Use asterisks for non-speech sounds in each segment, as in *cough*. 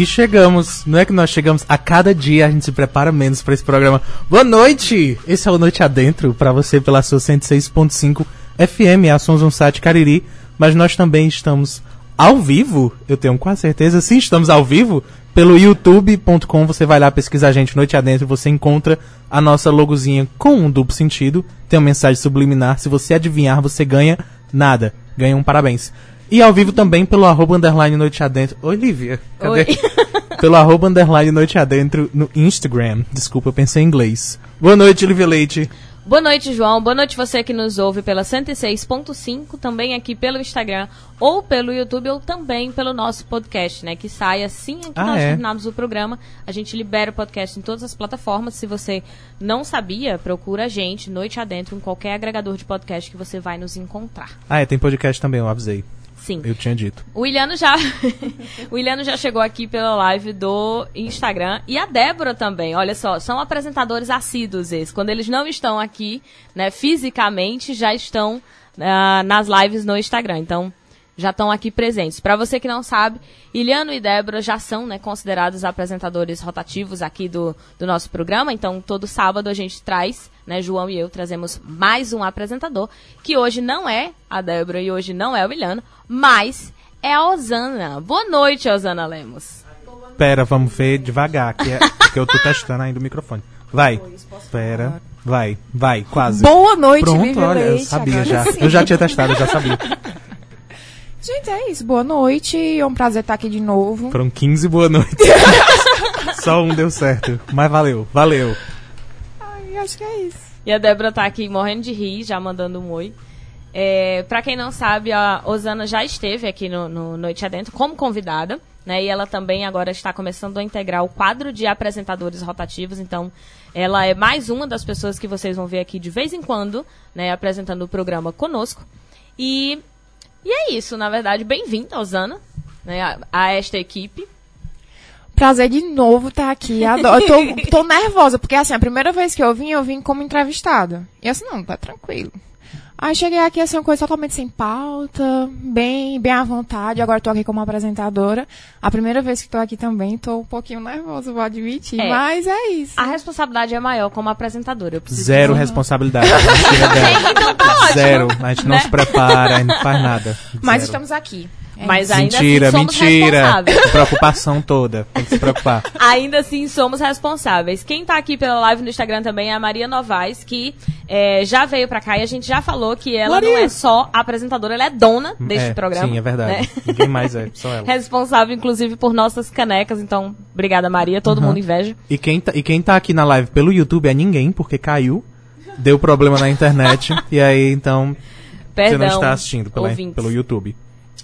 E chegamos, não é que nós chegamos, a cada dia a gente se prepara menos para esse programa. Boa noite! Esse é o Noite Adentro, para você pela sua 106.5 FM, a Sons um Site Cariri, mas nós também estamos ao vivo, eu tenho quase certeza, sim, estamos ao vivo, pelo youtube.com, você vai lá pesquisar a gente Noite Adentro, você encontra a nossa logozinha com um duplo sentido, tem uma mensagem subliminar, se você adivinhar, você ganha nada, ganha um parabéns. E ao vivo também pelo arroba underline Noite Adentro. Oi, Lívia. Cadê? Oi. *laughs* pelo arroba underline Noite Adentro no Instagram. Desculpa, eu pensei em inglês. Boa noite, Lívia Leite. Boa noite, João. Boa noite você que nos ouve pela 106.5, também aqui pelo Instagram, ou pelo YouTube, ou também pelo nosso podcast, né? Que sai assim que Ah, nós é? terminamos o programa. A gente libera o podcast em todas as plataformas. Se você não sabia, procura a gente, Noite Adentro, em qualquer agregador de podcast que você vai nos encontrar. Ah, é, tem podcast também, eu avisei. Sim. Eu tinha dito. O Iliano já. *laughs* o Iliano já chegou aqui pela live do Instagram. E a Débora também. Olha só, são apresentadores assíduos esses. Quando eles não estão aqui, né, fisicamente, já estão ah, nas lives no Instagram. Então, já estão aqui presentes. Para você que não sabe, Iliano e Débora já são né, considerados apresentadores rotativos aqui do, do nosso programa. Então, todo sábado a gente traz, né, João e eu trazemos mais um apresentador, que hoje não é a Débora e hoje não é o Iliano, mas é a Osana. Boa noite, Osana Lemos. Pera, vamos ver devagar, que é, porque eu tô testando ainda o microfone. Vai. Pera. Vai, vai, quase. Boa noite, Pronto, olha, eu Leite, sabia agora já. sim. Eu já tinha testado, eu já sabia. *laughs* Gente, é isso. Boa noite. É um prazer estar aqui de novo. Foram 15 boa noites. *laughs* Só um deu certo. Mas valeu, valeu. Acho que é isso. E a Débora tá aqui morrendo de rir, já mandando um oi. É, para quem não sabe, a Osana já esteve aqui no, no Noite Adentro como convidada, né? E ela também agora está começando a integrar o quadro de apresentadores rotativos. Então, ela é mais uma das pessoas que vocês vão ver aqui de vez em quando, né? Apresentando o programa conosco. E, e é isso, na verdade. Bem-vinda, Osana, né? A, a esta equipe. Prazer de novo estar aqui. Adoro. Eu tô, *laughs* tô nervosa, porque assim, a primeira vez que eu vim, eu vim como entrevistada. E assim, não, tá tranquilo. Aí cheguei aqui, assim, uma coisa totalmente sem pauta, bem, bem à vontade. Agora tô aqui como apresentadora. A primeira vez que tô aqui também, tô um pouquinho nervosa, vou admitir. É. Mas é isso. A responsabilidade é maior como apresentadora. Eu preciso Zero dizer- responsabilidade. Então tá ótimo. Zero. A gente não Né? se prepara, a gente não faz nada. Mas Zero. estamos aqui. É Mas ainda mentira, assim somos mentira. responsáveis. *laughs* Preocupação toda. Tem que se preocupar. *laughs* Ainda assim somos responsáveis. Quem tá aqui pela live no Instagram também é a Maria Novaes, que é, já veio pra cá e a gente já falou que ela Maria. não é só apresentadora, ela é dona deste é, programa. Sim, é verdade. né? Ninguém mais é, só ela. *laughs* Responsável, inclusive, por nossas canecas. Então, obrigada, Maria. Todo mundo inveja. E quem, tá, e quem tá aqui na live pelo YouTube é ninguém, porque caiu. Deu problema na internet. e aí, então, Perdão. você não está assistindo pela, ouvintes. pelo YouTube.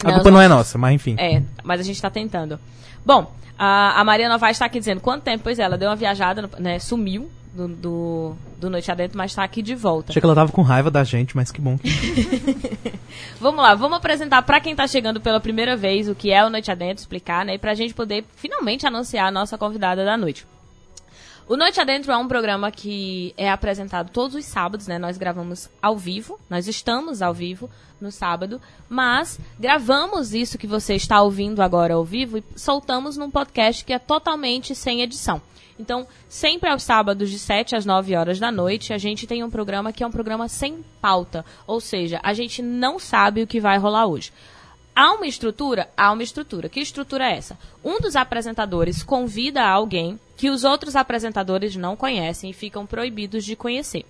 A culpa não é nossa, mas enfim. É, mas a gente tá tentando. Bom, a, a Maria Novaes está aqui dizendo quanto tempo, pois é, ela deu uma viajada, né, sumiu do, do, do Noite Adentro, mas tá aqui de volta. Achei que ela tava com raiva da gente, mas que bom. *laughs* Vamos lá, vamos apresentar para quem tá chegando pela primeira vez o que é o Noite Adentro, explicar, né? E pra gente poder finalmente anunciar a nossa convidada da noite. O Noite Adentro é um programa que é apresentado todos os sábados, né? Nós gravamos ao vivo, nós estamos ao vivo no sábado, mas gravamos isso que você está ouvindo agora ao vivo e soltamos num podcast que é totalmente sem edição. Então, sempre aos sábados, de 7 às 9 horas da noite, a gente tem um programa que é um programa sem pauta. Ou seja, a gente não sabe o que vai rolar hoje. Há uma estrutura? Há uma estrutura. Que estrutura é essa? Um dos apresentadores convida alguém que os outros apresentadores não conhecem e ficam proibidos de conhecer.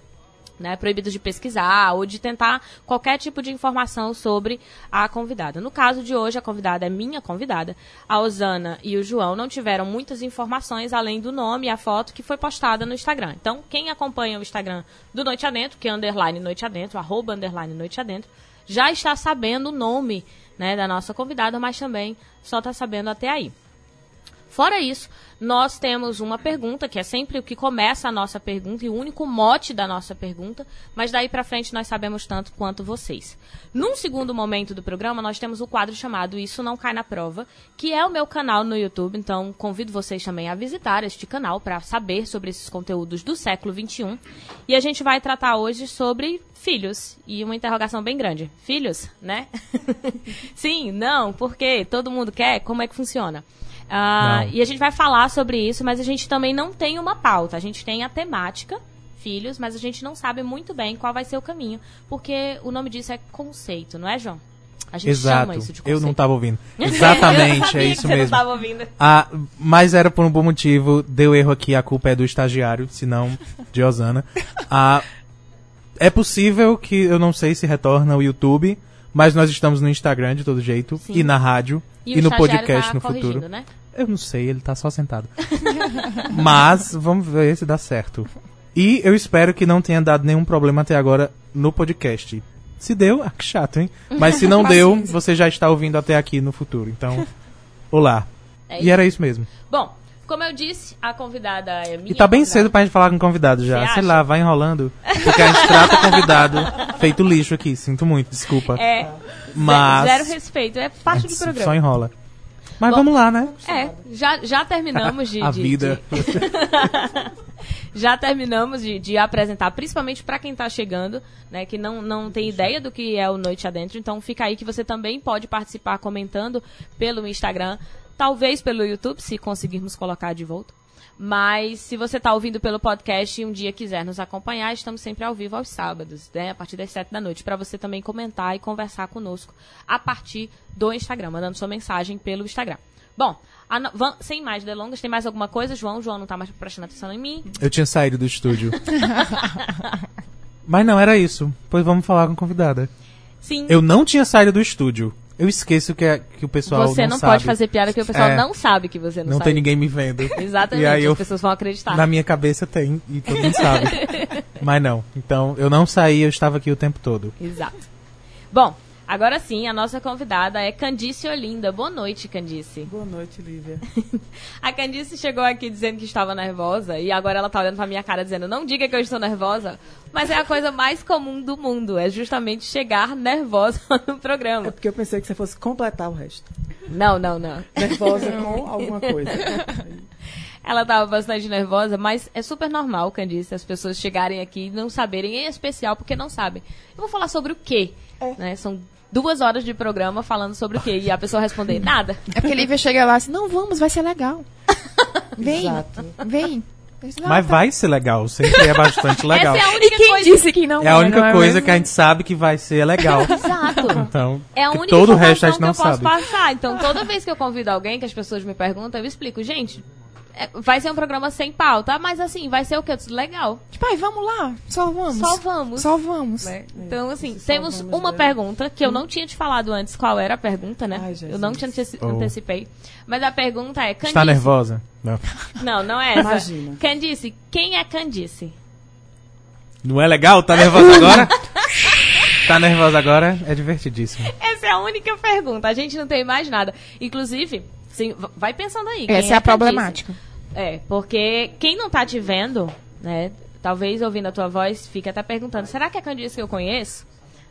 Né, proibidos de pesquisar ou de tentar qualquer tipo de informação sobre a convidada. No caso de hoje, a convidada é minha convidada. A Osana e o João não tiveram muitas informações além do nome e a foto que foi postada no Instagram. Então, quem acompanha o Instagram do Noite Adentro, que é underline Noite Adentro, arroba underline Noite Adentro, já está sabendo o nome né, da nossa convidada, mas também só está sabendo até aí. Fora isso, nós temos uma pergunta, que é sempre o que começa a nossa pergunta e o único mote da nossa pergunta, mas daí pra frente nós sabemos tanto quanto vocês. Num segundo momento do programa, nós temos o quadro chamado Isso Não Cai na Prova, que é o meu canal no YouTube, então convido vocês também a visitar este canal para saber sobre esses conteúdos do século XXI. E a gente vai tratar hoje sobre filhos e uma interrogação bem grande. Filhos, né? *laughs* Sim, não, por quê? Todo mundo quer? Como é que funciona? Não. e a gente vai falar sobre isso, mas a gente também não tem uma pauta. A gente tem a temática, filhos, mas a gente não sabe muito bem qual vai ser o caminho. Porque o nome disso é conceito, não é, João? A gente Exato. chama isso de conceito. Eu não tava ouvindo. *laughs* Exatamente, é isso mesmo. Não tava ouvindo. Ah, mas era por um bom motivo. Deu erro aqui, a culpa é do estagiário, se não de Osana. Ah, é possível que eu não sei se retorna o YouTube, mas nós estamos no Instagram de todo jeito Sim. e na rádio E, e, no podcast tá no futuro. né? Eu não sei, ele tá só sentado. *laughs* mas vamos ver se dá certo. E eu espero que não tenha dado nenhum problema até agora no podcast. Se deu, ah, que chato, hein? Mas se não *laughs* deu, você já está ouvindo até aqui no futuro. Então, olá. É E era isso mesmo. Bom, como eu disse, a convidada é minha. E tá bem convidada. cedo pra gente falar com convidado já. Você Sei acha? lá, vai enrolando. Porque a gente trata convidado feito lixo aqui. Sinto muito, desculpa. É. Mas. Zero respeito. É parte do Só programa. enrola. Mas Bom, vamos lá, né? É, já, já terminamos de. *laughs* a de- vida. de- *laughs* já terminamos de, de apresentar, principalmente pra quem tá chegando, né, que não, não tem ideia do que é o Noite Adentro. Então fica aí que você também pode participar comentando pelo Instagram, talvez pelo YouTube, se conseguirmos colocar de volta. Mas se você está ouvindo pelo podcast e um dia quiser nos acompanhar, estamos sempre ao vivo aos sábados, né, a partir das sete da noite, para você também comentar e conversar conosco a partir do Instagram, mandando sua mensagem pelo Instagram. Bom, a vam- sem mais delongas, tem mais alguma coisa, João? João não tá mais prestando atenção em mim. Eu tinha saído do estúdio. *laughs* Mas não, era isso. Pois vamos falar com a convidada. Sim, Eu não tinha saído do estúdio. Eu esqueço que, é, que o pessoal você não, não, pode fazer piada que o pessoal É. não sabe que você não, Não sabe. tem ninguém me vendo. Exatamente, *laughs* E aí eu- as pessoas vão acreditar. Na minha cabeça tem, e todo mundo sabe. *laughs* Mas não. Então, eu não saí, eu estava aqui o tempo todo. Exato. Bom, agora sim, a nossa convidada é Candice Olinda. Boa noite, Candice. Boa noite, Lívia. *laughs* A Candice chegou aqui dizendo que estava nervosa e agora ela tá olhando pra minha cara dizendo: Não diga que eu estou nervosa. Mas é a coisa mais comum do mundo, é justamente chegar nervosa *laughs* no É programa. porque eu pensei que você fosse completar o resto. Não, não, não. Nervosa *laughs* com alguma coisa. Ela estava bastante nervosa, mas é super normal, Candice, as pessoas chegarem aqui e não saberem, em especial porque não sabem. Eu vou falar sobre o quê? Né? São duas horas de programa falando sobre o quê? E a pessoa responder nada. É porque a Lívia chega lá assim, não, vamos, vai ser legal. *laughs* Vem, Exato. vem. Disse, "Ah, Mas tá." vai ser legal, sempre é bastante legal. Essa é a E única quem coisa. disse que não É a única não é coisa mesmo? que a gente sabe que vai ser legal. *laughs* Exato. Então, É a única todo o resto a gente não que eu sabe. posso passar. Então, toda vez que eu convido alguém, que as pessoas me perguntam, eu explico, gente, é- vai ser um programa sem pauta, mas assim, vai ser o quê? Eu disse, Legal. Tipo, ai, vamos lá, só vamos. Só vamos. Só vamos. né? Então, assim, temos vamos, uma né? pergunta que eu não tinha te falado antes qual era a pergunta, né? Ai, eu não te anteci- Oh. antecipei. Mas a pergunta é: Candice. Está nervosa? Não. *laughs* Não, não é essa. Imagina. Candice, quem é Candice? Não é legal? Tá nervosa agora? *laughs* tá nervosa agora? É divertidíssimo. Essa é a única pergunta. A gente não tem mais nada. Inclusive, sim, vai pensando aí. Essa é a problemática. É, porque quem não tá te vendo, né? Talvez ouvindo a tua voz fique até perguntando: será que é a Candice que eu conheço?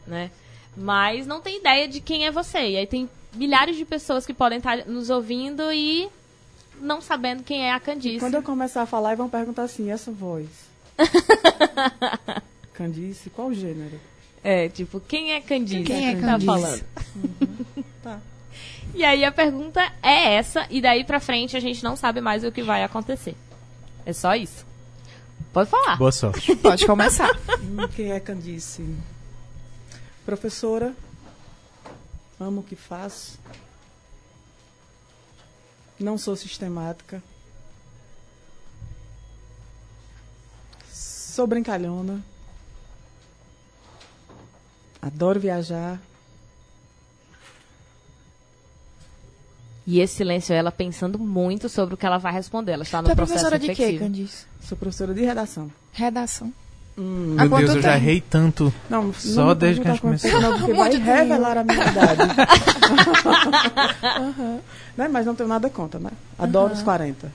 Né? Mas não tem ideia de quem é você. E aí tem milhares de pessoas que podem estar nos ouvindo e não sabendo quem é a Candice. Quando eu começar a falar, vão perguntar assim, essa voz. *laughs* Candice, qual o gênero? É, tipo, quem é Candice? Quem é que Candice? *laughs* Tá falando? Tá. E aí a pergunta é essa, e daí pra frente a gente não sabe mais o que vai acontecer. É só isso. Pode falar. Boa sorte. *laughs* Pode começar. Hum, Quem é Candice? Professora. Amo o que faço. Não sou sistemática. Sou brincalhona. Adoro viajar. E esse silêncio é ela pensando muito sobre o que ela vai responder. Ela está no Tu é processo professora de quê. Candice? Sou professora de redação. Redação. Hum, Meu Deus, eu já errei tanto. não, Só não desde que a gente começou. Não, porque vai revelar a minha idade. *laughs* né? Mas não tenho nada contra, né? Adoro os 40.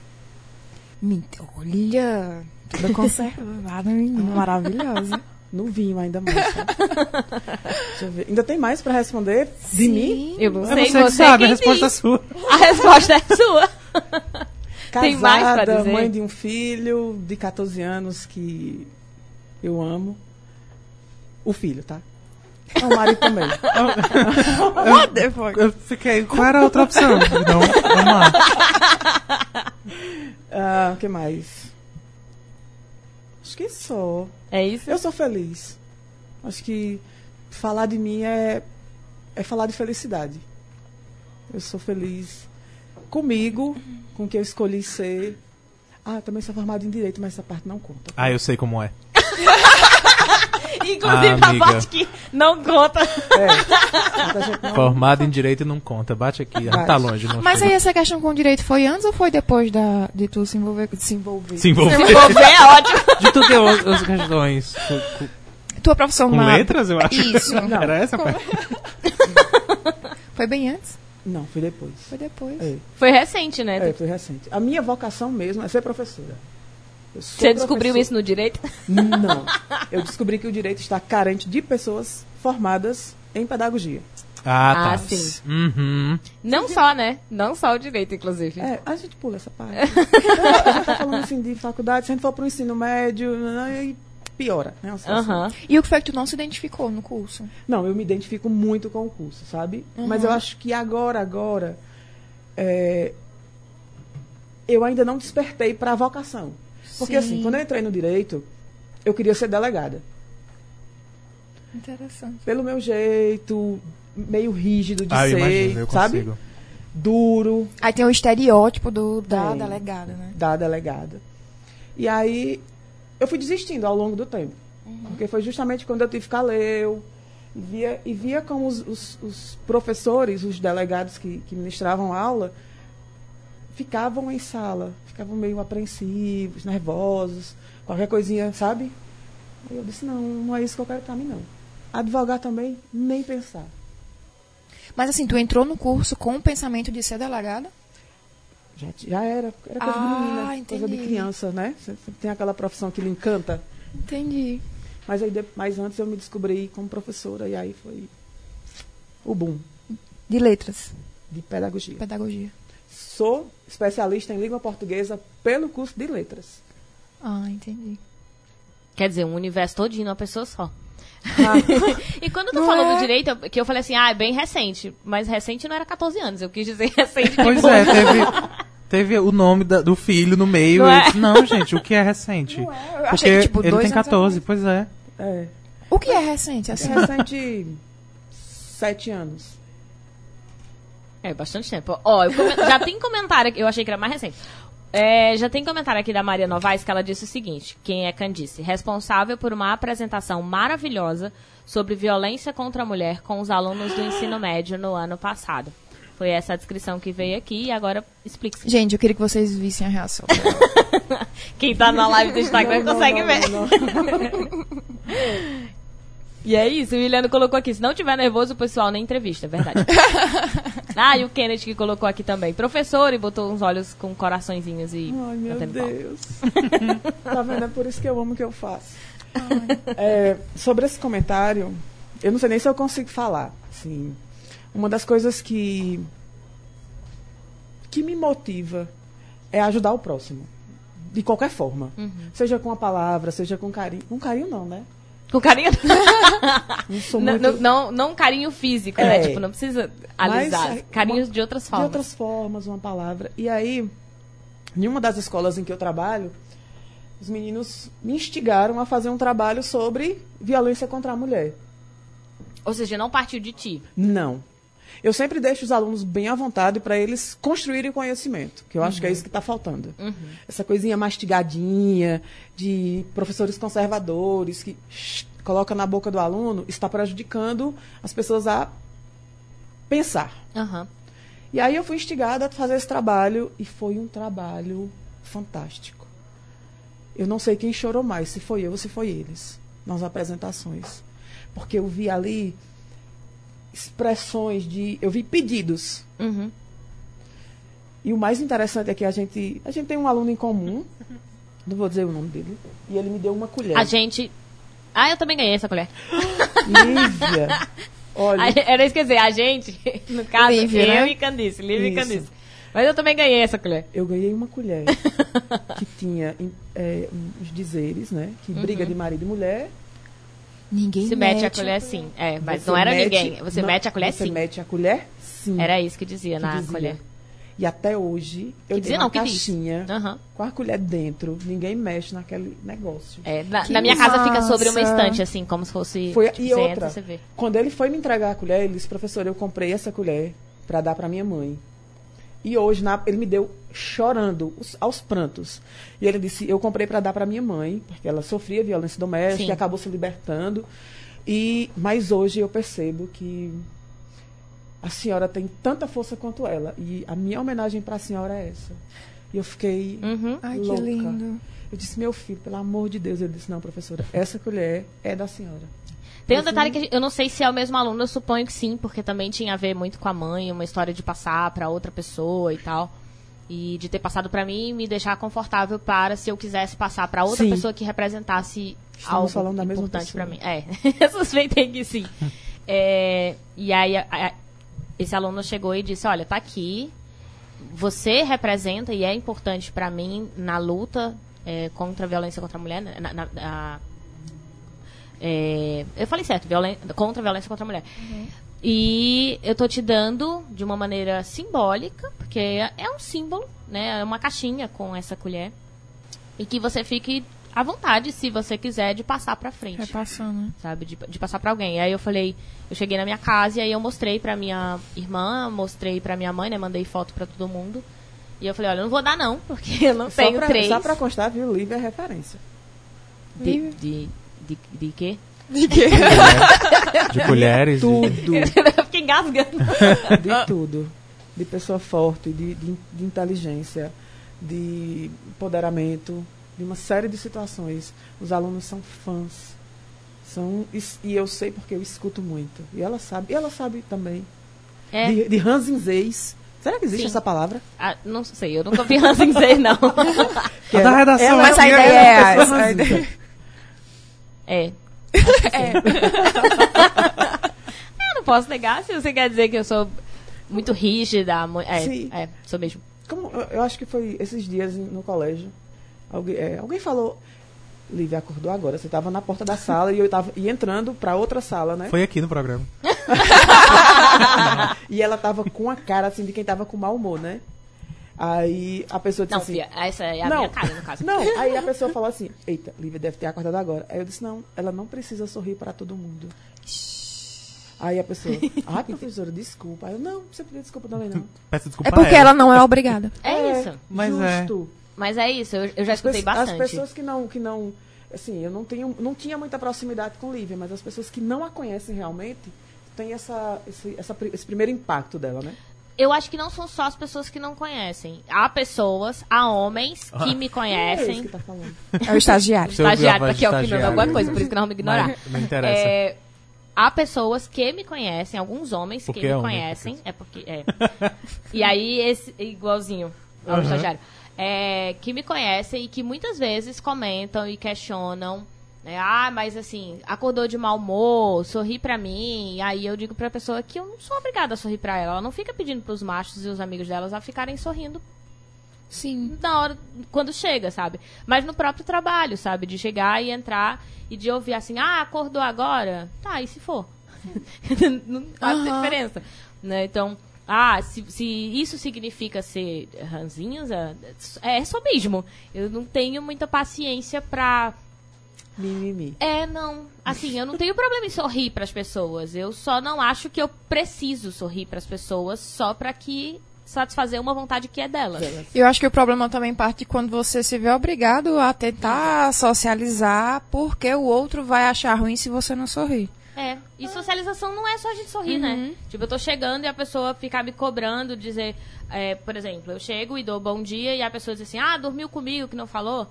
Me- Olha, toda conservada, menina, maravilhosa. No vinho ainda mais. tá? *laughs* Deixa eu ver. Ainda tem mais pra responder de mim? Eu não É sei, você que você sabe, a resposta é diz. sua. A resposta é sua. Casada, *laughs* Tem mais pra dizer? mãe de um filho de 14 anos que eu amo. O filho, tá? Não, o marido também. What the fuck? Eu fiquei. Qual era a outra opção? Então, vamos lá. Ah, O que mais? Acho que só. É isso? Eu sou feliz. Acho que falar de mim é, é falar de felicidade. Eu sou feliz comigo, com o que eu escolhi ser. Ah, eu também sou formado em direito, mas essa parte não conta. Ah, eu sei como é. *laughs* *laughs* Inclusive Ah, a parte que não conta. É. *laughs* Não- Formado em direito não conta. Bate aqui. Ah, Bate. tá longe. Não Mas chega. aí essa questão com o direito foi antes ou foi depois da, de tu se envolver? Se envolver? Se envolver. Envolver é ótimo. De tu ter outras questões. Com, com- Tua profissão com na- letras, eu acho. Isso. *laughs* Era essa, pai? Foi bem antes? Não, foi depois. Foi depois. É, Foi recente, né? é, foi recente. A minha vocação mesmo é ser professora. Você descobriu isso no direito? Não. *laughs* Eu descobri que o direito está carente de pessoas formadas em pedagogia. Ah, tá. Ah, sim. Uhum. Não só, né? Não só o direito, inclusive. É, a gente pula essa parte. *laughs* A gente tá falando assim de faculdade, se a gente for para o ensino médio, aí piora. Né, a situação. Aham. E o que foi que tu não se identificou no curso? Não, eu me identifico muito com o curso, sabe? Mas eu acho que agora, agora, é, eu ainda não despertei para a vocação. Porque assim, Sim. quando eu entrei no direito, eu queria ser delegada. Interessante. Pelo meu jeito, meio rígido de Ah, ser, imagino, eu sabe? consigo. Duro Aí tem o estereótipo do, da Tem. delegada, né? da delegada. E aí eu fui desistindo ao longo do tempo. Uhum. Porque foi justamente quando eu tive caleu e via, e via como os, os- os professores, os delegados que, que ministravam aula, ficavam em sala, ficavam meio apreensivos, nervosos, qualquer coisinha, sabe? Aí eu disse, não, não é isso que eu quero pra mim, não. Advogar também, nem pensar. Mas assim, tu entrou no curso com o pensamento de ser delegada? Já, já era, era coisa Ah, de menina, coisa de entendi. criança, né? Você você tem aquela profissão que lhe encanta. Entendi. Mas aí, mais antes eu me descobri como professora e aí foi o boom De letras, de pedagogia. pedagogia. Sou especialista em língua portuguesa pelo curso de letras. Ah, entendi. Quer dizer, um universo todinho numa pessoa só. Ah, *laughs* E quando tu Não falou é? do direito, que eu falei assim, ah, é bem recente. Mas recente não era 14 anos, eu quis dizer *laughs* recente. Pois é, teve, teve o nome da- do filho no meio. Não é? disse, não, gente, o que é recente? Não é, Porque achei tipo, ele dois tem anos 14, pois é. é. O que é recente, É assim? recente sete anos. É, bastante tempo. Ó, eu come- já tem comentário aqui, eu achei que era mais recente. É, já tem comentário aqui da Maria Novaes que ela disse o seguinte: quem é Candice? Responsável por uma apresentação maravilhosa sobre violência contra a mulher com os alunos do ensino médio no ano passado. Foi essa a descrição que veio aqui e agora explique-se. Gente, eu queria que vocês vissem a reação. *laughs* Quem tá na live do Instagram Não, não, consegue não, ver. *laughs* E é isso, o Williano colocou aqui. Se não tiver nervoso, o pessoal na entrevista, é verdade. *laughs* ah, e o Kenneth que colocou aqui também. Professor, e botou uns olhos com coraçõezinhos e Ai, meu. Deus. *laughs* tá vendo? É por isso que eu amo o que eu faço. É, sobre esse comentário, eu não sei nem se eu consigo falar. Assim, uma das coisas que, que me motiva é ajudar o próximo. De qualquer forma. Uhum. Seja com a palavra, seja com carinho. Com carinho não, né? Com carinho. *laughs* Não muito... não, não, não carinho físico, né? É. Tipo, não precisa Mas, alisar. é, Carinhos uma- de outras De formas. outras formas, uma palavra. E aí, em uma das escolas em que eu trabalho, os meninos me instigaram a fazer um trabalho sobre violência contra a mulher. Ou seja, não partiu de ti. Não. Eu sempre deixo os alunos bem à vontade para eles construírem conhecimento, que eu acho que é isso que está faltando. Essa coisinha mastigadinha de professores conservadores que shh, coloca na boca do aluno está prejudicando as pessoas a pensar. Aham. E aí eu fui instigada a fazer esse trabalho e foi um trabalho fantástico. Eu não sei quem chorou mais, se foi eu ou se foi eles, nas apresentações. Porque eu vi ali expressões de. Eu vi pedidos. Uhum. E o mais interessante é que a gente. A gente tem um aluno em comum. Não vou dizer o nome dele. E ele me deu uma colher. A gente. Ah, eu também ganhei essa colher. *gasps* Lívia. Olha. A- Era isso que eu ia dizer, a gente, *laughs* no caso, Lívia, eu né? e Candice, Lívia e Isso. Candice. Mas eu também ganhei essa colher. Eu ganhei uma colher *laughs* que tinha é, uns dizeres, né? Que briga de marido e mulher Ninguém Se mete a colher sim. É, mas Você não era mete- ninguém. Você não, mete a colher você sim. mete a colher sim. Era isso que dizia que na dizia. colher. E até hoje, eu Que dizia tenho não, uma diz. caixinha Aham. com a colher dentro. Ninguém mexe naquele negócio. É, na, na minha casa fica sobre uma estante, assim, como se fosse. Foi, tipo, e você outra, entra, você vê. quando ele foi me entregar a colher, ele disse, professor, eu comprei essa colher para dar para minha mãe. E hoje na- ele me deu chorando, os- aos prantos. E ele disse, eu comprei para dar para minha mãe, porque ela sofria violência doméstica Sim. e acabou se libertando. E mas hoje eu percebo que a senhora tem tanta força quanto ela. E a minha homenagem para a senhora é essa. E eu fiquei Uhum. Ai, louca. que lindo. Eu disse, meu filho, pelo amor de Deus. Ele disse, não, professora, essa colher é da senhora. Tem um detalhe que a gente- eu não sei se é o mesmo aluno, eu suponho que sim, porque também tinha a ver muito com a mãe, uma história de passar pra outra pessoa e tal. E de ter passado pra mim e me deixar confortável para se eu quisesse passar pra outra Sim. pessoa que representasse Estamos algo falando da mesma importante pessoa. mim. É, *laughs* eu suspeitei que sim. *laughs* É, e aí a- a- esse aluno chegou e disse, olha, tá aqui, você representa e é importante pra mim na luta é, contra a violência contra a mulher, né, na- na- na- é, eu falei certo, violen contra a violência contra a mulher. E eu tô te dando de uma maneira simbólica, porque é é um símbolo, né? É uma caixinha com essa colher. E que você fique à vontade, se você quiser, de passar pra frente Repassando. sabe? De, de passar pra alguém. Aí eu falei, eu cheguei na minha casa e aí eu mostrei pra minha irmã, mostrei pra minha mãe, né? Mandei foto pra todo mundo. E eu falei, olha, eu não vou dar não, porque eu não Só tenho pra, três. Só pra constar, viu? Lívia é referência. De, de, de, de quê? De quê? De colheres. de- Tudo. *laughs* eu fiquei engasgando. de tudo. De pessoa forte, de, de, de inteligência, de empoderamento, de uma série de situações. Os alunos são fãs. São, e, eu sei porque eu escuto muito. E ela sabe, e ela sabe também. É, De, de ranzinzeis. Será que existe Sim. essa palavra? ah, não sei, eu nunca vi *laughs* dizer, não. A da redação ela Mas a ideia é essa. Ideia- É. eu *laughs* não posso negar se você quer dizer que eu sou muito rígida. É, Sim. é sou mesmo. Como, eu, eu acho que foi esses dias no colégio. Alguém, é, alguém falou. Lívia acordou agora. Você estava na porta da sala e eu estava e entrando para outra sala, né? Foi aqui no programa. *laughs* E ela tava com a cara assim de quem tava com mau humor, né? Aí a pessoa disse Não, assim. Fia, essa é a não, minha cara, no caso. Não, *laughs* aí a pessoa falou assim: Eita, Lívia deve ter acordado agora. Aí eu disse: Não, ela não precisa sorrir para todo mundo. Aí a pessoa: *laughs* Ah, professora, desculpa. Aí eu: Não, você pediu desculpa também não. *laughs* Peço desculpa É porque a ela não é obrigada. É isso. Mas é. justo. Mas é isso, eu, eu já escutei As bastante. pessoas que não, que não, assim, eu não tenho, não tinha muita proximidade com Lívia, mas as pessoas que não a conhecem realmente têm essa, esse, essa, esse primeiro impacto dela, né? Eu acho que não são só as pessoas que não conhecem. Há pessoas, há homens que me É esse conhecem. que tá falando. É o estagiário. Você Estagiário, tá aqui de opinando alguma coisa, por isso que não vamos me ignorar. Mas não interessa. É, há pessoas que me conhecem, alguns homens Porque que é me homem, conhecem. É porque. É. *laughs* e aí, esse, igualzinho ao Aham. estagiário. é, que me conhecem e que muitas vezes comentam e questionam. Né, ah, mas assim, acordou de mau humor, sorri pra mim. E aí eu digo pra pessoa que eu não sou obrigada a sorrir pra ela. Ela não fica pedindo pros machos e os amigos delas a ficarem sorrindo Sim. na hora, quando chega, sabe? Mas no próprio trabalho, sabe? De chegar e entrar e de ouvir assim, ah, acordou agora? Tá, e se for? *laughs* não faz Aham. diferença. Né? Então, ah, se, se isso significa ser ranzinza, é só mesmo. Eu não tenho muita paciência pra Mimimi. é, não. Assim, eu não tenho problema em sorrir pras pessoas. Eu só não acho que eu preciso sorrir pras pessoas só pra que satisfazer uma vontade que é delas. Eu acho que o problema também parte quando você se vê obrigado a tentar socializar porque o outro vai achar ruim se você não sorrir. É, e socialização não é só a gente sorrir, Uhum. né? Tipo, eu tô chegando e a pessoa ficar me cobrando, dizer, é, por exemplo, eu chego e dou bom dia e a pessoa diz assim, ah, dormiu comigo que não falou?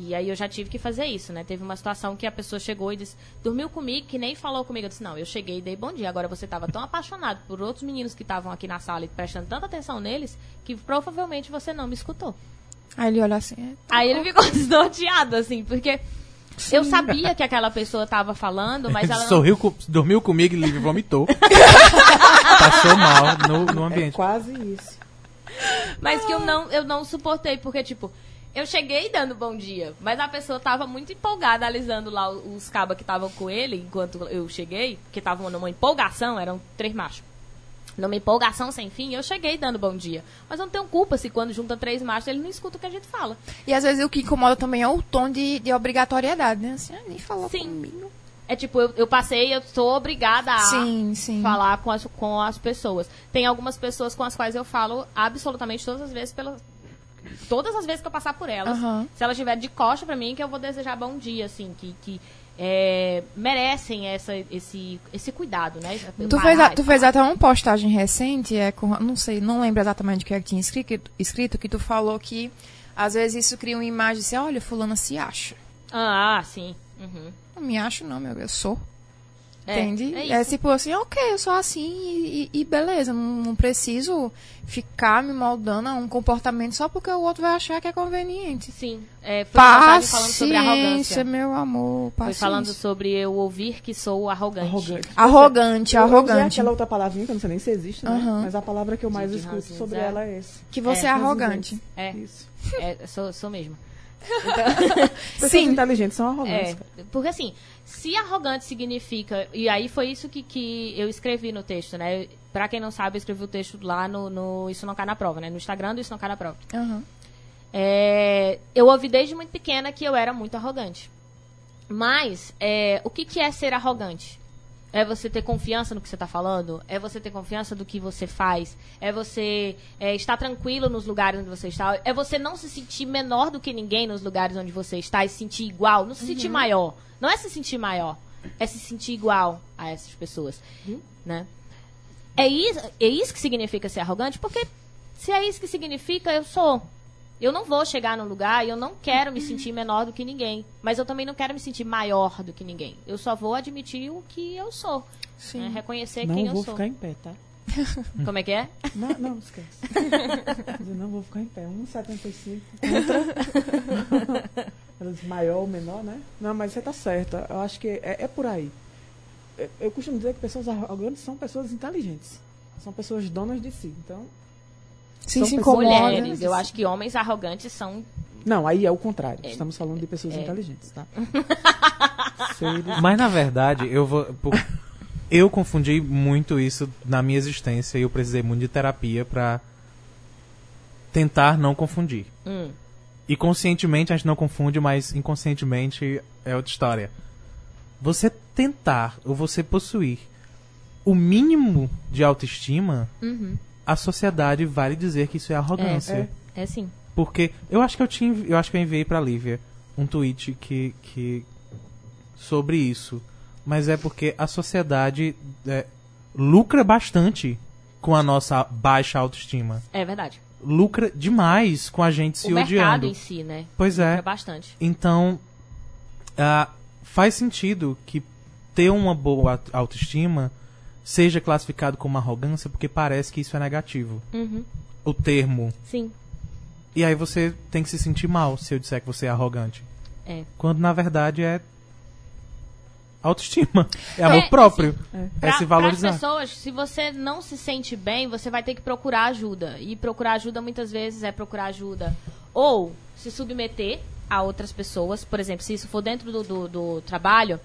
E aí eu já tive que fazer isso, né? Teve uma situação que a pessoa chegou e disse, dormiu comigo que nem falou comigo. Eu disse, não, eu cheguei e dei bom dia. Agora você tava tão apaixonado por outros meninos que estavam aqui na sala e prestando tanta atenção neles que provavelmente você não me escutou. Aí ele olha assim. é, Aí ele ficou *laughs* desnorteado, assim, porque eu sabia que aquela pessoa tava falando, mas ela não Sorriu, com- dormiu comigo e vomitou. *laughs* Passou mal no, no É ambiente. quase isso. Mas que eu não, eu não suportei, porque, tipo, eu cheguei dando bom dia, mas a pessoa tava muito empolgada alisando lá os cabas que estavam com ele enquanto eu cheguei, que estavam numa empolgação, eram três machos. Numa empolgação sem fim, eu cheguei dando bom dia. Mas eu não tenho culpa se quando junta três machos ele não escuta o que a gente fala. E às vezes o que incomoda também é o tom de, de obrigatoriedade, né? Assim, ah, nem falou Sim. comigo. É tipo, eu, eu passei, eu sou obrigada a Sim, sim. falar com as, com as pessoas. Tem algumas pessoas com as quais eu falo absolutamente todas as vezes pela, todas as vezes que eu passar por elas. Aham. Se elas estiver de costa pra mim, que eu vou desejar bom dia, assim, que, que é, merecem essa, esse, esse cuidado, né? Tu Parar fez, a- tu fez até uma postagem recente, é com, não sei, não lembro exatamente o que é que tinha escrito, escrito, que tu falou que às vezes isso cria uma imagem assim, olha, fulana se acha. Ah, sim. Uhum. Não me acho não, meu, eu sou. É, Entende? é É, tipo assim, ok, eu sou assim e, e- e beleza, não, não preciso ficar me moldando a um comportamento só porque o outro vai achar que é conveniente. Sim. É, foi postagem falando sobre Paciência, arrogância. meu amor, Foi paciência. falando sobre eu ouvir que sou arrogante. Arrogante. Arrogante, Eu arrogante. aquela outra palavrinha, que eu não sei nem se existe, né? Aham. Mas a palavra que eu mais De escuto sobre ela é essa. Que você é, É, arrogante. É, Isso. é, sou, sou mesmo. *laughs* Pessoas Sim. inteligentes são arrogantes. É, porque assim, se arrogante significa. E aí foi isso que, que eu escrevi no texto, né? Pra quem não sabe, eu escrevi o texto lá no, no Isso Não Cai na Prova, né? No Instagram do Isso Não Cai na Prova. Aham. É, eu ouvi desde muito pequena que eu era muito arrogante. Mas, é, o que, que é ser arrogante? É você ter confiança no que você está falando? É você ter confiança do que você faz? É você é, estar tranquilo nos lugares onde você está? É você não se sentir menor do que ninguém nos lugares onde você está e se sentir igual? Não se sentir maior. Não é se sentir maior. É se sentir igual a essas pessoas. Né? É isso, é isso que significa ser arrogante? Porque se é isso que significa, eu sou. Eu não vou chegar num lugar e eu não quero me sentir menor do que ninguém. Mas eu também não quero me sentir maior do que ninguém. Eu só vou admitir o que eu sou. Sim. né? Reconhecer Não quem eu vou sou. ficar em pé, tá? *laughs* Como é que é? Não, não, esquece. *laughs* Eu não vou ficar em pé. 1,75 contra. *laughs* Ela diz maior ou menor, né? Não, mas você tá certa. Eu acho que é, é por aí. Eu, eu costumo dizer que pessoas arrogantes são pessoas inteligentes. São pessoas donas de si. Então. Sim, São se. Mulheres. Eu acho que homens arrogantes são. Não, aí é o contrário. É. Estamos falando de pessoas É. inteligentes, tá? *laughs* Mas na verdade, eu vou. por- Eu confundi muito isso na minha existência e eu precisei muito de terapia pra tentar não confundir. Hum, E conscientemente a gente não confunde, mas inconscientemente é outra história. Você tentar ou você possuir o mínimo de autoestima, uhum. A sociedade vai lhe dizer que isso é arrogância. É sim. Porque eu acho que eu tinha, eu acho que eu enviei pra Lívia um tweet que, que sobre isso, mas é porque a sociedade é, lucra bastante com a nossa baixa autoestima. É verdade. Lucra demais com a gente se o mercado odiando. em si, né? Pois é. É bastante. Então, ah, faz sentido que ter uma boa aut- autoestima seja classificado como arrogância, porque parece que isso é negativo. Uhum. O termo. Sim. E aí você tem que se sentir mal se eu disser que você é arrogante. É. Quando na verdade é autoestima. É amor É, próprio. É. É Pra, se valorizar. pras pessoas, se você não se sente bem, você vai ter que procurar ajuda. E procurar ajuda muitas vezes é procurar ajuda ou se submeter a outras pessoas. Por exemplo, se isso for dentro do, do, do trabalho,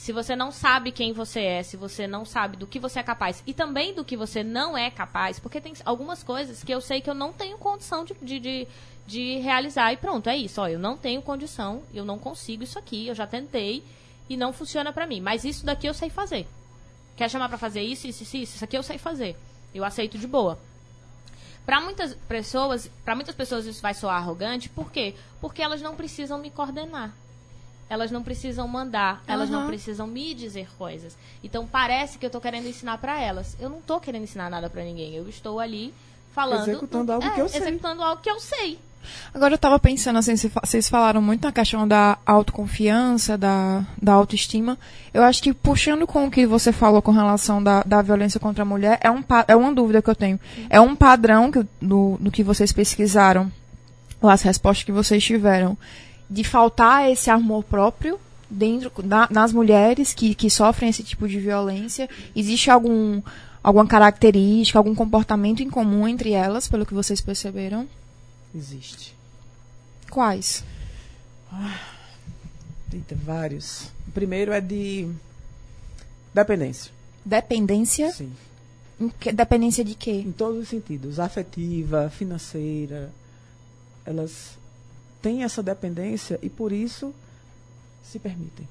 se você não sabe quem você é, se você não sabe do que você é capaz e também do que você não é capaz, porque tem algumas coisas que eu sei que eu não tenho condição de, de, de, de realizar. E pronto, é isso. Ó, eu não tenho condição, eu não consigo isso aqui, eu já tentei e não funciona pra mim. Mas isso daqui eu sei fazer. Quer chamar pra fazer isso, isso, isso, isso, isso aqui eu sei fazer. Eu aceito de boa. Pra muitas pessoas, para muitas pessoas isso vai soar arrogante, por quê? Porque elas não precisam me coordenar. Elas não precisam mandar, elas não Aham. precisam me dizer coisas. Então parece que eu tô querendo ensinar pra elas. Eu não tô querendo ensinar nada pra ninguém. Eu estou ali falando, Executando algo É, que eu sei. executando algo que eu sei. Agora eu tava pensando assim, vocês falaram muito na questão da autoconfiança, da, da autoestima. Eu acho que puxando com o que você falou com relação da, da violência contra a mulher, é, um, pa- é uma dúvida que eu tenho. É um padrão que, do, do que vocês pesquisaram, as respostas que vocês tiveram, de faltar esse amor próprio dentro da- nas mulheres que, que sofrem esse tipo de violência. Existe algum alguma característica, algum comportamento em comum entre elas, pelo que vocês perceberam? Existe. Quais? Eita, vários. O primeiro é de dependência. Dependência? Sim. Que- Dependência de quê? Em todos os sentidos. Afetiva, financeira. Elas têm essa dependência e por isso se permitem.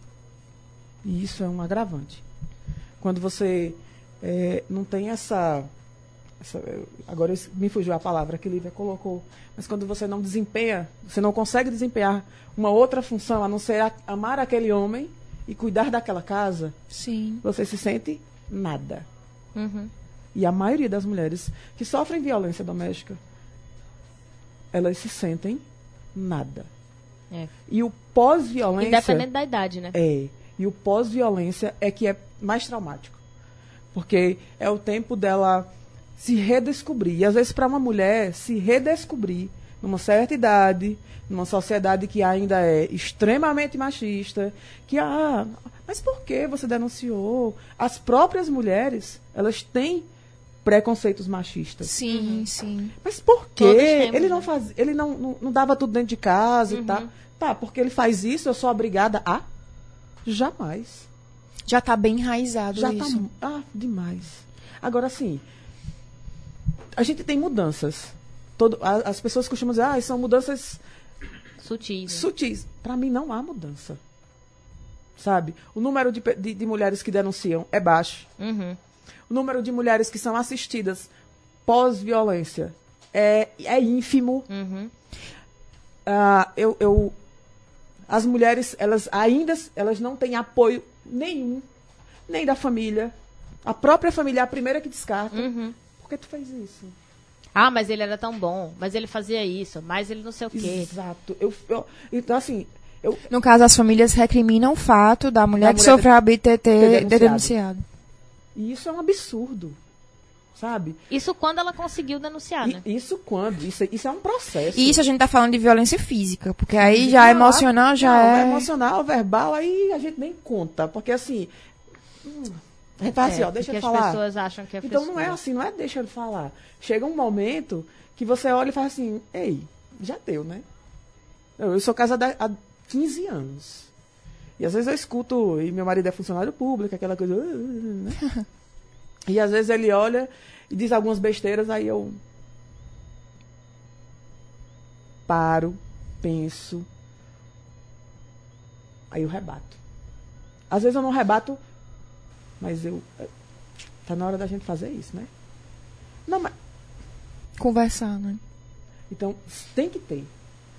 E isso é um agravante. Quando você eh, não tem essa. essa- agora eu- me fugiu a palavra que Lívia colocou. Mas quando você não desempenha, você não consegue desempenhar uma outra função a não ser a- amar aquele homem e cuidar daquela casa, Sim. você se sente nada. Uhum. E a maioria das mulheres que sofrem violência doméstica, elas se sentem nada. É. E o pós-violência. Independente da idade, né? É. E o pós-violência é que é mais traumático. Porque é o tempo dela se redescobrir. E às vezes, para uma mulher se redescobrir numa certa idade, numa sociedade que ainda é extremamente machista, que, ah, mas por que você denunciou? As próprias mulheres, elas têm preconceitos machistas. Sim, sim. Mas por quê? Temos, ele não né? faz, ele não, não, não dava tudo dentro de casa e tal. Tá, porque ele faz isso, eu sou obrigada a? Jamais. Já tá bem enraizado Já isso. tá. Ah, demais. Agora, assim, a gente tem mudanças. Todo, a- as pessoas costumam dizer, ah, são mudanças Sutis. né? sutis. Para mim, não há mudança. Sabe? O número de, de, de mulheres que denunciam é baixo. Uhum. O número de mulheres que são assistidas pós-violência é, é ínfimo. Uhum. Ah, eu, eu- as mulheres, elas ainda elas não têm apoio nenhum, nem da família. A própria família é a primeira que descarta. Uhum. Por que tu fez isso? Ah, mas ele era tão bom, mas ele fazia isso, mas ele não sei o quê. Exato. Eu, eu- então, assim, eu, No caso, as famílias recriminam o fato da mulher Da que mulher sofreu a BTT denunciado. denunciado. E isso é um absurdo. Sabe? Isso quando ela conseguiu denunciar, né? isso quando? Isso, isso é um processo. E isso a gente tá falando de violência física, porque aí já é emocional, já não, é... emocional, verbal, aí a gente nem conta. Porque assim. hum, assim, É, ó, deixa eu as falar. pessoas acham que é Então não é frescura. assim, não é deixa ele falar. Chega um momento que você olha e fala assim, ei, já deu, né? Eu, eu sou casada há 15 anos. E às vezes eu escuto, e meu marido é funcionário público, aquela coisa. "Ah, ah", né? *laughs* E às vezes ele olha e diz algumas besteiras, aí eu paro, penso, aí eu rebato. Às vezes eu não rebato, mas eu. Tá na hora da gente fazer isso, né? Não, mas. Conversar, né? Então, tem que ter.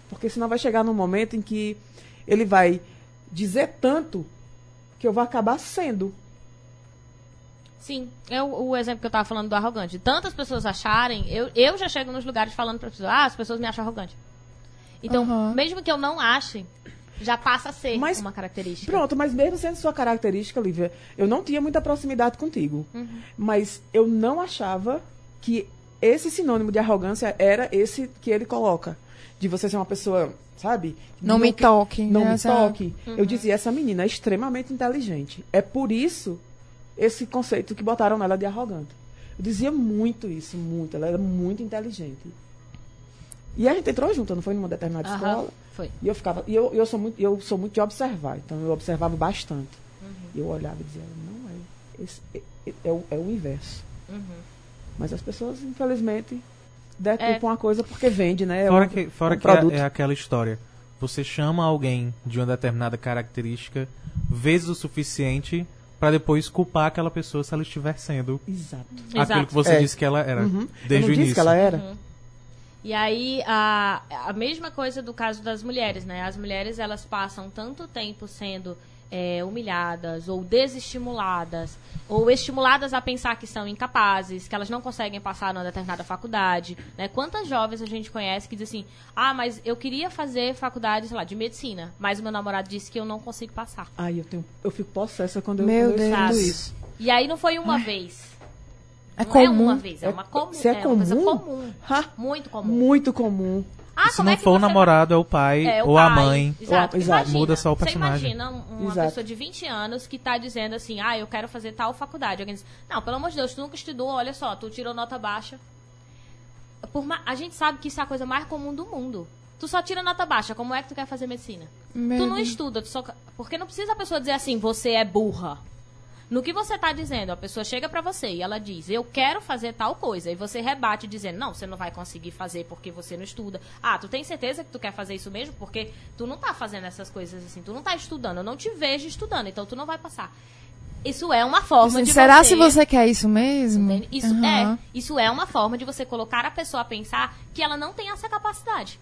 Porque senão vai chegar num momento em que ele vai dizer tanto que eu vou acabar sendo. Sim, eu, o exemplo que eu tava falando do arrogante. Tantas pessoas acharem, eu, eu já chego nos lugares falando para pessoas, ah, as pessoas me acham arrogante. Então, Aham. mesmo que eu não ache, já passa a ser Mas- uma característica. Pronto, mas mesmo sendo sua característica, Lívia, eu não tinha muita proximidade contigo. Mas eu não achava que esse sinônimo de arrogância era esse que ele coloca. De você ser uma pessoa, sabe? Não me que- toque. Não me toque. Eu dizia, essa menina é extremamente inteligente. É por isso esse conceito que botaram nela de arrogante. Eu dizia muito isso, muito. Ela era muito inteligente. E a gente entrou junto, não foi numa determinada Aham, escola. Foi. E eu ficava, e eu, eu sou muito, eu sou muito de observar, então eu observava bastante. E eu olhava e dizia, não é, esse, é, é, é o, é o inverso. Mas as pessoas, infelizmente, deturpam uma coisa porque vende, né? É Fora um- que, fora um que é, é aquela história. Você chama alguém de uma determinada característica vezes o suficiente pra depois culpar aquela pessoa se ela estiver sendo Exato. aquilo Exato. que você É. disse que ela era Uhum. desde eu não o disse início. que ela era? E aí, a, a mesma coisa do caso das mulheres, né? As mulheres, elas passam tanto tempo sendo é, humilhadas ou desestimuladas ou estimuladas a pensar que são incapazes, que elas não conseguem passar numa determinada faculdade, né? Quantas jovens a gente conhece que dizem assim, ah, mas eu queria fazer faculdade, sei lá, de medicina, mas o meu namorado disse que eu não consigo passar. Ai, eu, tenho, eu fico possessa quando eu, Meu quando eu Deus. isso. E aí não foi uma vez. É não é comum. uma vez, é É- uma comum. se é uma coisa comum? comum. Ha, Muito comum. muito comum. Ah, se não é for o você vai- namorado, é o pai É, o ou a pai. mãe. Exato. Ou- exato. Imagina, Muda só o personagem. Você imagina um- uma Exato. pessoa de 20 anos que tá dizendo assim, ah, eu quero fazer tal faculdade. Alguém diz, não, pelo amor de Deus, tu nunca estudou, olha só, tu tirou nota baixa. Por ma- A gente sabe que isso é a coisa mais comum do mundo. Tu só tira nota baixa, como é que tu quer fazer medicina? Meu tu não estuda, tu só... porque não precisa a pessoa dizer assim, você é burra. No que você tá dizendo, a pessoa chega pra você e ela diz, eu quero fazer tal coisa, e você rebate dizendo, não, você não vai conseguir fazer porque você não estuda. Ah, tu tem certeza que tu quer fazer isso mesmo? Porque tu não tá fazendo essas coisas assim, tu não tá estudando, eu não te vejo estudando, então tu não vai passar. Isso é uma forma Assim, de será você... se você quer isso mesmo? Entende? Isso, Aham. é, isso é uma forma de você colocar a pessoa a pensar que ela não tem essa capacidade.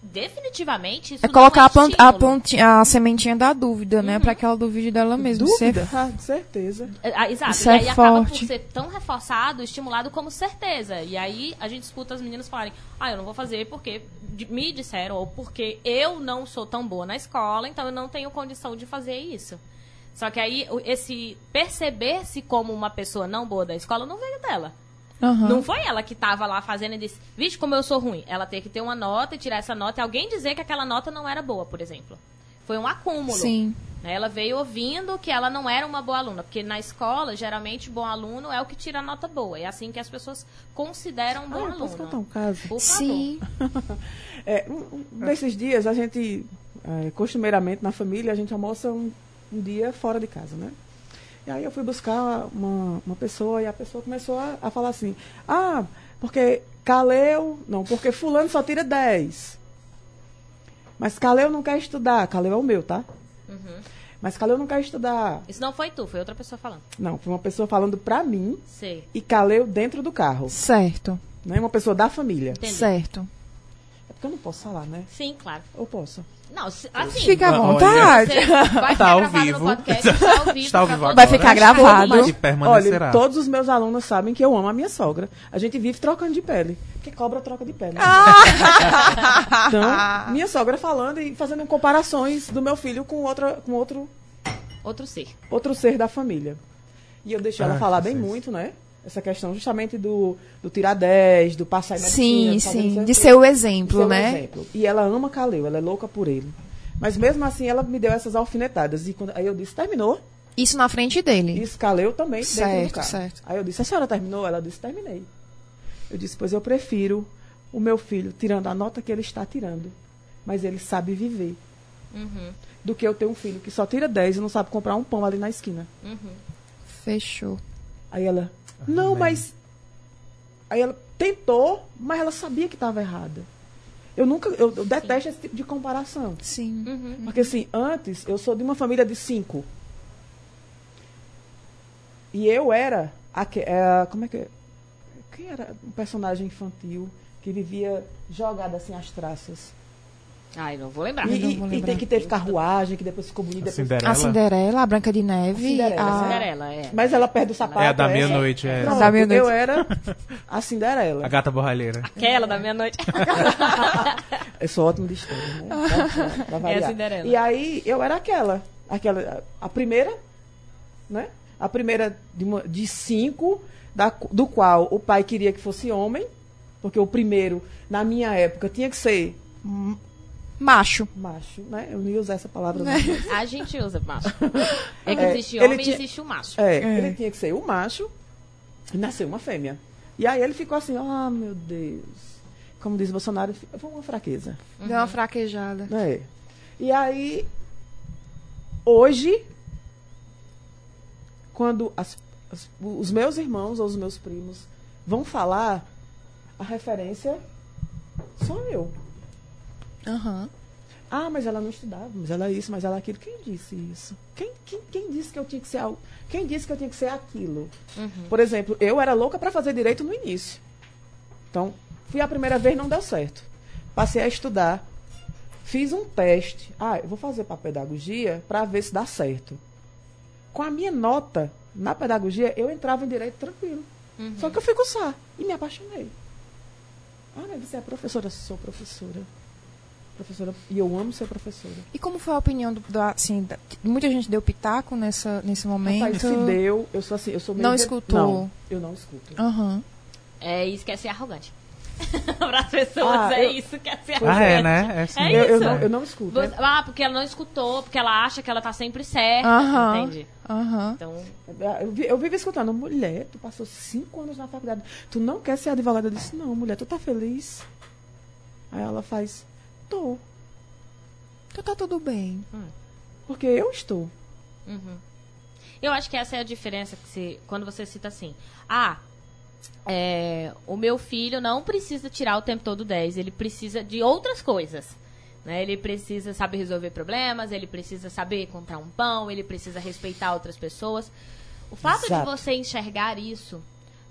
Definitivamente, isso É colocar não é a, plant- a, plantinha, a sementinha da dúvida, né? Pra que ela duvide dela mesma. Dúvida? Você- Ah, certeza. É, ah, Exato. Isso e é aí acaba por forte. ser tão reforçado, estimulado como certeza. E aí a gente escuta as meninas falarem, ah, eu não vou fazer porque me disseram, ou porque eu não sou tão boa na escola, então eu não tenho condição de fazer isso. Só que aí esse perceber-se como uma pessoa não boa da escola não veio dela. Aham. Não foi ela que tava lá fazendo e disse, vixe, como eu sou ruim. Ela tem que ter uma nota e tirar essa nota e alguém dizer que aquela nota não era boa, por exemplo. Foi um acúmulo. Sim. né? Ela veio ouvindo que ela não era uma boa aluna, porque na escola, geralmente, bom aluno é o que tira a nota boa. É assim que as pessoas consideram um bom Ah, eu posso contar um aluno. caso? Por favor. Sim. *laughs* É, um, um desses dias, a gente, é, costumeiramente na família, a gente almoça um, um dia fora de casa, né? E aí eu fui buscar uma, uma pessoa e a pessoa começou a, a falar assim: Ah, porque Caleu. Não, porque Fulano só tira 10. Mas Caleu não quer estudar. Caleu é o meu, tá? Uhum. Mas Caleu não quer estudar. Isso não foi tu, foi outra pessoa falando. Não, foi uma pessoa falando pra mim Sei. e Caleu dentro do carro. Certo. Né? Uma pessoa da família. Entendi. Certo. É porque eu não posso falar, né? Sim, claro. Ou posso? Não, se- assim. Fica à Olha. vontade. Você vai ficar Tá ao gravado vivo. no podcast, tá ao vivo. Está ao vivo Vai ficar gravado. E permanecerá. Olha, todos os meus alunos sabem que eu amo a minha sogra. A gente vive trocando de pele. Porque cobra troca de pele. então, minha sogra falando e fazendo comparações do meu filho com, outra, com outro, Outro ser. outro ser da família. E eu deixo ela Ah, falar que bem muito, né? Essa questão justamente do, do tirar 10, do passar em medicina, Sim, sim. De ser o De exemplo, ser um né? exemplo. E ela ama Caleu, ela é louca por ele. Mas mesmo assim, ela me deu essas alfinetadas. E quando, aí eu disse, terminou? Isso na frente dele. Isso Caleu também dentro do Certo, carro. certo. Aí eu disse, a senhora terminou? Ela disse, terminei. Eu disse, pois eu prefiro o meu filho tirando a nota que ele está tirando. Mas ele sabe viver. Uhum, Do que eu ter um filho que só tira 10 e não sabe comprar um pão ali na esquina. uhum. Fechou. Aí ela, não, bem. mas... Aí ela tentou, mas ela sabia que estava errada. Eu nunca, eu, eu detesto esse tipo de comparação. Sim. Uhum. Porque assim, antes eu sou de uma família de cinco. E eu era. aque- é, como é que. é? Quem era um personagem infantil que vivia jogado assim às traças? Ai, não vou lembrar. E, não e- vou e lembrar. tem que ter carruagem, que depois ficou bonita. A Depois... Cinderela. A Cinderela, a Branca de Neve. Cinderela, a- Cinderela, é. Mas ela perde o sapato. É a da essa. meia-noite, é. Pronto, Da meia-noite. eu era a Cinderela. A gata borralheira. Aquela da meia-noite. *laughs* Eu sou ótimo de história, né? Pra- pra-. É a Cinderela. E aí eu era aquela, aquela, a primeira, né? A primeira de, uma- de cinco, da, do qual o pai queria que fosse homem, porque o primeiro, na minha época, tinha que ser Macho. macho, né? Eu não ia usar essa palavra. não. *laughs* A gente usa macho. É que É, existe homem e tinha- existe o macho. É, É. ele tinha que ser o macho e nasceu uma fêmea. E aí ele ficou assim, ah, meu Deus. Como diz Bolsonaro, foi uma fraqueza. Deu uma fraquejada. É. E aí, hoje, quando as- as- os meus irmãos ou os meus primos vão falar, a referência sou eu. Aham. Ah, mas ela não estudava, mas ela é isso, mas ela é aquilo. Quem disse isso? Quem, quem, quem disse que eu tinha que ser algo? Quem disse que eu tinha que ser aquilo? Por exemplo, eu era louca para fazer direito no início. Então, fui a primeira vez, não deu certo. Passei a estudar. Fiz um teste. Ah, eu vou fazer para pedagogia para ver se dá certo. Com a minha nota na pedagogia, eu entrava em direito tranquilo. Só que eu fui cursar e me apaixonei. Ah, mas você é professora? Sou professora. Professora. E eu amo ser professora. E como foi a opinião do, do- assim, da- muita gente deu pitaco nessa, nesse momento? Rapaz, se deu, eu sou assim, eu sou meio Não escutou? Não, eu não escuto. Aham. É isso que é ser arrogante. *laughs* Para as pessoas, Ah, é eu- isso que é ser Ah, arrogante. é, né? É, sim. É eu, eu isso. não, eu não escuto. Você- ah, porque ela não escutou, porque ela acha que ela tá sempre certa. Aham. Entende? Aham. Então, Eu, eu vivo escutando, mulher, tu passou cinco anos na faculdade, tu não quer ser advogada? Eu disse, não, mulher, tu tá feliz? Aí ela faz, Tô. Então tá tudo bem. Porque eu estou. Uhum. Eu acho que essa é a diferença que se, quando você cita assim. Ah, é, o meu filho não precisa tirar o tempo todo 10, ele precisa de outras coisas. Né? Ele precisa saber resolver problemas, ele precisa saber comprar um pão, ele precisa respeitar outras pessoas. O fato Exato. de você enxergar isso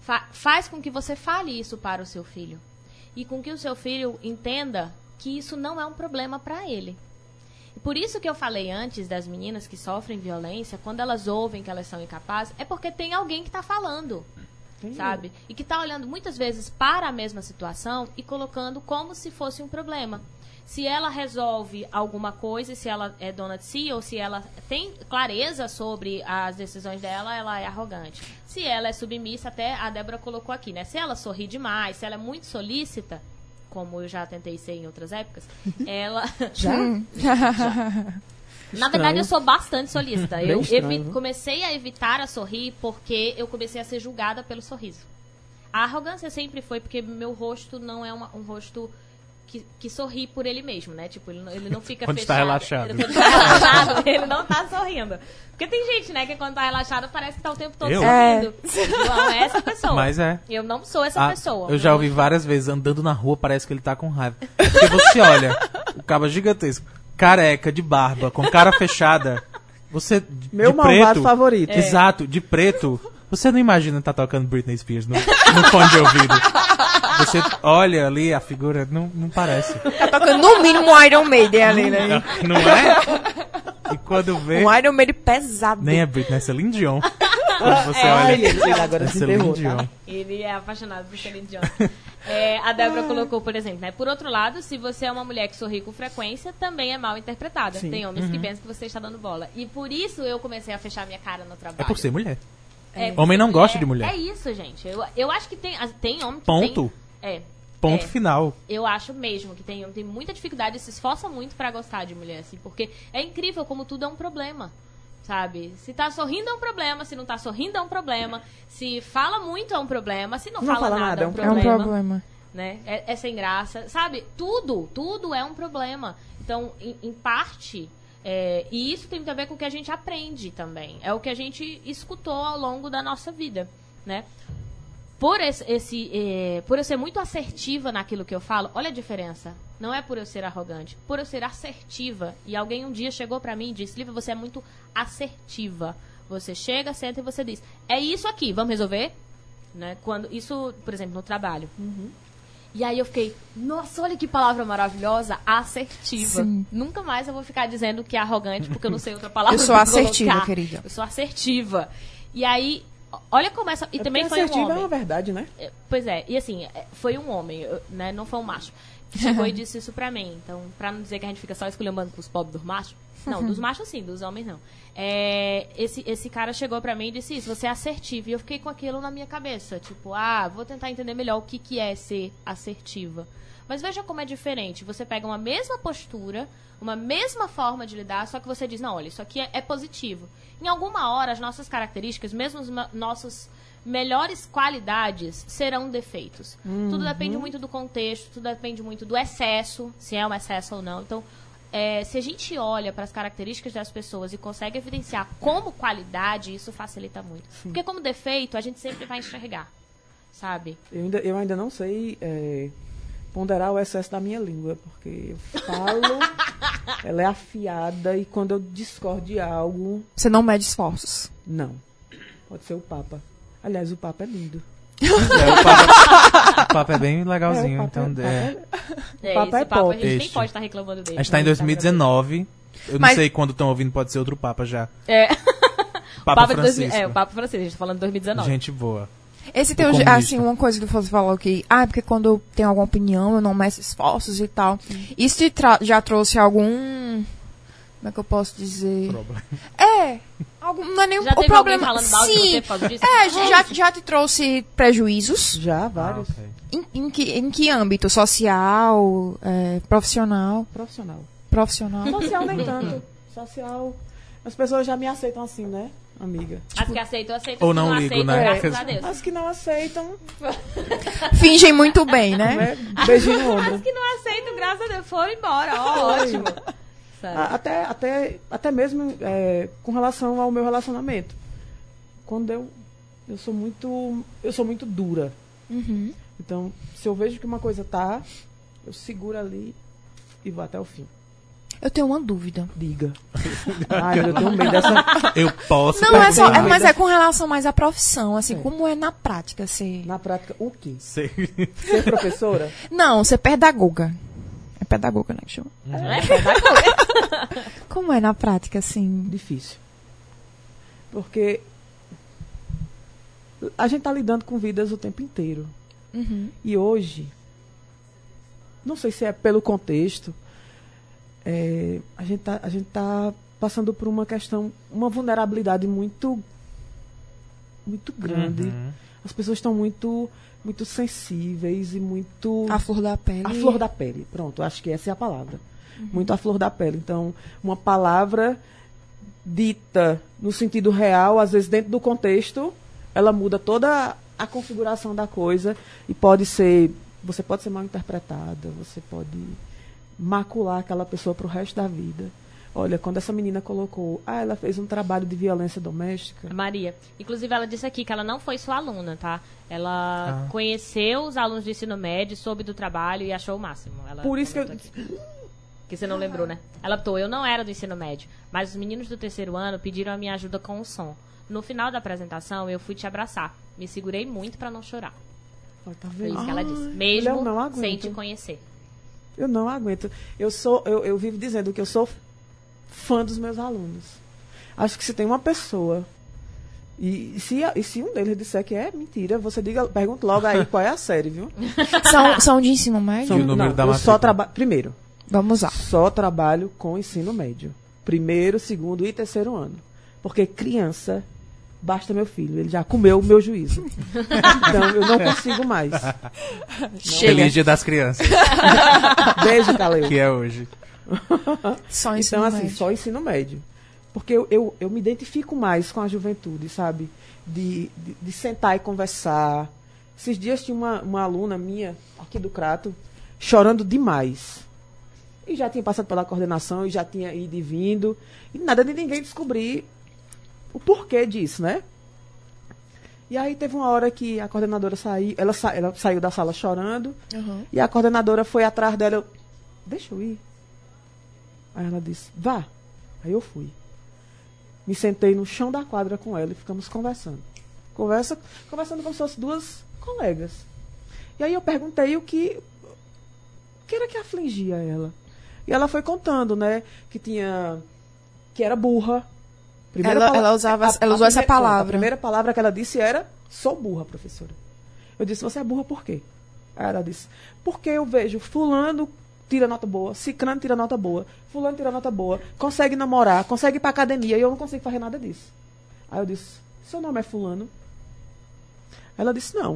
fa- faz com que você fale isso para o seu filho. E com que o seu filho entenda que isso não é um problema para ele. E Por isso que eu falei antes das meninas que sofrem violência, quando elas ouvem que elas são incapazes, é porque tem alguém que está falando, sabe? E que está olhando muitas vezes para a mesma situação e colocando como se fosse um problema. Se ela resolve alguma coisa, se ela é dona de si ou se ela tem clareza sobre as decisões dela, ela é arrogante. Se ela é submissa, até a Débora colocou aqui, né? Se ela sorri demais, se ela é muito solícita, como eu já tentei ser em outras épocas, *laughs* ela *laughs* Já? na verdade, eu sou bastante. Bem Eu evi- viu? comecei a evitar a sorrir porque eu comecei a ser julgada pelo sorriso. A arrogância sempre foi porque meu rosto não é uma- um rosto que, que sorri por ele mesmo, né? Tipo, ele não, ele não fica *laughs* Quando está fechado. relaxado. Ele, quando está relaxado, ele não tá sorrindo. Porque tem gente, né, que quando tá relaxado parece que tá o tempo todo Eu? sorrindo. João é essa pessoa. Mas é. Eu não sou essa Ah, pessoa. eu já ouvi várias vezes andando na rua, parece que ele tá com raiva. Porque você olha, o cabo gigantesco, careca, de barba, com cara fechada. Você. Meu de malvado preto, favorito. Exato, de preto. Você não imagina tá tocando Britney Spears no, no fone de ouvido. Você olha ali a figura, não, não parece. Tá tocando no mínimo um Iron Maiden ali, né? Não é? E quando vê, Um Iron Maiden pesado. nem é Britney, é Celine Dion. Quando você Ai, olha, ele, ele agora é se Celine enterrou, Dion. tá? Ele é apaixonado por Celine Dion. É, a Débora colocou, por exemplo, né? Por outro lado, se você é uma mulher que sorri com frequência, também é mal interpretada. Sim. Tem homens que pensam que você está dando bola. E por isso eu comecei a fechar minha cara no trabalho. É por ser mulher. É, Homem não é- gosta de mulher. É isso, gente. Eu, eu acho que tem, tem homem que Ponto. tem... É. Ponto É. final. Eu acho mesmo que tem, tem muita dificuldade e se esforça muito pra gostar de mulher, assim, porque é incrível como tudo é um problema. Sabe? Se tá sorrindo é um problema, se não tá sorrindo é um problema, se fala muito é um problema, se não, Não fala, fala nada, nada, é um É um problema. problema. Né? É, é sem graça, sabe? Tudo, tudo é um problema. Então, em, em parte, é, e isso tem a ver com o que a gente aprende também. É o que a gente escutou ao longo da nossa vida, né? por esse, esse, eh, por eu ser muito assertiva naquilo que eu falo, olha a diferença. Não é por eu ser arrogante, por eu ser assertiva. E alguém um dia chegou pra mim e disse: Lívia, você é muito assertiva. Você chega, senta e você diz: É isso aqui, vamos resolver? Né? Quando isso, por exemplo, no trabalho. E aí eu fiquei, nossa, olha que palavra maravilhosa, assertiva. Sim. Nunca mais eu vou ficar dizendo que é arrogante, porque eu não sei outra palavra. Eu sou assertiva, colocar. querida. Eu sou assertiva. E aí, olha como essa. E É também foi um homem. é uma verdade, né? É, Pois é, e assim, é, foi um homem, né? Não foi um macho. Que chegou e *laughs* disse isso pra mim. Então, pra não dizer que a gente fica só esculhambando com os pobres dos machos. Não, dos machos sim, dos homens não. É, esse, esse cara chegou pra mim e disse isso, você é assertiva. E eu fiquei com aquilo na minha cabeça. Tipo, ah, vou tentar entender melhor o que, que é ser assertiva. Mas veja como é diferente. Você pega uma mesma postura, uma mesma forma de lidar, só que você diz, não, olha, isso aqui é, é positivo. Em alguma hora, as nossas características, mesmo os nossos melhores qualidades, serão defeitos. Tudo depende muito do contexto, tudo depende muito do excesso, se é um excesso ou não. Então, é, se a gente olha para as características das pessoas e consegue evidenciar como qualidade, isso facilita muito. Porque como defeito, a gente sempre vai enxergar, sabe? Eu ainda, eu ainda não sei é, ponderar o excesso da minha língua, porque eu falo, *laughs* ela é afiada e quando eu discordo de algo, Você não mede esforços. não. Pode ser o Papa. Aliás, o Papa é lindo. É, o, papo, o papo é bem legalzinho, É, o então. Papa É, É, Papo esse é papo a gente nem Este. pode estar reclamando dele. a gente tá em né? 2019. Eu não Mas- sei quando estão ouvindo, pode ser outro Papa já. É. *laughs* Papa, Papa de 2000 Francisco. é, o Papa Francisco, a gente tá falando de 2019. Gente boa. Esse tem um, assim, uma coisa que você falou que, ah, porque quando eu tenho alguma opinião, eu não meço esforços e tal. Isso já trouxe algum. Como é que eu posso dizer? Problema. É. Algum, não é nem Já o teve problema. mal Sim. disso? É, já, já te trouxe prejuízos? Já, Ah, vários. ok. Em, em que, em que âmbito? Social, é, profissional? Profissional. Profissional. Social nem tanto. Social. As pessoas já me aceitam assim, né? amiga. As que aceitam, aceitam. Ou não não ligo, aceitam, né? graças É. a Deus. As que não aceitam, Fingem muito bem, né? né? Beijinho no ombro. As que não aceitam, graças a Deus, foram embora. Ó, ótimo. Sério. A- Até, até, até mesmo é, com relação ao meu relacionamento. Quando eu. Eu sou muito. Eu sou muito dura. Uhum. Então, se eu vejo que uma coisa tá, eu seguro ali e vou até o fim. Eu tenho uma dúvida. Diga. *laughs* Ai, eu tenho medo dessa. Eu posso. Não, é só, é, mas é com relação mais à profissão, assim, É. como é na prática ser. Na prática, o quê? Sei. Ser professora? Não, ser pedagoga. É pedagoga, né? que chama? É verdade. *laughs* Como é na prática, assim? Difícil. Porque a gente tá lidando com vidas o tempo inteiro. Uhum. E hoje, não sei se é pelo contexto, é, a, gente tá, a gente tá passando por uma questão, uma vulnerabilidade muito muito grande. Uhum. As pessoas estão muito muito sensíveis e muito A flor da pele. a flor da pele. Pronto, acho que essa é a palavra. Muito a flor da pele. Então, uma palavra dita no sentido real, às vezes dentro do contexto, ela muda toda a configuração da coisa e pode ser, você pode ser mal interpretada, você pode macular aquela pessoa para o resto da vida. Olha, quando essa menina colocou, ah, ela fez um trabalho de violência doméstica. Maria. Inclusive, ela disse aqui que ela não foi sua aluna, tá? Ela Ah. conheceu os alunos de ensino médio, soube do trabalho e achou o máximo. Ela Por isso que eu aqui. Que você não lembrou, né? Ela botou, eu não era do ensino médio, mas os meninos do terceiro ano pediram a minha ajuda com o som. No final da apresentação, eu fui te abraçar. Me segurei muito pra não chorar. Olha, tá Foi vendo? isso que ela disse. Mesmo eu não aguento. sem te conhecer. Eu não aguento. Eu sou, eu, eu vivo dizendo que eu sou fã dos meus alunos. Acho que se tem uma pessoa e, se, e se um deles disser que é mentira, você diga, pergunta logo aí qual é a série, viu? *laughs* São, são de ensino médio? E o número não, da eu só trabalho primeiro, Vamos lá. só trabalho com ensino médio, primeiro, segundo e terceiro ano, porque criança basta meu filho, ele já comeu o meu juízo. então eu não consigo mais. Feliz Dia das Crianças, *laughs* Beijo, Caleu. que é hoje. *laughs* Só ensino Então, assim, médio. só ensino médio. Porque eu, eu, eu me identifico mais com a juventude, sabe? De, de, de sentar e conversar. Esses dias tinha uma, uma aluna minha, aqui do Crato, chorando demais. E já tinha passado pela coordenação, e já tinha ido e vindo. E nada de ninguém descobrir o porquê disso, né? E aí teve uma hora que a coordenadora saiu, ela, sa, ela saiu da sala chorando, Uhum. e a coordenadora foi atrás dela. Eu, Deixa eu ir. Aí ela disse, vá. Aí eu fui. Me sentei no chão da quadra com ela e ficamos conversando. Conversa, conversando como se fossem duas colegas. E aí eu perguntei o que, o que era que afligia ela. E ela foi contando, né, que tinha que era burra. Ela- pala- ela usava- ela usou essa primeira- palavra. A primeira palavra que ela disse era sou burra, professora. Eu disse, você é burra por quê? Aí ela disse, porque eu vejo fulano tira nota boa, ciclano tira nota boa, fulano tira nota boa, consegue namorar, consegue ir pra academia e eu não consigo fazer nada disso. Aí eu disse, seu nome é fulano? Ela disse, não.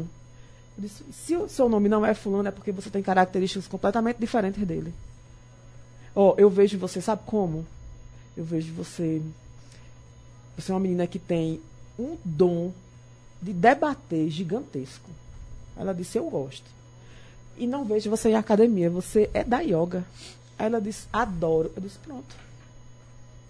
Eu disse, se o seu nome não é fulano é porque você tem características completamente diferentes dele. Ó, eu vejo você, sabe como? Eu vejo você. Você é uma menina que tem um dom de debater gigantesco. Ela disse, eu gosto. E não vejo você em academia, você é da yoga. Aí ela disse, adoro. Eu disse, pronto.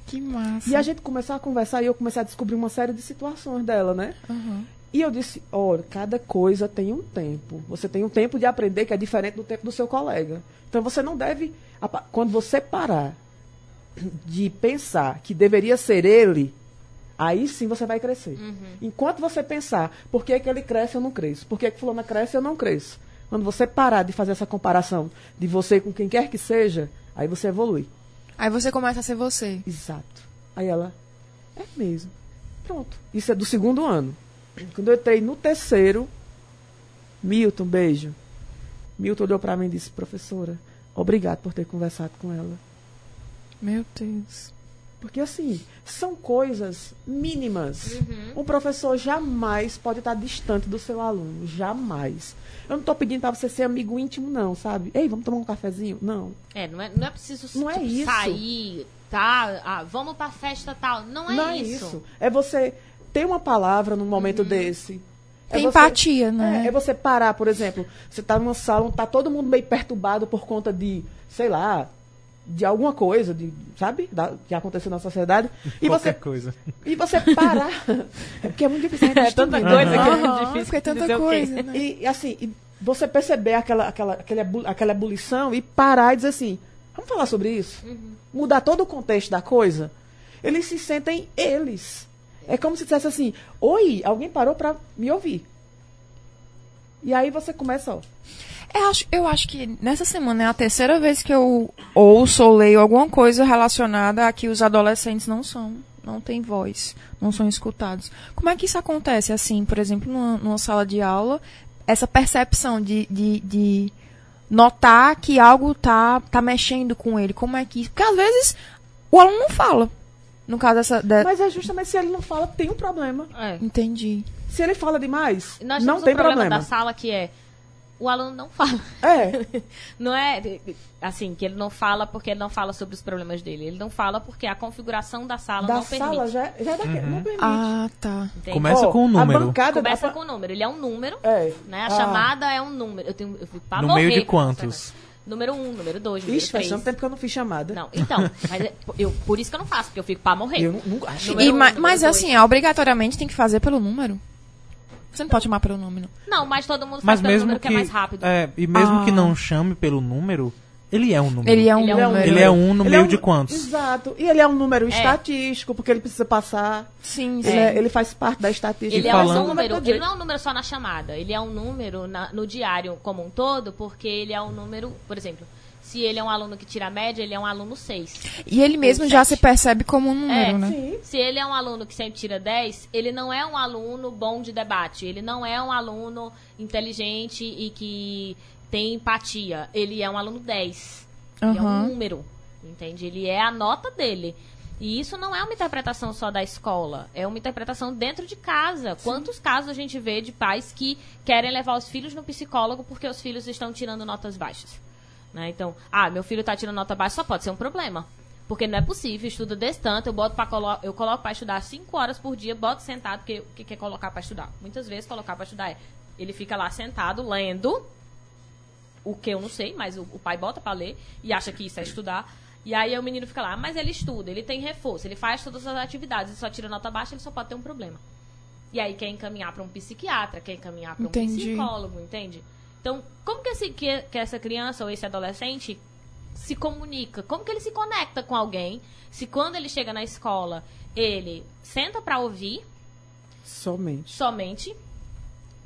Que massa. E a gente começou a conversar e eu comecei a descobrir uma série de situações dela, né? Uhum. E eu disse, olha, cada coisa tem um tempo. Você tem um tempo de aprender que é diferente do tempo do seu colega. Então você não deve. Quando você parar de pensar que deveria ser ele, aí sim você vai crescer. Enquanto você pensar, por que, que ele cresce eu não cresço? Por que, que fulana cresce eu não cresço? Quando você parar de fazer essa comparação de você com quem quer que seja, aí você evolui. Aí você começa a ser você. Exato. Aí ela, é mesmo. Pronto. Isso é do segundo ano. Quando eu entrei no terceiro, Milton, beijo. Milton olhou pra mim e disse, professora, obrigado por ter conversado com ela. Meu Deus. Porque, assim, são coisas mínimas. Um professor jamais pode estar distante do seu aluno. Jamais. Eu não estou pedindo para você ser amigo íntimo, não, sabe? Ei, vamos tomar um cafezinho? Não. É, não é, não é preciso Não é tipo, isso. sair, tá? Ah, vamos pra festa tal. Não é não isso. é isso. É você ter uma palavra num momento desse. É Tem você- empatia, né? É, é você parar, por exemplo, você tá numa sala onde tá todo mundo meio perturbado por conta de, sei lá, de alguma coisa, de, sabe? Da, que aconteceu na sociedade. E Qualquer você, coisa. e você parar. é porque é muito difícil. gente É tanta distinguir, coisa que é Aham, difícil é tanta coisa, né? E, assim, e você perceber aquela, aquela, aquela, aquela ebulição e parar e dizer assim, vamos falar sobre isso? Mudar todo o contexto da coisa. Eles se sentem eles. É como se dissesse assim, oi, alguém parou pra me ouvir. E aí você começa, ó. Eu acho, eu acho que nessa semana é a terceira vez que eu ouço ou leio alguma coisa relacionada a que os adolescentes não são, não têm voz, não são escutados. Como é que isso acontece, assim, por exemplo, numa, numa sala de aula, essa percepção de, de, de notar que algo tá, tá mexendo com ele? Como é que... Porque às vezes o aluno não fala. No caso dessa... da- Mas é justamente se ele não fala, tem um problema. É. Entendi. Se ele fala demais, Nós não temos tem um problema, problema. da sala que é o aluno não fala. É, *laughs* Não é assim, que ele não fala porque ele não fala sobre os problemas dele. Ele não fala porque a configuração da sala da não sala permite. já, já é daquele, não permite. Ah, tá. entende? Começa Ó, com um A número. bancada Começa dá com o número. Ele é um número. É. né? A Ah. chamada é um número. Eu, tenho, eu fico pra No morrer meio de quantos? Número um, número dois, número Ixi, faz três. tanto tempo que eu não fiz chamada. Não, então, mas é- eu, por isso que eu não faço, porque eu fico pra morrer. Eu não, não acho. Número E, um, mas dois. assim, é, obrigatoriamente tem que fazer pelo número? Você não pode chamar pelo número. Não, mas todo mundo Mas faz pelo mesmo número que, que, é mais rápido. é, e mesmo Ah. que não chame pelo número, ele é um número. Ele é um Ele é um número. Ele é um no Ele meio é um- de quantos? Exato. E ele é um número estatístico, porque ele precisa passar. Sim, Ele, sim. é- ele faz parte da estatística. Ele é falando- um número, ele não é um número só na chamada, ele é um número na- no diário como um todo, porque ele é um número, por exemplo, se ele é um aluno que tira a média, ele é um aluno 6. E ele mesmo já se percebe como um número, É, né? Sim. Se ele é um aluno que sempre tira 10, ele não é um aluno bom de debate, ele não é um aluno inteligente e que tem empatia, ele é um aluno 10. Ele é um número, entende? Ele é a nota dele. E isso não é uma interpretação só da escola, é uma interpretação dentro de casa. Quantos casos a gente vê de pais que querem levar os filhos no psicólogo porque os filhos estão tirando notas baixas? Né? Então, ah, meu filho está tirando nota baixa, só pode ser um problema. Porque não é possível, estuda desse tanto, eu boto para colo eu coloco para estudar 5 horas por dia, boto sentado, porque o que que é colocar para estudar? Muitas vezes colocar para estudar é, ele fica lá sentado lendo, o que eu não sei, mas o, o pai bota para ler e acha que isso é estudar. E aí o menino fica lá, mas ele estuda, ele tem reforço, ele faz todas as atividades, ele só tira nota baixa, ele só pode ter um problema. E aí quer encaminhar para um psiquiatra, quer encaminhar para um psicólogo, entende? Então, como que, esse, que, que essa criança ou esse adolescente se comunica? Como que ele se conecta com alguém? Se quando ele chega na escola, ele senta para ouvir Somente. somente,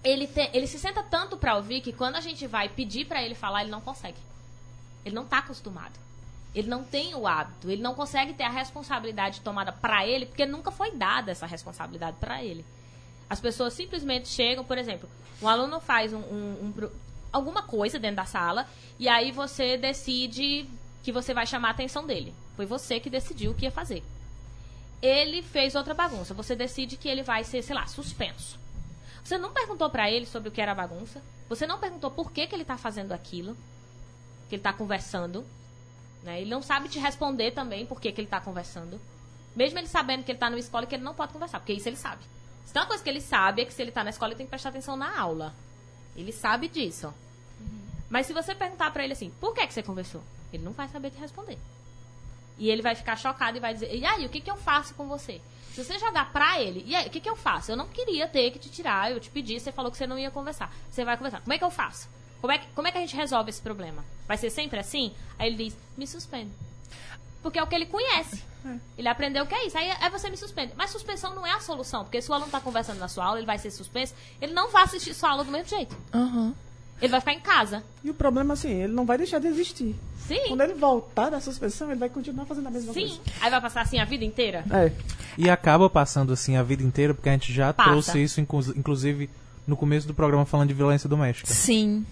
ele, te- ele se senta tanto para ouvir que quando a gente vai pedir para ele falar, ele não consegue. Ele não está acostumado. Ele não tem o hábito, ele não consegue ter a responsabilidade tomada para ele, porque nunca foi dada essa responsabilidade para ele. As pessoas simplesmente chegam, por exemplo, um aluno faz um, um- um alguma coisa dentro da sala e aí você decide que você vai chamar a atenção dele. Foi você que decidiu o que ia fazer. Ele fez outra bagunça. Você decide que ele vai ser, sei lá, suspenso. Você não perguntou pra ele sobre o que era a bagunça. Você não perguntou por que, que ele tá fazendo aquilo. Que ele tá conversando. Né? Ele não sabe te responder também por que, que ele tá conversando. Mesmo ele sabendo que ele tá numa escola e que ele não pode conversar, porque isso ele sabe. Se tem uma coisa que ele sabe é que se ele tá na escola, ele tem que prestar atenção na aula. Ele sabe disso. Mas se você perguntar pra ele assim, por que, que você conversou? Ele não vai saber te responder. E ele vai ficar chocado e vai dizer, e aí, o que, que eu faço com você? Se você jogar pra ele, e aí, o que, que eu faço? Eu não queria ter que te tirar, eu te pedi, você falou que você não ia conversar. Você vai conversar. Como é que eu faço? Como é que, como é que a gente resolve esse problema? Vai ser sempre assim? Aí ele diz, me suspende. Porque é o que ele conhece. Ele aprendeu que é isso. Aí é você me suspende. Mas suspensão não é a solução. Porque se o aluno está conversando na sua aula, ele vai ser suspenso. Ele não vai assistir sua aula do mesmo jeito. Aham. Ele vai ficar em casa. E o problema, assim, ele não vai deixar de existir. Sim. Quando ele voltar da suspensão, ele vai continuar fazendo a mesma Sim. coisa. Aí vai passar assim a vida inteira. É. E acaba passando assim a vida inteira, porque a gente já Passa. trouxe isso, inclu- inclusive, no começo do programa falando de violência doméstica. Sim.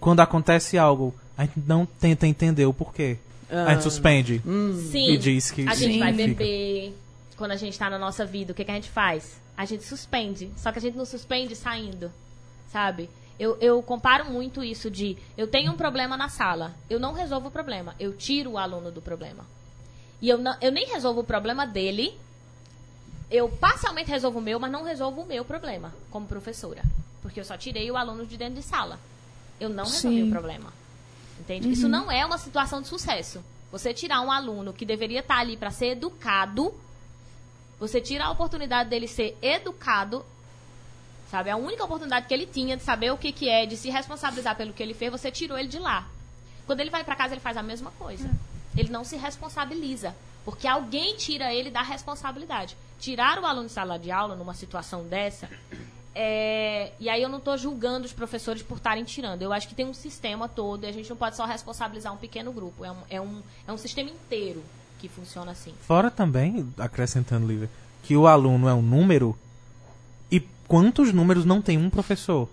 Quando acontece algo, a gente não tenta entender o porquê. A gente suspende. Sim. E diz que a gente sim, vai beber. Quando a gente tá na nossa vida, o que, que a gente faz? A gente suspende. Só que a gente não suspende saindo. Sabe? Eu, eu comparo muito isso de eu tenho um problema na sala. Eu não resolvo o problema. Eu tiro o aluno do problema. E eu, não, eu nem resolvo o problema dele. Eu parcialmente resolvo o meu, mas não resolvo o meu problema como professora. Porque eu só tirei o aluno de dentro de sala. Eu não resolvi Sim. o problema. Entende? Isso não é uma situação de sucesso. Você tirar um aluno que deveria estar ali para ser educado, você tira a oportunidade dele ser educado, sabe? A única oportunidade que ele tinha de saber o que, que é, de se responsabilizar pelo que ele fez, você tirou ele de lá. Quando ele vai para casa, ele faz a mesma coisa. Ele não se responsabiliza, porque alguém tira ele da responsabilidade. Tirar o aluno de sala de aula numa situação dessa é, e aí eu não estou julgando os professores por estarem tirando. Eu acho que tem um sistema todo e a gente não pode só responsabilizar um pequeno grupo. É um, é um, é um sistema inteiro que funciona assim. Fora também, acrescentando, Lívia, que o aluno é um número quantos números não tem um professor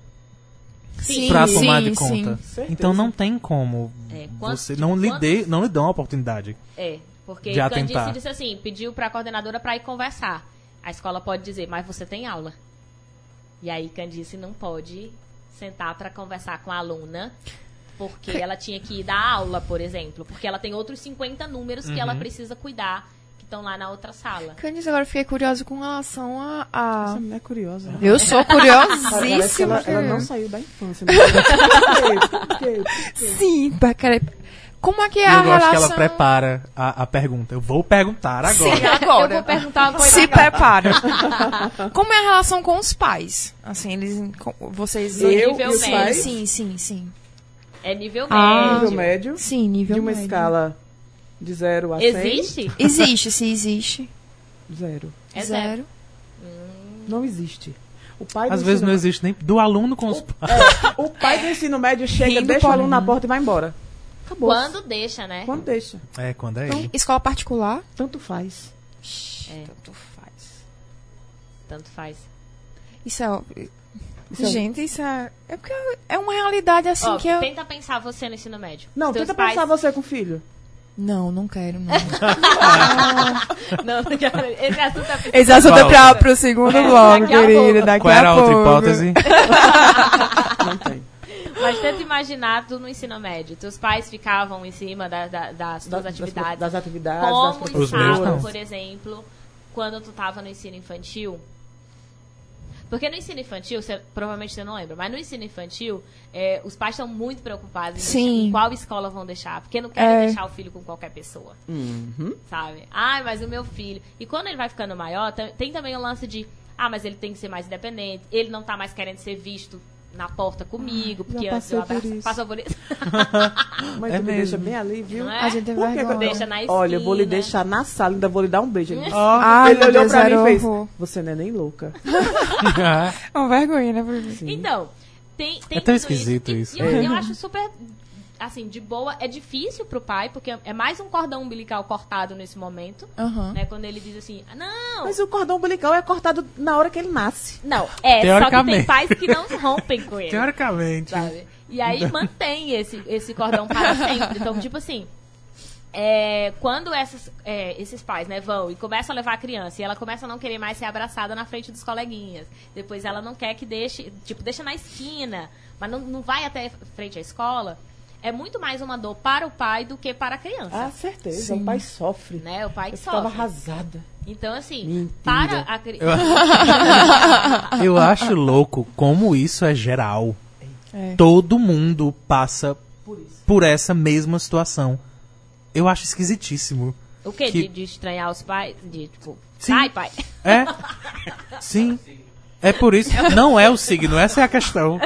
Sim, pra sim, tomar de sim. conta? Certeza. Então não tem como É, quantos- você não lhe quantos- dê, não lhe dão a oportunidade. É, porque De Candice atentar. disse assim, pediu para a coordenadora para ir conversar. A escola pode dizer, mas você tem aula. E aí Candice não pode sentar para conversar com a aluna, porque ela tinha que ir dar aula, por exemplo, porque ela tem outros 50 números que Uhum. ela precisa cuidar, estão lá na outra sala. Candice, agora eu fiquei curiosa com relação a. a- Essa mulher é curiosa. né? Eu sou curiosíssima. ela, ela não saiu da infância. Né? Sim, pra querer- Como é que é E a eu gosto relação? que ela prepara a, a pergunta. Eu vou perguntar agora. Sim, agora. Eu vou perguntar uma coisa Se agora. prepara. *laughs* Como é a relação com os pais? Assim, eles. Vocês. Eu nível e os médio. pais, Sim, sim, sim. É nível Ah. nível médio. médio, Sim, nível de uma médio. escala de 0 a 100. Existe? Existe, se existe. Zero. É zero. Zero. Não existe. O pai Às vezes não existe nem do aluno com os pais. É, o pai do ensino médio *laughs* chega, Rindo deixa o aluno na porta e vai embora. Acabou. Quando deixa, né? Quando deixa. É, quando é Então, ele. Escola particular? Tanto faz. É. Tanto faz. Tanto faz. Isso é. Isso é- Gente, isso é. É porque é uma realidade assim Ó, que eu. Tenta pensar você no ensino médio. Não, tenta pais- pensar você com filho. Não, não quero, não. *laughs* Não, não quero. Esse assunto é Esse assunto é pra, pro segundo É, bloco, daqui a querido. pouco. Daqui Qual era a pouco. outra hipótese? *laughs* Não tem. Mas tenta imaginar tu no ensino médio. Teus pais ficavam em cima da- da- das tuas Das- atividades. Das, atividades, das Como meus não. estavam, por exemplo, quando tu tava no ensino infantil. Porque no ensino infantil, você- provavelmente você não lembra, mas no ensino infantil, é, os pais estão muito preocupados em, em qual escola vão deixar. Porque não querem É. deixar o filho com qualquer pessoa. Uhum. sabe? Ai, mas o meu filho. E quando ele vai ficando maior, tem, tem também o lance de, ah, mas ele tem que ser mais independente, ele não tá mais querendo ser visto na porta comigo, porque antes eu abraço, isso. passou por isso. *laughs* Mas É tu me deixa bem ali, viu? É? A gente tem que eu- vergonha. Deixa na Olha, eu vou lhe esquina. deixar na sala, ainda vou lhe dar um beijo. *laughs* Ele, disse. Ai, ele olhou Deus, pra mim e fez. Você não é nem louca. *laughs* É uma vergonha, né. Então, tem, tem É tão esquisito isso. E, eu, eu acho super, assim, de boa. É difícil pro pai, porque é mais um cordão umbilical cortado nesse momento, Aham. né? Quando ele diz assim, ah, não, Mas o cordão umbilical é cortado na hora que ele nasce. não, é, só que tem pais que não rompem com ele. Teoricamente. sabe? E aí mantém esse, esse cordão para sempre. Então, tipo assim, é, quando essas, é, esses pais né, vão e começam a levar a criança e ela começa a não querer mais ser abraçada na frente dos coleguinhas, depois ela não quer que deixe, tipo, deixa na esquina, mas não, não vai até frente à escola, é muito mais uma dor para o pai do que para a criança. Ah, certeza. Sim. O pai sofre. Né? O pai que Eu sofre. arrasada. Então, assim, Mentira. para a criança. *laughs* Eu acho louco como isso é geral. É. Todo mundo passa por essa mesma situação. Eu acho esquisitíssimo. O quê? Que- De, de estranhar os pais? De, tipo, Sim. sai, pai. É? Sim. É por isso. Não é o signo, essa é a questão.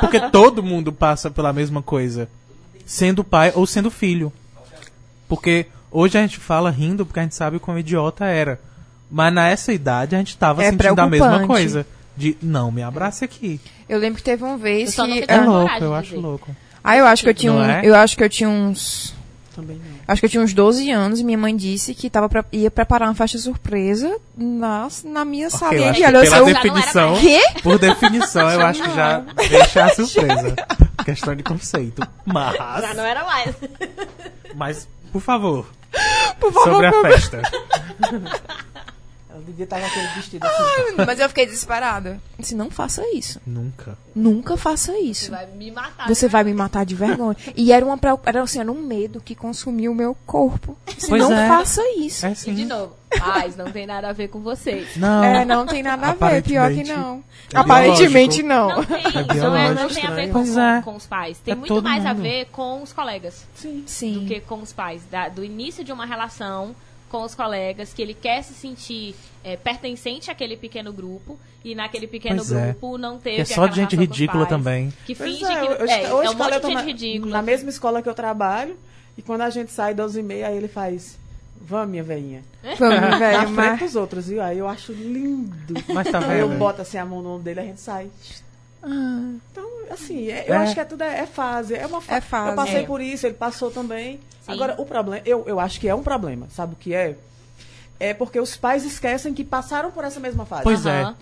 Porque todo mundo passa pela mesma coisa. Sendo pai ou sendo filho. Porque hoje a gente fala rindo porque a gente sabe como idiota era. Mas nessa idade a gente tava É sentindo a mesma coisa. De, não, me abrace aqui. Eu lembro que teve uma vez Eu só não que. É louco, eu acho louco. Ah, eu acho que eu tinha um, é? Eu acho que eu tinha uns. Também não. Acho que eu tinha uns 12 anos e minha mãe disse que tava pra, ia preparar uma festa surpresa na, na minha Ok, salinha eu de aula. Eu Já pela sei não era definição, por definição, eu acho que já deixa a *laughs* surpresa. Questão de conceito. Mas, Já não era mais. mas Por favor, Por favor, sobre a por- festa. *laughs* Ela devia estar com aquele vestido assim. Mas eu fiquei desesperada. Disse, não faça isso. Nunca. Nunca faça Você isso. vai me matar. Você vai me matar de vergonha. E era, uma, era, assim, era um medo que consumiu o meu corpo. Disse, Pois não é. faça isso. É E de novo, paz, não tem nada a ver com vocês. Não. É, não tem nada a ver, pior que Aparentemente, não. é Aparentemente não. Não tem, não, é, não tem a ver com, é. com os pais. Tem É muito mais a mundo. ver com os colegas Sim. do Sim. que com os pais. Da- do início de uma relação com os colegas, que ele quer se sentir é, pertencente àquele pequeno grupo e naquele pequeno Pois é. grupo não teve é só de gente ridícula pais, também. Que Pois finge é, que hoje, é, é hoje um monte de tá gente na, ridícula. na mesma escola que eu trabalho. E quando a gente sai das e meia, aí ele faz. Vamos, minha veinha. *laughs* Vamos, Na velho, frente mas... dos outros, viu? Aí eu acho lindo. Mas tá Aí eu vendo? boto assim a mão no ombro dele, a gente sai. Ah, Então, assim, é- eu É. acho que é tudo é, é fase. É uma fa- É fase. Eu passei É. por isso, ele passou também. Sim. Agora, o problema, eu, eu acho que é um problema. Sabe o que é? É porque os pais esquecem que passaram por essa mesma fase. Pois é.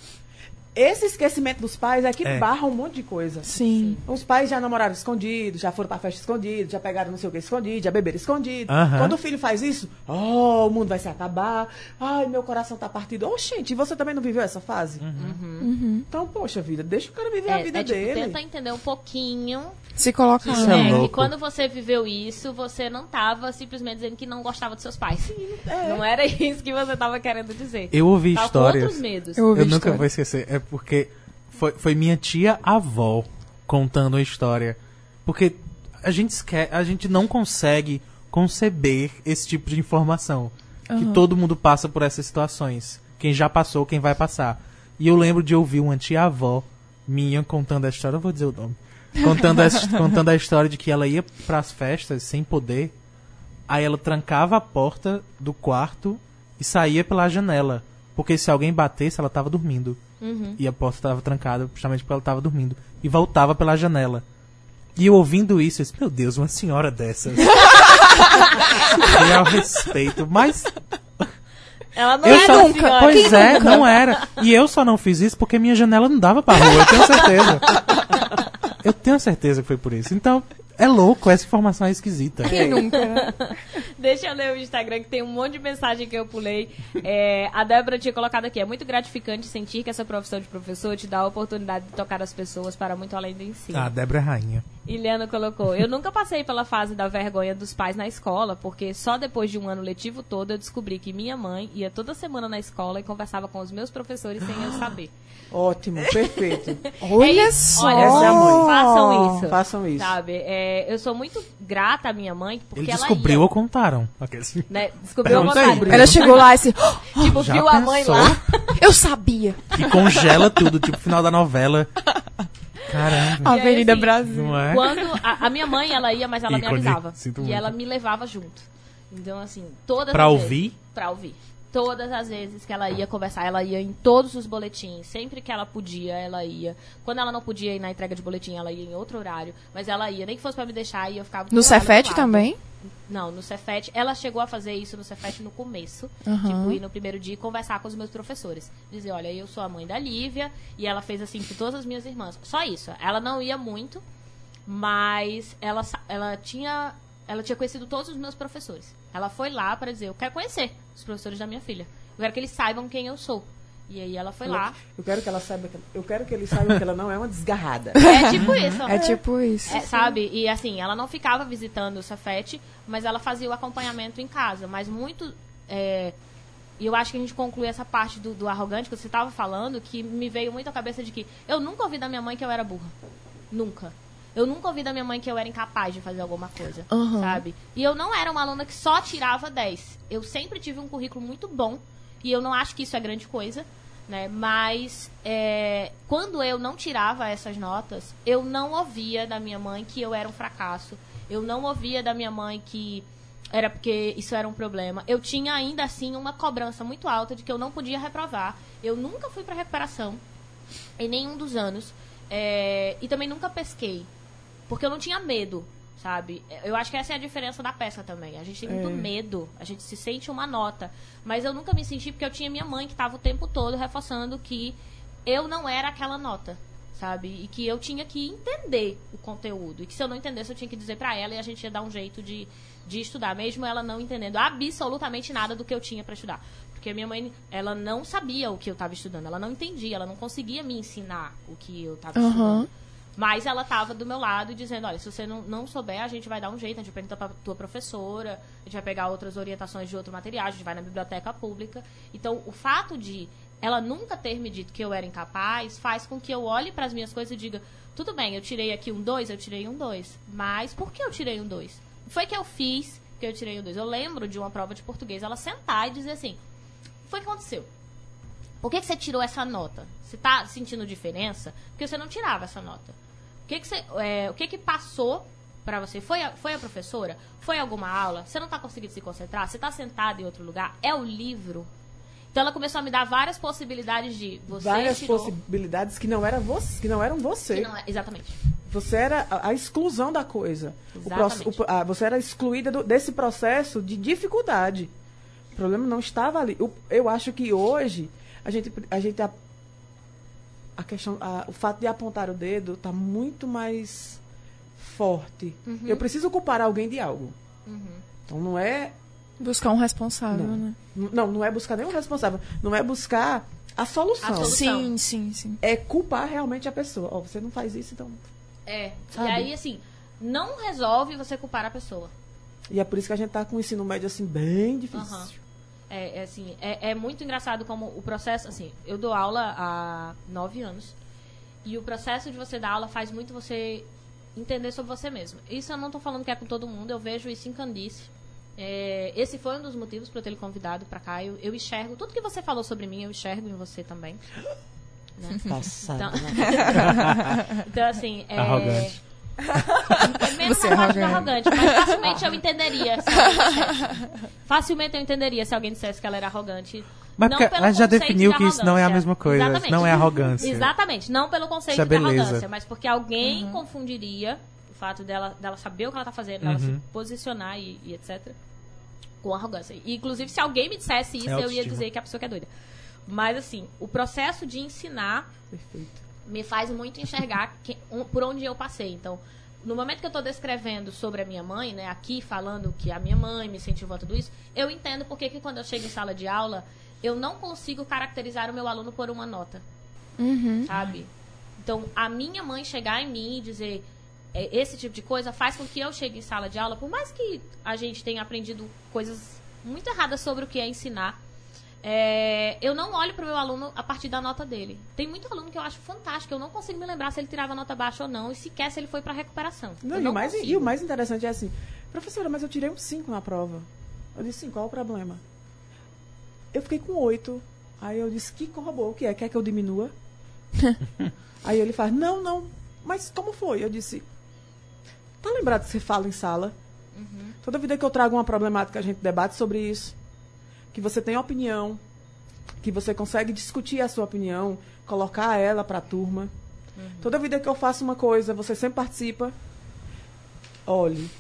Esse esquecimento dos pais é que É. barra um monte de coisa. sim. Os pais já namoraram escondidos, já foram pra festa escondido, já pegaram não sei o que escondido, já beberam escondido. Quando o filho faz isso, oh, o mundo vai se acabar. Ai, meu coração tá partido. Oh, gente, você também não viveu essa fase? Uhum. Então, poxa vida, deixa o cara viver a É, vida é tipo, dele. tenta entender um pouquinho Se colocar. Isso é né, que quando você viveu isso, você não tava simplesmente dizendo que não gostava dos seus pais. é. Não era isso que você tava querendo dizer. Eu ouvi Tava com histórias. outros medos. Eu ouvi Eu nunca história. vou esquecer. É porque foi, foi minha tia avó contando a história. Porque a gente, esque- a gente não consegue conceber esse tipo de informação. Que todo mundo passa por essas situações. Quem já passou, quem vai passar. E eu lembro de ouvir uma tia-avó minha contando a história, eu vou dizer o nome. Contando a, contando a história de que ela ia pras festas sem poder. Aí ela trancava a porta do quarto e saía pela janela. Porque se alguém batesse, ela tava dormindo. E a porta estava trancada, justamente porque ela estava dormindo. E voltava pela janela. E eu ouvindo isso, eu disse, meu Deus, uma senhora dessas. *laughs* ao respeito. Mas Ela não eu era só. senhora. Pois *laughs* é, não era. E eu só não fiz isso porque minha janela não dava pra rua, eu tenho certeza. Eu tenho certeza que foi por isso. Então, é louco, essa informação é esquisita. Quem nunca, né? *laughs* Deixa eu ler o Instagram que tem um monte de mensagem que eu pulei. É, a Débora tinha colocado aqui. É muito gratificante sentir que essa profissão de professor te dá a oportunidade de tocar as pessoas para muito além do ensino. Ah, Débora é rainha. Iliana colocou: Eu nunca passei pela fase da vergonha dos pais na escola, porque só depois de um ano letivo todo eu descobri que minha mãe ia toda semana na escola e conversava com os meus professores sem eu saber. Ótimo, perfeito. *laughs* Olha É isso. só. Olha, é façam isso. Façam isso. Sabe? É, eu sou muito grata à minha mãe, porque Ele ela descobriu ia, ou contaram? Aqueles... né? Descobriu Pergunta vontade. Bruna. Ela chegou lá e disse, *laughs* Tipo, Já viu a mãe pensou? lá. eu sabia. E congela tudo, tipo final da novela. *laughs* Caramba. aí, Avenida assim, Brasil. Não é? Quando a, a minha mãe, ela ia, mas ela me avisava. Sinto e muito. ela me levava junto. Então, assim, todas Pra ouvir? Vezes, pra ouvir. Todas as vezes que ela ia conversar, ela ia em todos os boletins. Sempre que ela podia, ela ia. Quando ela não podia ir na entrega de boletim, ela ia em outro horário. Mas ela ia, nem que fosse pra me deixar, e eu ficava... No lado. também? Não, no Cefet. Ela chegou a fazer isso no Cefet no começo. Aham. Tipo, ir no primeiro dia e conversar com os meus professores. Dizer, olha, eu sou a mãe da Lívia. E ela fez assim com todas as minhas irmãs. Só isso. Ela não ia muito, mas ela, ela tinha. Ela tinha conhecido todos os meus professores. Ela foi lá para dizer, eu quero conhecer os professores da minha filha. Eu quero que eles saibam quem eu sou. E aí ela foi lá. Eu quero que ela saiba que, eu quero que ele saiba que ela não é uma desgarrada. *laughs* É tipo isso. É tipo isso. É, sabe? E assim, ela não ficava visitando o Cefete, mas ela fazia o acompanhamento em casa. Mas muito. é, E eu acho que a gente conclui essa parte do, do arrogante que você estava falando, que me veio muito à cabeça de que eu nunca ouvi da minha mãe que eu era burra. Nunca. Eu nunca ouvi da minha mãe que eu era incapaz de fazer alguma coisa, Aham. sabe? E eu não era uma aluna que só tirava 10. Eu sempre tive um currículo muito bom, e eu não acho que isso é grande coisa, né? Mas é, quando eu não tirava essas notas, eu não ouvia da minha mãe que eu era um fracasso. Eu não ouvia da minha mãe que era porque isso era um problema. Eu tinha ainda assim uma cobrança muito alta de que eu não podia reprovar. Eu nunca fui para recuperação em nenhum dos anos. É, e também nunca pesquei. Porque eu não tinha medo, sabe? Eu acho que essa é a diferença da pesca também. A gente tem muito É. medo, a gente se sente uma nota. Mas eu nunca me senti porque eu tinha minha mãe que estava o tempo todo reforçando que eu não era aquela nota, sabe? E que eu tinha que entender o conteúdo. E que se eu não entendesse, eu tinha que dizer pra ela e a gente ia dar um jeito de, de estudar, mesmo ela não entendendo absolutamente nada do que eu tinha pra estudar. Porque minha mãe, ela não sabia o que eu estava estudando, ela não entendia, ela não conseguia me ensinar o que eu estava Aham. estudando. Mas ela estava do meu lado dizendo, olha, se você não, não souber, a gente vai dar um jeito, a gente pergunta pra tua professora, a gente vai pegar outras orientações de outro material, a gente vai na biblioteca pública. Então, o fato de ela nunca ter me dito que eu era incapaz faz com que eu olhe para as minhas coisas e diga, tudo bem, eu tirei aqui um 2, eu tirei um 2. Mas por que eu tirei um 2? Foi que eu fiz que eu tirei um 2. Eu lembro de uma prova de português, ela sentar e dizer assim, foi que aconteceu? Por que, que você tirou essa nota? Você tá sentindo diferença? Porque você não tirava essa nota. O que, que, você, é, o que, que passou pra você? Foi a, foi a professora? Foi alguma aula? Você não tá conseguindo se concentrar? Você tá sentado em outro lugar? É o livro? Então ela começou a me dar várias possibilidades de você Várias tirou, possibilidades que não, era você, que não eram você. não é- exatamente. Você era a, a exclusão da coisa. O Exatamente. proce- o- ah, você era excluída do- desse processo de dificuldade. O problema não estava ali. Eu, eu acho que hoje a gente, a gente a, questão, a- o fato de apontar o dedo está muito mais forte. Uhum. Eu preciso culpar alguém de algo. Então não é Buscar um responsável, Não. né? não, não é buscar nenhum responsável. Não é buscar a solução. A solução. Sim, sim, sim. É culpar realmente a pessoa. Ó, você não faz isso, então. É. Sabe? E aí, assim, não resolve você culpar a pessoa. E é por isso que a gente tá com o ensino médio assim bem difícil. Aham. É, é assim, é, é muito engraçado como o processo, assim, eu dou aula há nove anos. E o processo de você dar aula faz muito você entender sobre você mesmo. Isso eu não tô falando que é com todo mundo, eu vejo isso em Candice. É, esse foi um dos motivos para eu ter lhe convidado para cá. Eu, eu enxergo tudo que você falou sobre mim, eu enxergo em você também. Né? Passado. Então, *laughs* então assim, é, Arrogante. É menos Você é parte arrogante. arrogante, mas facilmente eu entenderia se. Facilmente eu entenderia se alguém dissesse que ela era arrogante. Mas não ela já definiu de que isso não é a mesma coisa, Exatamente. não é arrogância. Exatamente, não pelo conceito é de arrogância, mas porque alguém confundiria o fato dela, dela saber o que ela tá fazendo, dela se Uhum. posicionar e, e etc. com arrogância. E, inclusive, se alguém me dissesse isso, É eu ia dizer que a pessoa que é doida. Mas assim, o processo de ensinar Perfeito. Me faz muito enxergar que- um- por onde eu passei. Então, no momento que eu estou descrevendo sobre a minha mãe, né, aqui falando que a minha mãe me incentivou a tudo isso, eu entendo porque que quando eu chego em sala de aula, eu não consigo caracterizar o meu aluno por uma nota, Uhum. sabe? Então, a minha mãe chegar em mim e dizer é, esse tipo de coisa faz com que eu chegue em sala de aula, por mais que a gente tenha aprendido coisas muito erradas sobre o que é ensinar, é, eu não olho para o meu aluno a partir da nota dele. Tem muito aluno que eu acho fantástico, eu não consigo me lembrar se ele tirava nota baixa ou não, e sequer se ele foi para recuperação. Não, e, não mais, e o mais interessante é assim, professora, mas eu tirei um 5 na prova. Eu disse, sim, qual o problema? Eu fiquei com 8. Aí eu disse, que corroborou, o que é? Quer que eu diminua? *laughs* Aí ele faz, não, não, mas como foi? Eu disse, tá lembrado que você fala em sala? Uhum. Toda vida que eu trago uma problemática, a gente debate sobre isso. Que você tem opinião, que você consegue discutir a sua opinião, colocar ela para a turma. Toda vida que eu faço uma coisa, você sempre participa. Olhe,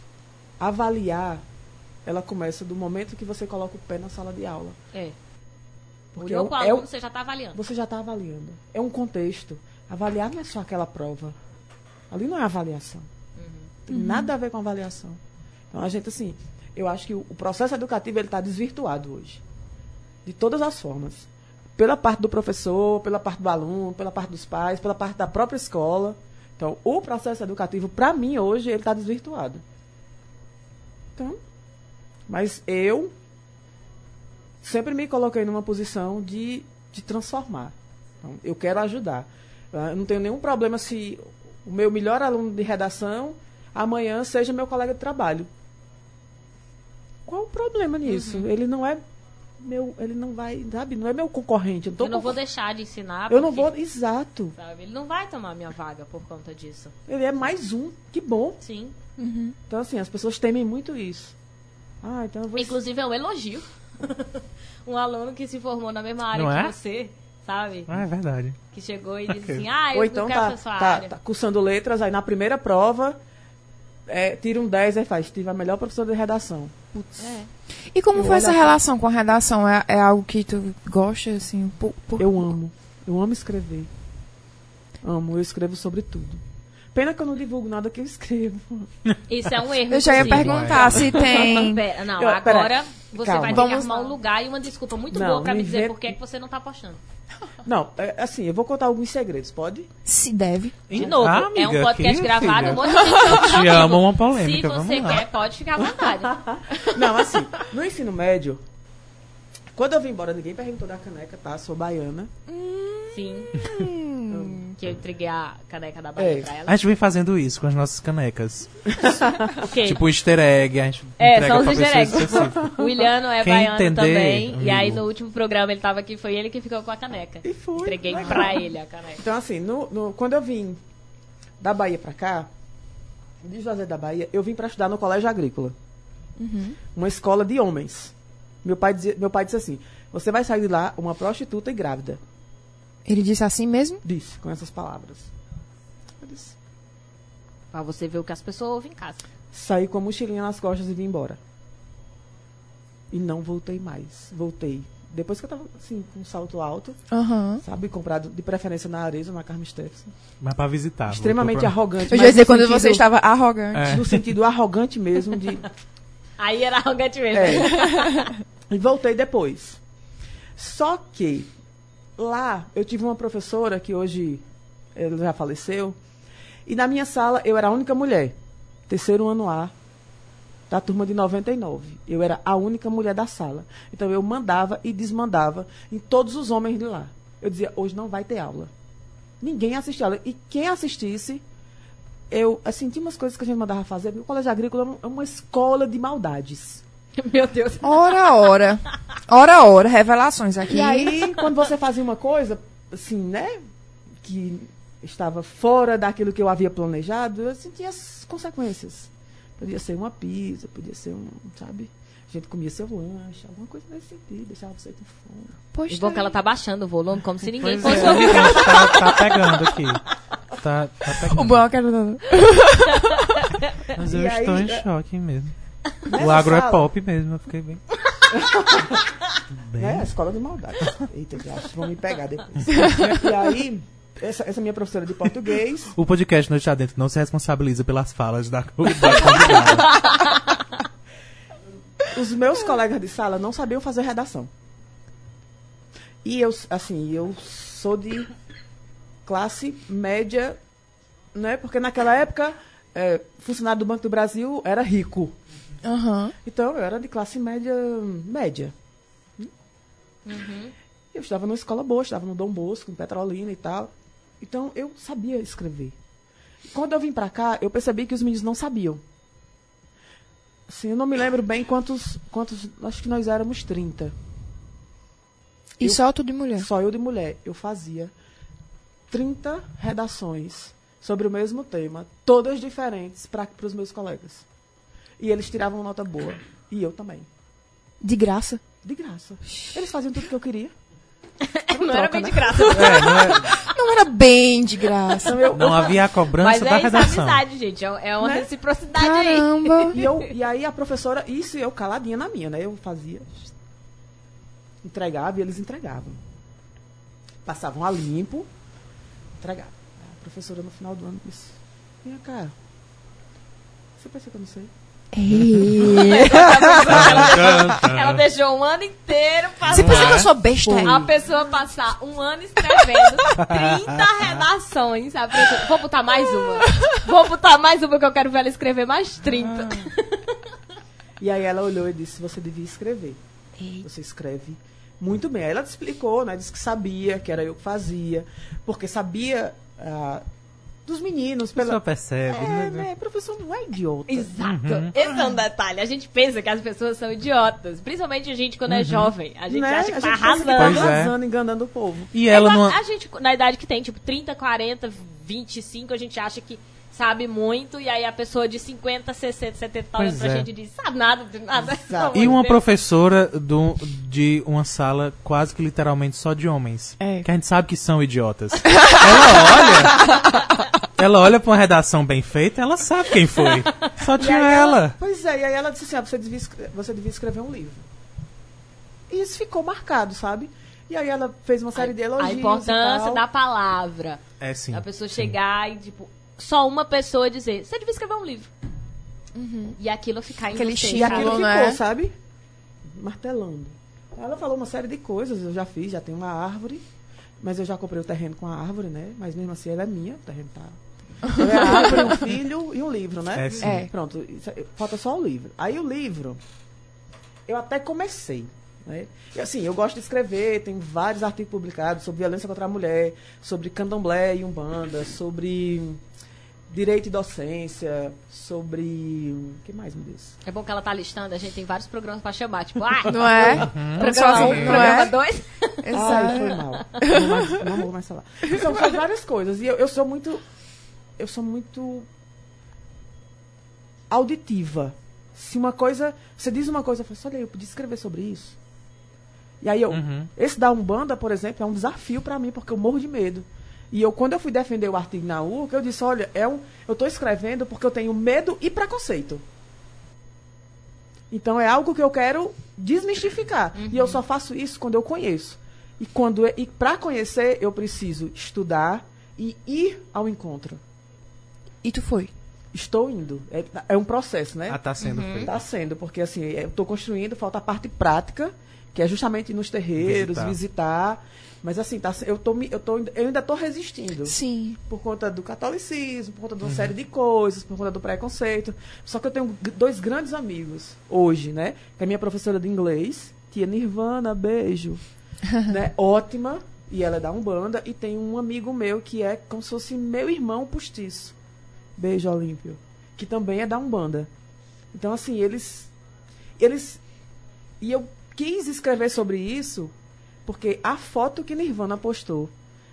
avaliar, ela começa do momento que você coloca o pé na sala de aula. É. Porque Olhou é, o é você já está avaliando. você já está avaliando. É um contexto. Avaliar não é só aquela prova. Ali não é avaliação. Tem nada a ver com avaliação. Então, a gente, assim, eu acho que o, o processo educativo ele está desvirtuado hoje. De todas as formas. Pela parte do professor, pela parte do aluno, pela parte dos pais, pela parte da própria escola. Então, o processo educativo, para mim, hoje, ele está desvirtuado. Então, mas eu sempre me coloquei numa posição de, de transformar. Então, eu quero ajudar. Ah, Eu não tenho nenhum problema se o meu melhor aluno de redação amanhã seja meu colega de trabalho. Qual o problema nisso? Uhum. Ele não é meu, ele não vai, sabe, não é meu concorrente. Eu, tô Eu não vou deixar de ensinar. eu não porque, vou, exato. Sabe? Ele não vai tomar minha vaga por conta disso. Ele é mais um, que bom. Sim. Então assim, as pessoas temem muito isso. Ah, então eu vou Inclusive, é um elogio. *laughs* um aluno que se formou na mesma área Não que é? você, sabe? Ah, é verdade. Que chegou e disse assim, ah, eu Ou então não quero tá, ser sua tá, área. tá cursando letras, aí na primeira prova é, tira um 10 aí faz, tive a melhor professora de redação. Putz. É. E como Eu foi essa relação com a redação? É, é algo que tu gosta, assim? Por, por- Eu amo. Eu amo escrever. Amo, eu escrevo sobre tudo. Pena que eu não divulgo nada que eu escrevo. Isso é um erro. Eu já ia perguntar se tem. *laughs* Pera, não, Eu- pera, agora você calma. vai ter Vamos que arrumar lá. um lugar e uma desculpa muito Não, boa pra me me dizer vê- por que, que você não tá postando. *laughs* Não, é, assim, eu vou contar alguns segredos, pode? Se deve. De novo, Ah, é um amiga, podcast gravado, um monte de gente Te amo uma polêmica, Se vamos você lá. quer, pode ficar à vontade. *laughs* Não, assim, no ensino médio, quando eu vim embora, ninguém perguntou da caneca, tá? Sou baiana. Sim. *laughs* Que eu entreguei a caneca da Bahia É. pra ela. A gente vem fazendo isso com as nossas canecas. *laughs* O quê? Tipo easter egg, a gente É, entrega são os easter eggs. *laughs* O Iliano é Quem baiano entender, também. amigo. E aí no último programa ele tava aqui, foi ele que ficou com a caneca. E fui. Entreguei legal. pra ele a caneca. Então, assim, no, no- quando eu vim da Bahia pra cá, de Juazeiro da Bahia, eu vim pra estudar no Colégio Agrícola. Uma escola de homens. Meu pai, dizia, meu pai disse assim, você vai sair de lá uma prostituta e grávida. Ele disse assim mesmo? Disse, com essas palavras. Eu disse, Pra você ver o que as pessoas ouvem em casa. saí com a mochilinha nas costas e vim embora. E não voltei mais. Voltei. Depois que eu tava, assim, com um salto alto, Aham. sabe, comprado de preferência na Arezzo, na Carmen Steffenson. Mas pra visitar. Extremamente pra- arrogante. Eu já ia dizer no quando sentido- você estava arrogante. É. No sentido arrogante mesmo de... Aí era arrogante mesmo. É. e voltei depois. Só que lá eu tive uma professora que hoje ela já faleceu. E na minha sala eu era a única mulher. Terceiro ano A da turma de 99. Eu era a única mulher da sala. Então eu mandava e desmandava em todos os homens de lá. Eu dizia, hoje não vai ter aula. Ninguém assistia aula. E quem assistisse, eu assim, umas coisas que a gente mandava fazer. O colégio agrícola é uma escola de maldades. *laughs* Meu Deus. Ora, ora. Ora, ora. Revelações aqui. E aí, quando você fazia uma coisa, assim, né? Que estava fora daquilo que eu havia planejado, eu sentia as consequências. Podia ser uma pizza, podia ser um, sabe? A gente comia seu lanche, alguma coisa nesse sentido, deixava você com fome. Pois E bom que ela tá baixando o volume, como se ninguém Pois fosse é, ouvir. tá, tá pegando aqui. Tá, tá *laughs* pegando. O bom é que ela- Mas eu E aí, estou em é- choque mesmo. Nessa o agro é sala- pop mesmo, eu fiquei bem. *laughs* bem. É, a escola de maldade. Eita, que acho que vão me pegar depois. e aí, essa, essa minha professora de português, O podcast Noite Adentro não se responsabiliza pelas falas da, da convidada. *laughs* os meus colegas de sala não sabiam fazer redação. E eu, assim, eu sou de classe média, né? Porque naquela época, é, funcionário do Banco do Brasil era rico. Aham. Então, eu era de classe média, média. Eu estava numa escola boa, estava no Dom Bosco, em Petrolina e tal. Então, eu sabia escrever. Quando eu vim pra cá, eu percebi que os meninos não sabiam. Assim, eu não me lembro bem quantos, quantos, acho que nós éramos 30. E Eu- só tudo de mulher. Só eu de mulher. Eu fazia 30 redações sobre o mesmo tema, todas diferentes para os meus colegas. E eles tiravam nota boa. E eu também. De graça. De graça. Eles faziam tudo que eu queria. *laughs* Não era troca, bem né? de graça. *laughs* É, não, é- Não era bem de graça. Eu, não havia a cobrança Mas da é é redação. amizade, gente. É é uma Né? reciprocidade aí. Caramba. E, eu, e aí a professora, isso eu caladinha na minha, né? Eu fazia, entregava e eles entregavam. Passavam a limpo, entregava. A professora no final do ano disse, vem cá, você pensa que eu não sei? Ela *laughs* deixou um ano inteiro Você passando. pensa que eu sou besta? é? A pessoa passar um ano escrevendo 30 redações. Pessoa, vou botar mais uma. Vou botar mais uma que eu quero ver ela escrever mais 30. *laughs* E aí ela olhou e disse, você devia escrever. Você escreve muito bem. Aí ela explicou, né? Disse que sabia, que era eu que fazia, porque sabia ah, dos meninos. A pessoa Pela... percebe, É, né? né? Professor não é idiota. Exato. Esse é um detalhe. A gente pensa que as pessoas são idiotas. Principalmente a gente quando é jovem. A gente Né? acha que a tá gente pensa que tá arrasando. É. arrasando, enganando o povo. E ela É não. A gente, na idade que tem, tipo, 30, 40, 25, a gente acha que sabe muito, e aí a pessoa de 50, 60, 70 tá olhando Pois pra é. gente e diz, sabe nada de nada. E uma Deus. professora do, de uma sala quase que literalmente só de homens. É. Que a gente sabe que são idiotas. *laughs* ela olha. Ela olha pra uma redação bem feita, ela sabe quem foi. Só tinha aí ela. Pois é, e aí ela disse assim: ah, você, devia, você devia escrever um livro. E isso ficou marcado, sabe? E aí ela fez uma série de elogios. A e importância tal. da palavra. É sim. a pessoa sim. chegar e, tipo, só uma pessoa dizer, você devia escrever um livro. E aquilo ficar em Aquele você. E aquilo Falou, ficou, né? sabe? Martelando. Ela falou uma série de coisas, eu já fiz, já tenho uma árvore, mas eu já comprei o terreno com a árvore, né? Mas mesmo assim ela é minha, o terreno tá. *laughs* Então é a árvore, um filho e um livro, né? É, sim. É. Pronto, isso é- falta só o livro. Aí o livro, eu até comecei. Né? E, assim, eu gosto de escrever, tem vários artigos publicados sobre violência contra a mulher, sobre candomblé e umbanda, sobre direito e docência, sobre. O que mais, meu Deus? É bom que ela tá listando, a gente tem vários programas pra chamar, tipo, *laughs* ah, Não é? programa Programa 1, um, não programa é? 2. Ai, Exato. foi mal. Não, mais- não vou mais falar. São, são várias coisas. E eu, eu sou muito. Eu sou muito. auditiva. Se uma coisa. Você diz uma coisa, eu falo assim, olha, eu podia escrever sobre isso. E aí eu. Uhum. Esse da Umbanda, por exemplo, é um desafio para mim, porque eu morro de medo. E eu, quando eu fui defender o artigo na URCA, eu disse, olha, é um, eu estou escrevendo porque eu tenho medo e preconceito. Então é algo que eu quero desmistificar. E eu só faço isso quando eu conheço. E quando e para conhecer, eu preciso estudar e ir ao encontro. E tu foi? Estou indo. É, é um processo, né? Ah, tá sendo feito. Está sendo, porque assim, eu estou construindo, falta a parte prática, que é justamente ir nos terreiros, Visitar. visitar. Mas assim, tá, eu, tô, eu, tô, eu ainda estou resistindo. Sim. Por conta do catolicismo, por conta de uma série de coisas, por conta do preconceito. Só que eu tenho dois grandes amigos hoje, né? Que é a minha professora de inglês, tia Nirvana, beijo. *laughs* né? Ótima, e ela é da Umbanda. E tem um amigo meu que é como se fosse meu irmão postiço. Beijo, Olímpio. Que também é da Umbanda. Então, assim, eles. Eles. E eu quis escrever sobre isso porque a foto que Nirvana postou,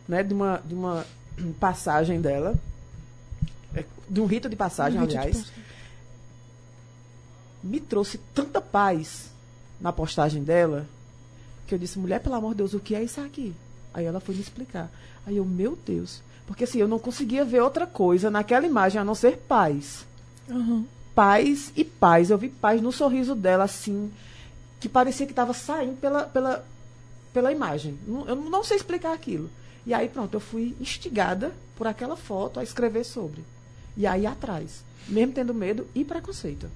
né, de uma, de uma passagem dela, é, de um rito de passagem, Um rito de aliás, me trouxe tanta paz na postagem dela que eu disse, mulher, pelo amor de Deus, o que é isso aqui? Aí ela foi me explicar. Aí eu, meu Deus. Porque assim, eu não conseguia ver outra coisa naquela imagem a não ser paz. Uhum. Paz e paz. Eu vi paz no sorriso dela, assim, que parecia que estava saindo pela, pela, pela imagem. Não- Eu não sei explicar aquilo. E aí, pronto, eu fui instigada por aquela foto a escrever sobre. E aí atrás. Mesmo tendo medo e preconceito.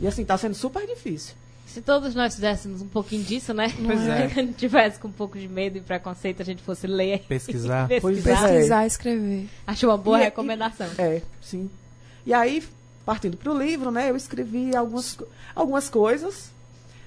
E assim, tá sendo super difícil. Se todos nós fizéssemos um pouquinho disso, né? Pois é. *laughs* Se a gente tivesse com um pouco de medo e preconceito, a gente fosse ler. *laughs* Pesquisar. Pois é. pesquisar. Pesquisar, escrever. Acho uma boa E- recomendação. É, sim. E aí, partindo pro livro, né, eu escrevi algumas, algumas coisas.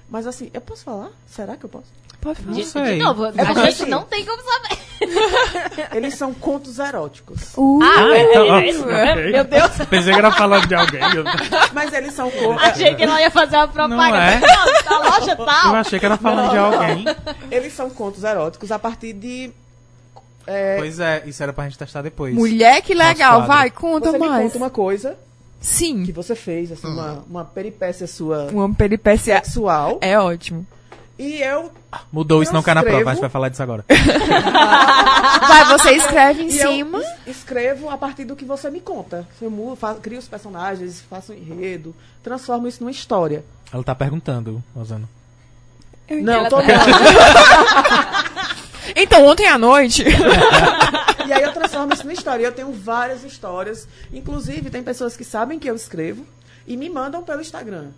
Mas assim, eu posso falar? Será que eu posso? Pode falar. De, sei. de novo, porque a gente assim- não tem como saber. *laughs* Eles são contos eróticos. Uh, Ah, então, é, ó, é isso, ok. Meu Deus. *laughs* Pensei que era falando de alguém. Eu, Mas eles são contos. Achei que ela ia fazer uma propaganda. é? Não, da loja eu tal. achei que era falando de alguém. Eles são contos eróticos a partir de. é, Pois é, isso era pra gente testar depois. mulher, que legal. Vai, conta você me mais. conta uma coisa Sim. que você fez, assim, uma, uma peripécia sua Uma peripécia sexual. é ótimo. E eu. Mudou, isso Eu não cai na prova, escrevo. a gente vai falar disso agora. *laughs* Vai, você escreve em E cima. eu es- escrevo a partir do que você me conta. Eu mu- fa- crio os personagens, faço um enredo, transformo isso numa história. Ela tá perguntando, Rosana. Não, Ela tô tá- não. Então, ontem à noite. *laughs* E aí eu transformo isso numa história. Eu tenho várias histórias. Inclusive, tem pessoas que sabem que eu escrevo e me mandam pelo Instagram.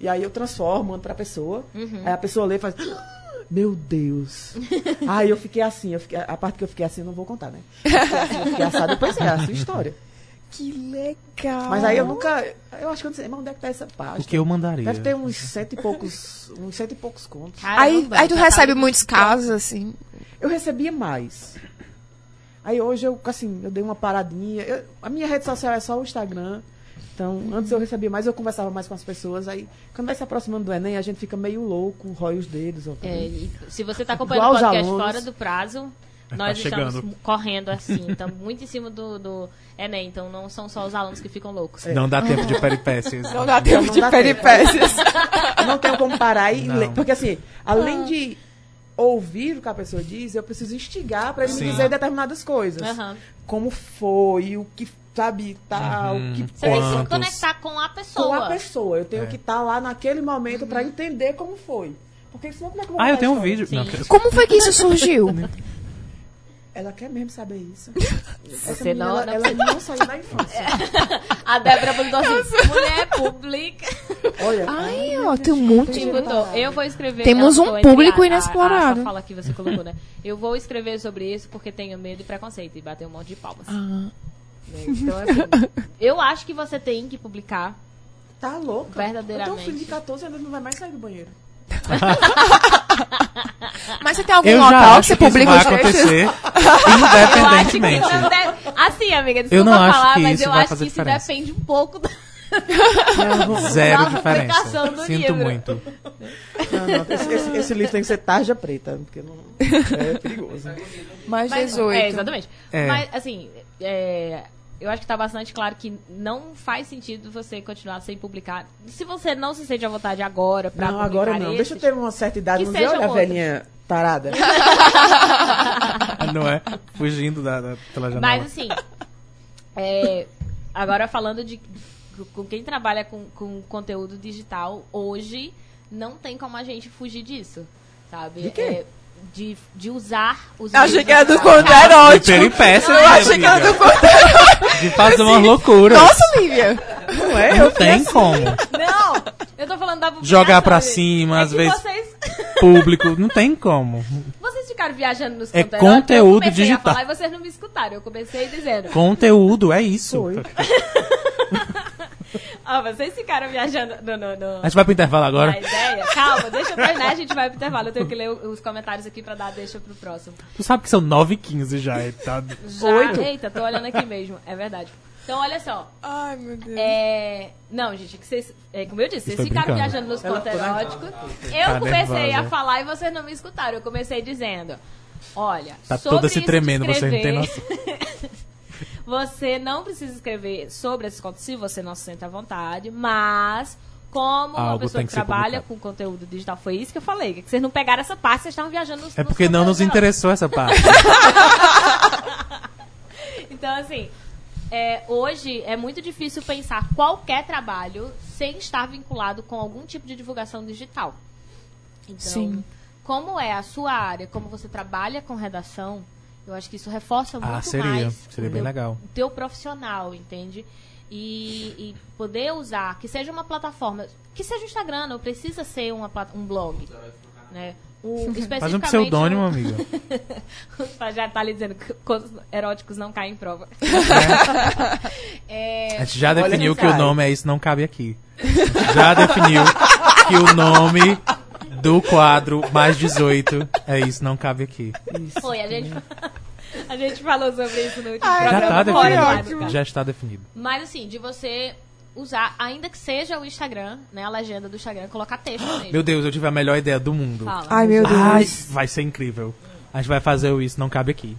E aí eu transformo, mando pra pessoa. Uhum. Aí a pessoa lê e faz. "Ah, Meu Deus. *laughs* aí eu fiquei assim, eu fiquei- a parte que eu fiquei assim eu não vou contar, né? Eu fiquei, assim, eu fiquei assada, depois é a sua história. que legal. Mas aí eu nunca. Eu acho que eu não sei, mas onde é que tá essa página? O que eu mandaria? Deve ter uns cento e poucos. uns cento e poucos contos. Aí, Caramba, aí tu já tá recebe muitos casos, assim. Eu recebia mais. Aí hoje eu, assim, eu dei uma paradinha. Eu- a minha rede social é só o Instagram. Então, antes eu recebia mais, eu conversava mais com as pessoas. Aí, quando vai se aproximando do Enem, a gente fica meio louco, rói os dedos. ó. É, e se você está acompanhando Igual o os podcast alunos. fora do prazo, nós Tá estamos chegando. correndo assim. Estamos *laughs* muito em cima do, do Enem. Então não são só os alunos que ficam loucos. Não dá tempo de *laughs* peripécias. Não dá tempo Não de dá tempo. peripécias. Eu não tenho como parar e Não. ler. Porque, assim, além de ouvir o que a pessoa diz, eu preciso instigar para ele Sim. me dizer determinadas coisas. Aham. Como foi, o que, sabe, tal, Uhum. o que Você tem que se Quantos? conectar com a com pessoa. a pessoa. Eu tenho É. que estar lá naquele momento para entender como foi. Porque senão como é que eu vou Ah, eu tenho um vídeo. Não, Como foi que isso surgiu? *laughs* Ela quer mesmo saber isso. *laughs* Essa Você menina, não- ela, não ela não saiu da infância. *laughs* A Débora botou assim, mulher pública. Olha. Ai, ó, tem um monte Te de... eu vou escrever. Temos um público a- a- inexplorado. A, sua fala que você colocou, né? Eu vou escrever sobre isso porque tenho medo e preconceito. E bater um monte de palmas. Ah, né? Então, assim, *laughs* eu acho que você tem que publicar. Tá louca. Verdadeiramente. Eu tenho um filho de 14 anos não vai mais sair do banheiro. *laughs* Mas você tem algum Eu já local que acho você publica vai os textos? Eu acho independentemente. não deve... Assim, amiga, desculpa Eu não acho falar, que mas isso eu acho que isso diferença. depende um pouco da *laughs* Zero diferença. do Sinto livro. muito. Não, não, esse, esse- esse livro tem que ser tarja preta, porque não, é perigoso. Mais Mas- 18. É, exatamente. É. Mas, assim, é, eu acho que tá bastante claro que não faz sentido você continuar sem publicar. Se você não se sente à vontade agora pra Não, publicar agora não. Deixa eu esses, ter uma certa idade, que não sejam olha a velhinha tarada. Não é? Fugindo da, da, pela janela. Mas, assim, é, agora falando de com quem trabalha com, com conteúdo digital, hoje não tem como a gente fugir disso, sabe? De quê? É, de, de usar os Achei que era do conto de erótico. peripécia, Eu né, achei que era do conto De fazer uma loucura. Nossa, Lívia. Não é? Não tem como. Não! Eu tô falando da publicação, Jogar pra cima, É às vezes Vocês, *laughs* público. Não tem como. vocês ficaram viajando nos É conteúdo eu comecei digital. a falar e vocês não me escutaram. Eu comecei dizendo. Conteúdo, é isso. Foi. *laughs* Ó, vocês ficaram viajando no, no, no- A gente vai pro intervalo agora. Calma, deixa eu terminar, a gente vai pro intervalo. Eu tenho que ler os comentários aqui pra dar deixa pro próximo. Tu sabe que são 9h15 já. é, Tá? Já, Oito? eita, tô olhando aqui mesmo, é verdade. Então, olha só. Ai, meu Deus. É... Não, gente, que vocês, é, como eu disse, vocês Estou ficaram brincando. viajando nos contos eróticos. Tá Eu comecei nervosa. a falar e vocês não me escutaram. Eu comecei dizendo: Olha, Tá sobre toda se tremendo, você não tem escrever- *laughs* Você não precisa escrever sobre esses contos se você não se sente à vontade, mas como uma Algo pessoa tem que, que trabalha com conteúdo digital, foi isso que eu falei, que vocês não pegaram essa parte, vocês estavam viajando nos É porque não nos interessou essa *laughs* parte. *laughs* Então, assim, é, hoje é muito difícil pensar qualquer trabalho sem estar vinculado com algum tipo de divulgação digital. Então, Sim. como é a sua área, como você trabalha com redação, eu acho que isso reforça muito Ah, seria. mais Seria o bem teu- legal. o teu profissional, entende? E, e poder usar, que seja uma plataforma, que seja o Instagram, não precisa ser uma, um blog, né? O, Faz um pseudônimo, o- amiga. o *laughs* já tá ali dizendo que contos eróticos não caem em prova. É, *laughs* A gente já Olha definiu que que o nome é isso, não cabe aqui. Já definiu que o nome do quadro mais 18 é isso, não cabe aqui. foi, a gente, *laughs* a gente falou sobre isso no último Ai, Já programa. tá fora do ar, definido. cara. Já está definido. Mas assim, de você usar, ainda que seja o Instagram, né, a legenda do Instagram, colocar texto *gasps* mesmo. Meu Deus, eu tive a melhor ideia do mundo. Fala. Ai, meu Deus. Ai, vai ser incrível. A gente vai fazer o isso, não cabe aqui.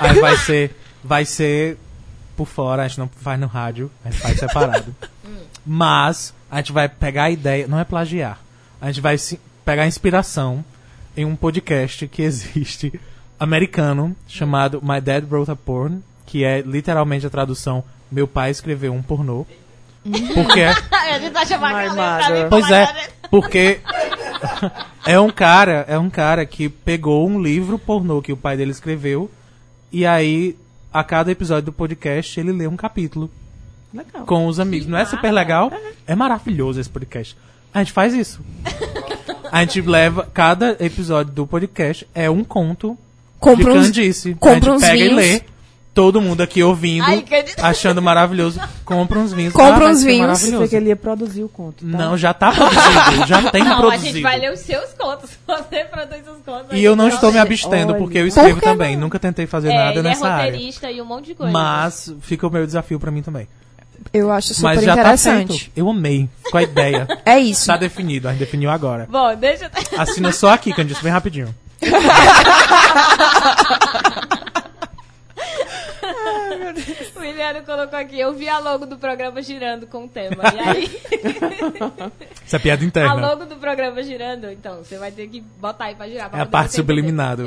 Aí vai ser, vai ser por fora, a gente não faz no rádio, a gente faz separado. *laughs* Mas a gente vai pegar a ideia, não é plagiar. A gente vai se- pegar inspiração em um podcast que existe *laughs* americano chamado My Dad Wrote a Porn, que é literalmente a tradução Meu pai escreveu um pornô. Porque é a gente vai chamar My aquela letra pra mim, mother. Pois é, porque *laughs* é um cara, é um cara que pegou um livro pornô que o pai dele escreveu e aí a cada episódio do podcast ele lê um capítulo Legal. com os amigos. Não é super legal? É maravilhoso esse podcast. A gente faz isso. *laughs* A gente leva cada episódio do podcast é um conto Compra de uns, candice. a compra gente uns pega vinhos. e lê. Todo mundo aqui ouvindo, Ai, candice. achando maravilhoso. Compra uns vinhos. Compra Ah, uns ser vinhos. Eu pensei que ele ia produzir o conto. tá? Não, já tá produzido. Já tem Não, produzido. a gente vai ler os seus contos. *laughs* Você produz os contos. E eu não estou me abstendo, Olha. porque eu escrevo Por que também. não? Nunca tentei fazer É, nada ele nessa é área. roteirista e um monte de coisa. Mas fica o meu desafio pra mim também. Eu acho super Mas já tá interessante. feito. Eu amei. Com a ideia. *laughs* é isso. tá definido. A gente definiu agora. Bom, deixa eu... Assina só aqui, Candice, bem rapidinho. *laughs* O Williano colocou aqui, eu vi a logo do programa girando com o tema. E aí, Isso é piada a interna. logo do programa girando, então, você vai ter que botar aí pra girar. pra É a parte do-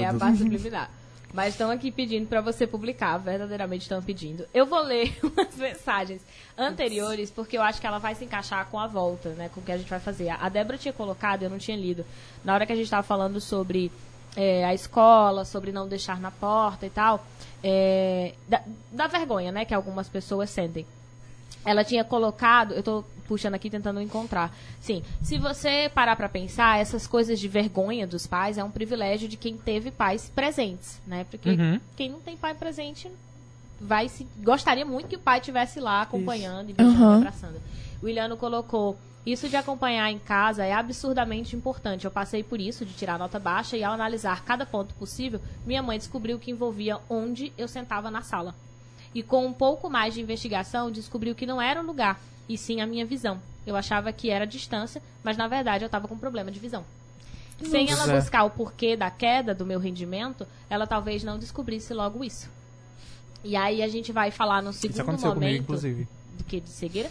É a parte subliminar. Mas estão aqui pedindo para você publicar, verdadeiramente estão pedindo. Eu vou ler *laughs* umas mensagens anteriores, porque eu acho que ela vai se encaixar com a volta, né? Com o que a gente vai fazer. A Débora tinha colocado, eu não tinha lido, na hora que a gente estava falando sobre é, a escola, sobre não deixar na porta e tal, é, da, da vergonha, né? Que algumas pessoas sentem ela tinha colocado, eu tô puxando aqui tentando encontrar. Sim, se você parar para pensar, essas coisas de vergonha dos pais é um privilégio de quem teve pais presentes, né? Porque Uhum. quem não tem pai presente vai se gostaria muito que o pai estivesse lá acompanhando e beijando Uhum. abraçando. O Iliano colocou isso de acompanhar em casa é absurdamente importante. Eu passei por isso, de tirar nota baixa, e ao analisar cada ponto possível, minha mãe descobriu que envolvia onde eu sentava na sala. E com um pouco mais de investigação, descobriu que não era o lugar, e sim a minha visão. Eu achava que era a distância, mas na verdade eu estava com problema de visão. Sem ela Nossa. buscar o porquê da queda do meu rendimento, ela talvez não descobrisse logo isso. E aí a gente vai falar no Isso segundo aconteceu comigo, momento inclusive. do que de cegueira.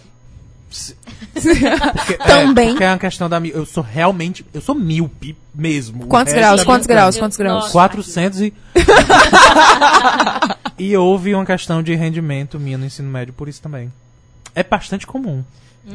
*laughs* Porque, Também. É, porque é uma questão da Eu sou realmente. Eu sou míope mesmo. Quantos resto graus? Quantos graus? Quantos graus? Nossa. 400 e. *laughs* e houve uma questão de rendimento minha no ensino médio por isso também. É bastante comum.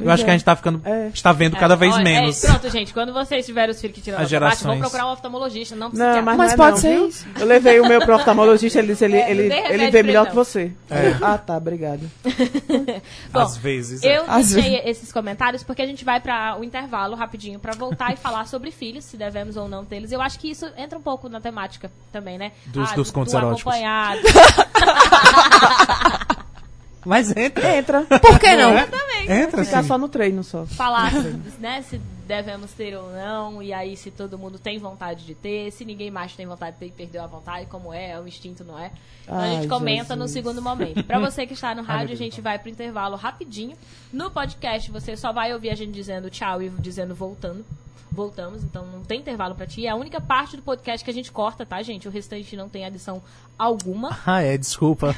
Eu acho que a gente tá ficando. É. está vendo cada É, vez olha, menos. É, pronto, gente. Quando vocês tiverem os filhos que tiram As baixa, vão gerações. procurar um oftalmologista, não Não, psiquiatra. mas, Mas não é pode não, ser viu? isso. Eu levei o meu pro oftalmologista, ele disse, ele, É, ele, não ele vê melhor ele, que não. você. É. Ah, tá, obrigado. *laughs* Bom, Às vezes. é. Eu Às deixei esses comentários porque a gente vai para o intervalo rapidinho para voltar e falar sobre filhos, se devemos ou não tê-los. Eu acho que isso entra um pouco na temática também, né? Dos- Ah, dos do- contos do eróticos. acompanhado. *laughs* Mas entra. Entra. Por que não? Entra, Ficar sim. só no treino só. falar né, se devemos ter ou não, e aí se todo mundo tem vontade de ter, se ninguém mais tem vontade de ter e perdeu a vontade, como é, é o instinto, não é? Então a gente Ai, comenta no Jesus. segundo momento. Pra você que está no *laughs* rádio, a gente vai pro intervalo rapidinho. No podcast, você só vai ouvir a gente dizendo tchau e dizendo voltando. Voltamos, então não tem intervalo pra ti. É a única parte do podcast que a gente corta, tá, gente? O restante não tem adição alguma. *laughs* Ah, é, desculpa.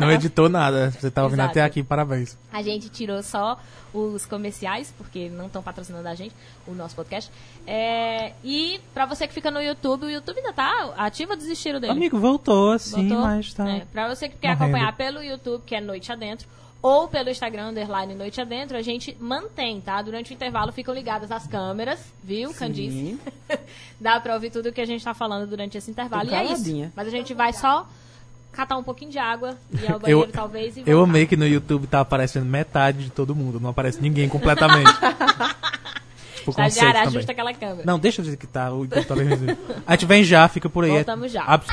Não editou nada. Você tá ouvindo Exato. até aqui, parabéns. A gente tirou só os comerciais, porque não estão patrocinando a gente, o nosso podcast. É, e pra você que fica no YouTube, o YouTube ainda tá ativo ou desistiram dele? Amigo, voltou assim, Voltou? mas tá. É, pra você que quer morrendo. acompanhar pelo YouTube, que é Noite Adentro, ou pelo Instagram, underline Noite Adentro, a gente mantém, tá? Durante o intervalo ficam ligadas as câmeras, viu, Candice? *laughs* Dá pra ouvir tudo o que a gente tá falando durante esse intervalo. Tô E é isso. caladinha. Mas a gente vai só catar um pouquinho de água, ir ao banheiro talvez e Eu amei que no YouTube tá aparecendo metade de todo mundo, não aparece ninguém completamente. *laughs* tipo, Estagiário, também. ajusta aquela câmera. Não, deixa eu dizer que tá. O tá bem. A gente vem já, fica por aí. Voltamos já. Abs-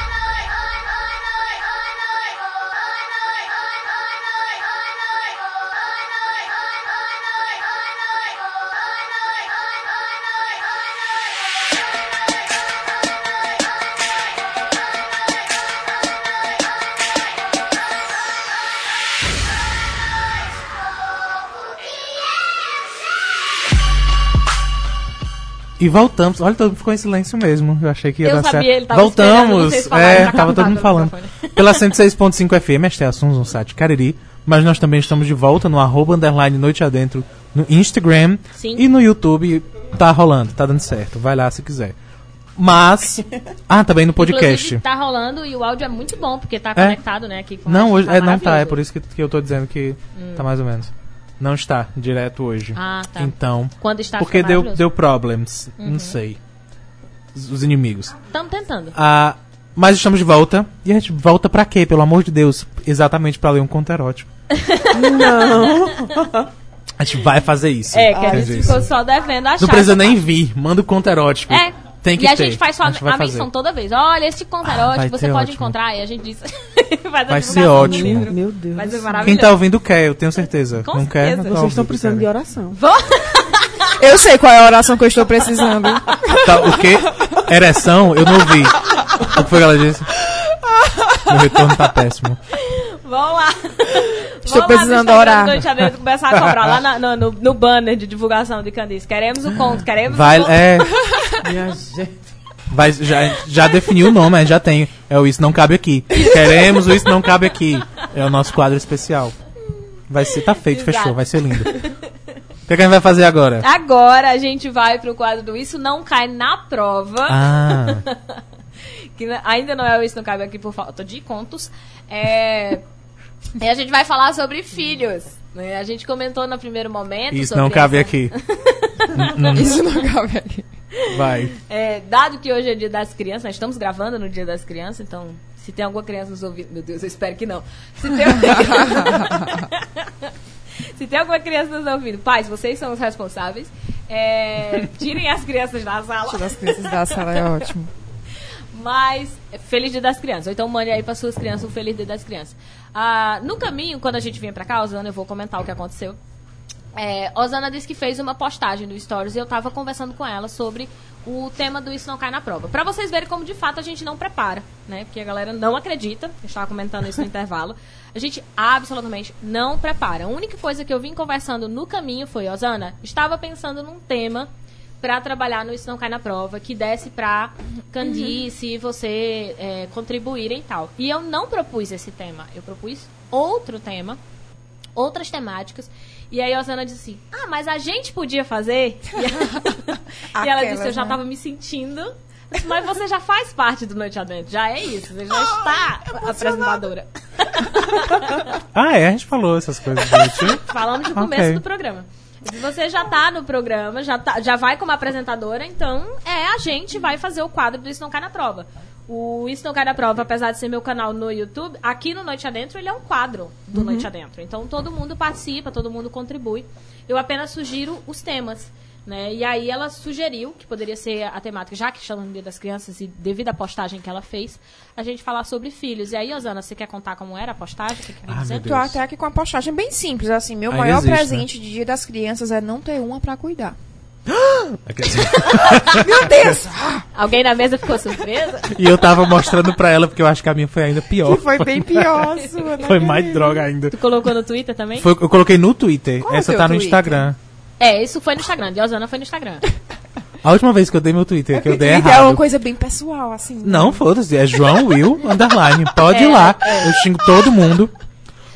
E voltamos. Olha, todo mundo ficou em silêncio mesmo. Eu achei que ia Eu dar sabia, certo. ele tava voltamos. falarem É, tava todo mundo no falando. Pela 106.5 FM, este é Assuntos, um site Cariri. Mas nós também estamos de volta no arroba underline Noite Adentro no Instagram Sim. e no YouTube. Tá rolando, tá dando certo. Vai lá se quiser. Mas. *laughs* Ah, também no podcast. Inclusive, tá rolando e o áudio é muito bom, porque tá É? conectado, né, aqui Não, hoje, tá é, não tá, é por isso que, que eu tô dizendo que tá mais ou menos. Não está direto hoje. Ah, tá. Então, Quando está porque deu, deu problems. Uhum. Não sei. Os, os inimigos. Estamos tentando. Ah, mas estamos de volta. E a gente volta pra quê, pelo amor de Deus? Exatamente pra ler um conto erótico. *laughs* Não. A gente vai fazer isso. É, que a Fazer gente isso. ficou só devendo achar. Não precisa essa nem vir. Manda o conto erótico. É. Tem que e a ter. gente faz só A a, gente fazer. menção toda vez. Olha, esse conto Ah, erótico você pode ótimo. encontrar. E a gente diz. *laughs* a *laughs* Vai ser ótimo. livro. Meu Deus. Vai ser maravilhoso. Quem tá ouvindo quer, eu tenho certeza. Com não quer? certeza. Não tá Vocês estão precisando de quer. oração. *laughs* Eu sei qual é a oração que eu estou precisando. Tá, o quê? Ereção? Eu não ouvi. O que foi que ela disse? Meu retorno tá péssimo. Vamos lá. Estou Vamos precisando lá orar. do começar a cobrar lá na- no, no- no banner de divulgação de Candice. Queremos o conto, queremos Vai, o conto. é, Minha gente. Vai, já, já definiu o nome, já tem. É o Isso Não Cabe Aqui. Queremos o Isso Não Cabe Aqui. É o nosso quadro especial. Vai ser, tá feito, Exato. fechou, vai ser lindo. O que, é que a gente vai fazer agora? Agora a gente vai pro quadro do Isso Não Cai na Prova. Ah, *laughs* que ainda não é o Isso Não Cabe Aqui por falta de contos. É... E a gente vai falar sobre filhos. né? A gente comentou no primeiro momento. Isso sobre não cabe essa- aqui. *laughs* Isso não cabe aqui. Vai. É, dado que hoje é dia das crianças, nós estamos gravando no dia das crianças, então se tem alguma criança nos ouvindo, meu Deus, eu espero que não. Se tem, *laughs* se tem alguma criança nos ouvindo, pais, vocês são os responsáveis. É, tirem as crianças da sala. Das crianças da sala é ótimo. Mas, feliz dia das crianças. Ou então mande aí para suas crianças o feliz dia das crianças. Ah, no caminho, quando a gente vinha pra cá, Osana, eu vou comentar o que aconteceu. É, Osana disse que fez uma postagem do Stories e eu tava conversando com ela sobre o tema do Isso Não Cai na Prova. Pra vocês verem como de fato a gente não prepara, né? Porque a galera não acredita. Eu estava comentando isso no intervalo. A gente absolutamente não prepara. A única coisa que eu vim conversando no caminho foi, Osana, estava pensando num tema pra trabalhar no Isso Não Cai na Prova, que desse pra Candice e você é, contribuírem e tal. E eu não propus esse tema. Eu propus outro tema outras temáticas. E aí a Osana disse assim, ah, mas a gente podia fazer? E, ela- *laughs* e ela disse, eu já né? tava me sentindo. Mas você já faz parte do Noite Adentro, já é isso, você já está apresentadora. *laughs* Ah, é, a gente falou essas coisas. Gente. Falamos no começo Ok. do programa. Você já tá no programa, já, tá, já vai como apresentadora, então é a gente vai fazer o quadro do Isso Não Cai na Prova. O Isso Não Cai na Prova, apesar de ser meu canal no YouTube, aqui no Noite Adentro ele é um quadro do Noite Adentro. Então todo mundo participa, todo mundo contribui. Eu apenas sugiro os temas. Né? E aí ela sugeriu que poderia ser a temática, já que estamos no Dia das Crianças e devido à postagem que ela fez, a gente falar sobre filhos. E aí, Osana, você quer contar como era a postagem? O que que Ah, Tô até aqui com uma postagem bem simples, assim. Meu Ainda maior existe, né? presente de dia das crianças é não ter uma pra cuidar. *laughs* Meu Deus! Alguém na mesa ficou surpresa? E eu tava mostrando pra ela, porque eu acho que a minha foi ainda pior. Que foi bem pior, *laughs* sua, né? Foi mais droga ainda. Tu colocou no Twitter também? Foi- eu coloquei no Twitter. Qual é Essa teu tá no Twitter? Instagram. É, isso foi no Instagram. De Osana foi no Instagram. *laughs* A última vez que eu dei meu Twitter, que eu dei Twitter é uma errado. coisa bem pessoal, assim. Não, foda-se. É João Will Underline. Pode ir lá. Eu xingo todo mundo.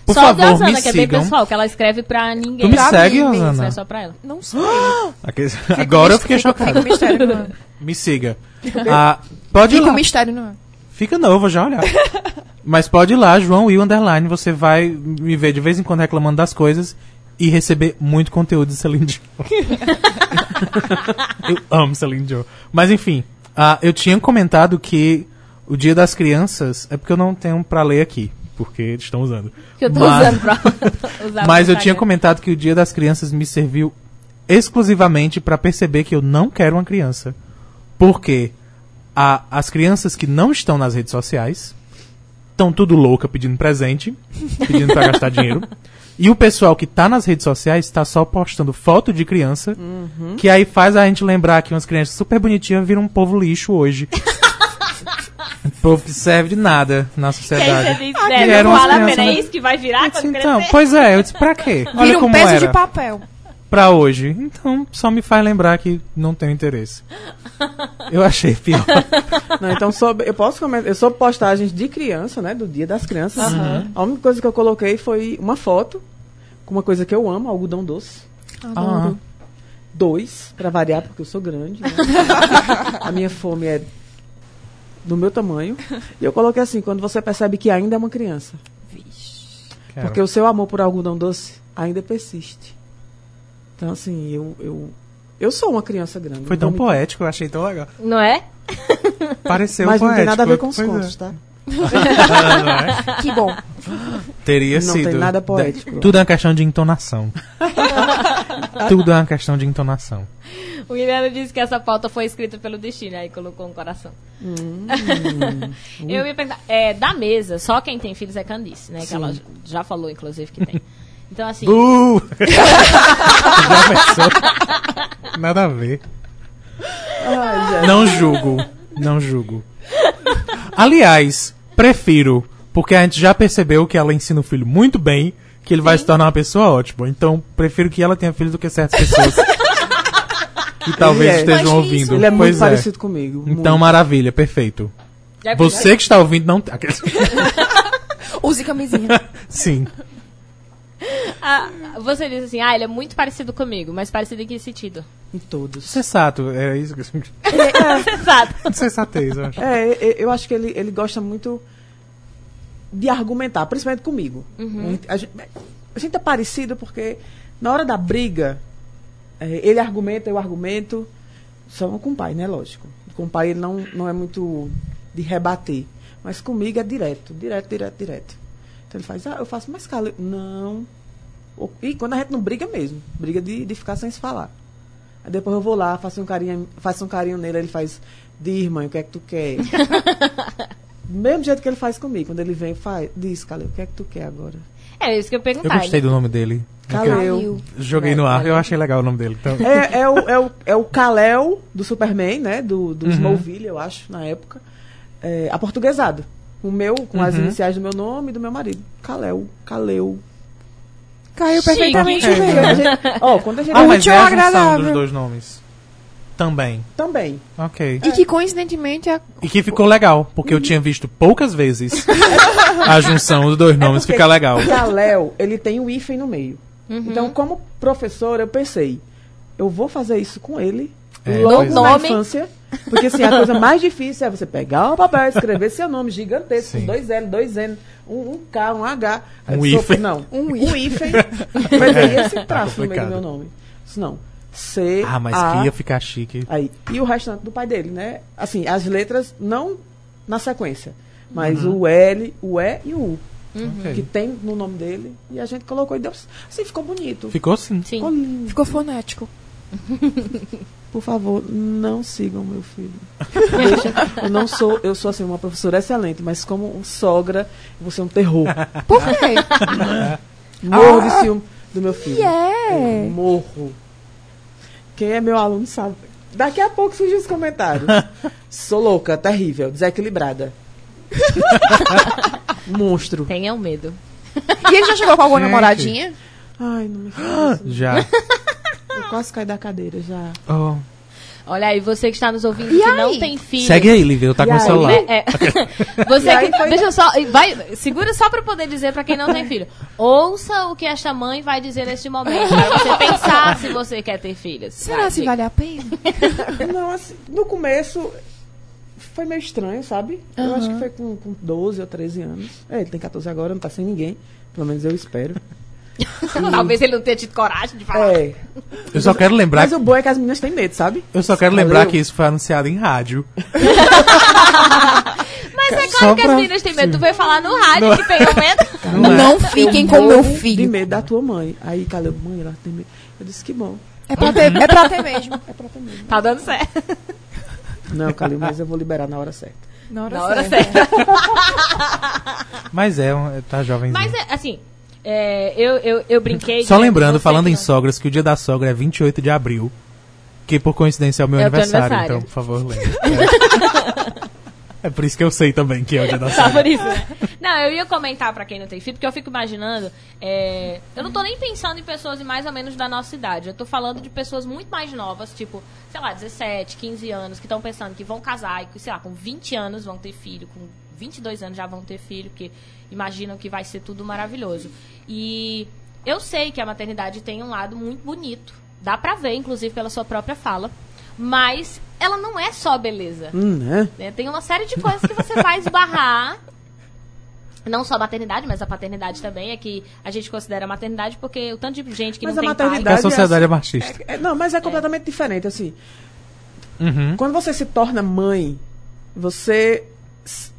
Por só favor, Osana, me que é bem sigam. pessoal, que ela escreve pra ninguém. Tu me Pra segue, mim, Rosana? é só pra ela. Não sei. *gasps* Aqueles- Agora eu fiquei chocado. Fica mistério no ar. *laughs* Me siga. Ah, pode ir Fica lá. mistério no ar. Fica não, eu vou já olhar. *laughs* Mas pode ir lá, João Underline. Você vai me ver de vez em quando reclamando das coisas e receber muito conteúdo de Celine Dion. *laughs* eu amo Celine Dion. Mas enfim, ah, eu tinha comentado que o Dia das Crianças é porque eu não tenho pra ler aqui. Porque eles estão usando. Que eu tô Mas- usando pra *laughs* usar *laughs* Mas eu tinha comentado que o Dia das Crianças me serviu exclusivamente pra perceber que eu não quero uma criança. Porque a- as crianças que não estão nas redes sociais estão tudo louca pedindo presente, *laughs* pedindo pra gastar dinheiro. E o pessoal que tá nas redes sociais tá só postando foto de criança, que aí faz a gente lembrar que umas crianças super bonitinhas viram um povo lixo hoje. Um povo que serve de nada na *laughs* sociedade. você diz, que né, eram não vale a pena, é né? isso que vai virar quando Então, crescer? pois é, eu disse, pra quê? *laughs* Olha Vira um como peso era de papel. pra hoje. Então, só me faz lembrar que não tenho interesse. Eu achei pior. *laughs* Não, então sobre, eu posso comentar, eu sobre postagens de criança, né, do Dia das Crianças. A única coisa que eu coloquei foi uma foto com uma coisa que eu amo, algodão doce. Ah, Dois, pra variar, porque eu sou grande. né? a minha fome é do meu tamanho. *laughs* E eu coloquei assim, quando você percebe que ainda é uma criança. quero. Porque o seu amor por algodão doce ainda persiste. Então, assim, eu, eu, eu sou uma criança grande. Foi tão me- poético, eu achei tão legal. Não é? Pareceu Mas poético. não tem nada a ver com os Pois é. contos, tá? *laughs* *laughs* Não é? Que bom. Teria Não sido. tem nada poético. Tudo é uma questão de entonação. *laughs* Tudo é uma questão de entonação. O Guilherme disse que essa pauta foi escrita pelo destino, aí colocou um coração. Hum. *laughs* eu ia perguntar, é, da mesa, só quem tem filhos é Candice, né? Que ela já falou, inclusive, que tem. Então, assim, *laughs* Uh! Já pensou? Nada a ver. Não julgo. Não julgo. Aliás, prefiro, porque a gente já percebeu que ela ensina o filho muito bem, que ele vai se tornar uma pessoa ótima. Então, prefiro que ela tenha filhos do que certas pessoas *laughs* que talvez é. estejam ouvindo. isso- Ele é muito pois parecido comigo. Então, muito. maravilha, perfeito. já Você que está ouvindo não. *laughs* Use camisinha. *laughs* Sim. Ah, você diz assim, ah, ele é muito parecido comigo, mas parecido em que sentido? Em todos. Sensato, é isso que Exato. Sensatez, eu acho. É, eu acho que ele, ele gosta muito de argumentar, principalmente comigo. Uhum. A, gente, a, gente, é parecido porque na hora da briga, é, ele argumenta, eu argumento. Só com o pai, né? Lógico. Com o pai ele não, não é muito de rebater. Mas comigo é direto, direto, direto, direto. Então ele faz, ah, eu faço mais calo. Não. E quando a gente não briga mesmo, briga de, de ficar sem se falar. Aí depois eu vou lá, faço um carinho, faço um carinho nele, ele faz, diz, mãe, o que é que tu quer? *laughs* Do mesmo jeito que ele faz comigo, quando ele vem, faz, diz, Caleu, o que é que tu quer agora? É isso que eu Eu perguntar. gostei do nome dele. Caleu. Joguei no ar, eu achei legal o nome dele. Então, É, é, o, é, o, é o Kal-El do Superman, né? Do, do Uhum. Smallville, eu acho, na época. É, aportuguesado. O meu, com as Uhum. iniciais do meu nome e do meu marido. Kalel, Kaleu. Caiu perfeitamente É. bem. *laughs* Ó, quando a gente... ah, mas é a junção agradável? dos dois nomes. Também. Também. Ok. E que coincidentemente é E que ficou legal, porque eu tinha visto poucas vezes *laughs* a junção dos dois nomes É porque fica legal. O Kalel, ele tem o hífen no meio. Uhum. Então, como professor, eu pensei, eu vou fazer isso com ele É, logo pois é. na Nome. infância. Porque assim, a *laughs* coisa mais difícil é você pegar um papel e escrever seu nome gigantesco, Sim. com dois L, dois N, um, um K, um H. Um eu hífen. Não, Um um hífen. Mas aí *laughs* esse traço no meio do meu nome. Isso não. C, Ah, mas A, que ia ficar chique. Aí, e o restante do pai dele, né? Assim, as letras não na sequência, mas o L, o E e o U, Ok. que tem no nome dele, e a gente colocou e deu. Assim, ficou bonito. Ficou sim. Sim. Ficou lindo. ficou fonético. *laughs* Por favor, não sigam meu filho. *laughs* Deixa, eu não sou, eu sou assim uma professora excelente, mas como sogra, eu vou ser um terror. Por quê? *laughs* Morro de ciúme do meu filho. Yeah. Eu morro. Quem é meu aluno sabe. Daqui a pouco surgem os comentários. *laughs* Sou louca, terrível, desequilibrada. *laughs* Monstro. Tenham medo. E ele já chegou com alguma Gente. namoradinha? Ai, não me fala isso. *gasps* Já. Eu quase caí da cadeira já. Oh. Olha aí, você que está nos ouvindo E que aí? não tem filho. Segue aí, Lívia, tá E com o celular. É, é. *laughs* Você E que, foi- deixa eu só, vai, segura só pra poder dizer pra quem não tem filho. Ouça o que esta mãe vai dizer neste momento, pra você pensar se você quer ter filhos. Será Vai, se vale a pena? *laughs* Não, assim, no começo foi meio estranho, sabe? Eu acho que foi com, com 12 ou 13 anos. É, ele tem 14 agora, não tá sem ninguém. Pelo menos eu espero. *laughs* Talvez ele não tenha tido coragem de falar. É. Eu só quero lembrar, Mas o bom é que as meninas têm medo, sabe? eu só quero lembrar Valeu. que isso foi anunciado em rádio. *laughs* Mas é Só claro que as pra- meninas têm medo. Tu veio falar no rádio que tem medo. *laughs* Não é? Não fiquem com meu De filho. medo da tua mãe. Aí, Caleb, mãe, ela tem medo. Eu disse que bom. É pra ter, é pra ter mesmo. É pra ter medo. Tá dando certo. Não, Caleb, mas eu vou liberar na hora certa. Na hora, Na hora certa. certa. Mas é, um- tá jovenzinho. Mas é, assim, é, eu, eu, eu brinquei. Só lembrando, falando em não- sogras, que o dia da sogra é 28 de abril. Que por coincidência é o meu É aniversário, aniversário. então, por favor, lembre. É. É por isso que eu sei também que é o dia da sogra. por isso, né? Não, eu ia comentar pra quem não tem filho, porque eu fico imaginando. é, eu não tô nem pensando em pessoas mais ou menos da nossa idade. Eu tô falando de pessoas muito mais novas, tipo, sei lá, 17, 15 anos, que estão pensando que vão casar e que, sei lá, com 20 anos vão ter filho, com 22 anos já vão ter filho, porque imaginam que vai ser tudo maravilhoso. E eu sei que a maternidade tem um lado muito bonito. Dá pra ver, inclusive, pela sua própria fala. Mas ela não é só beleza. Hum, né? né? Tem uma série de coisas que você vai esbarrar. Não só a maternidade, mas a paternidade também. É que a gente considera a maternidade porque o tanto de gente que Mas não a tem maternidade- pai. A sociedade é machista. É- não, mas é completamente diferente, assim. Uhum. Quando você se torna mãe, você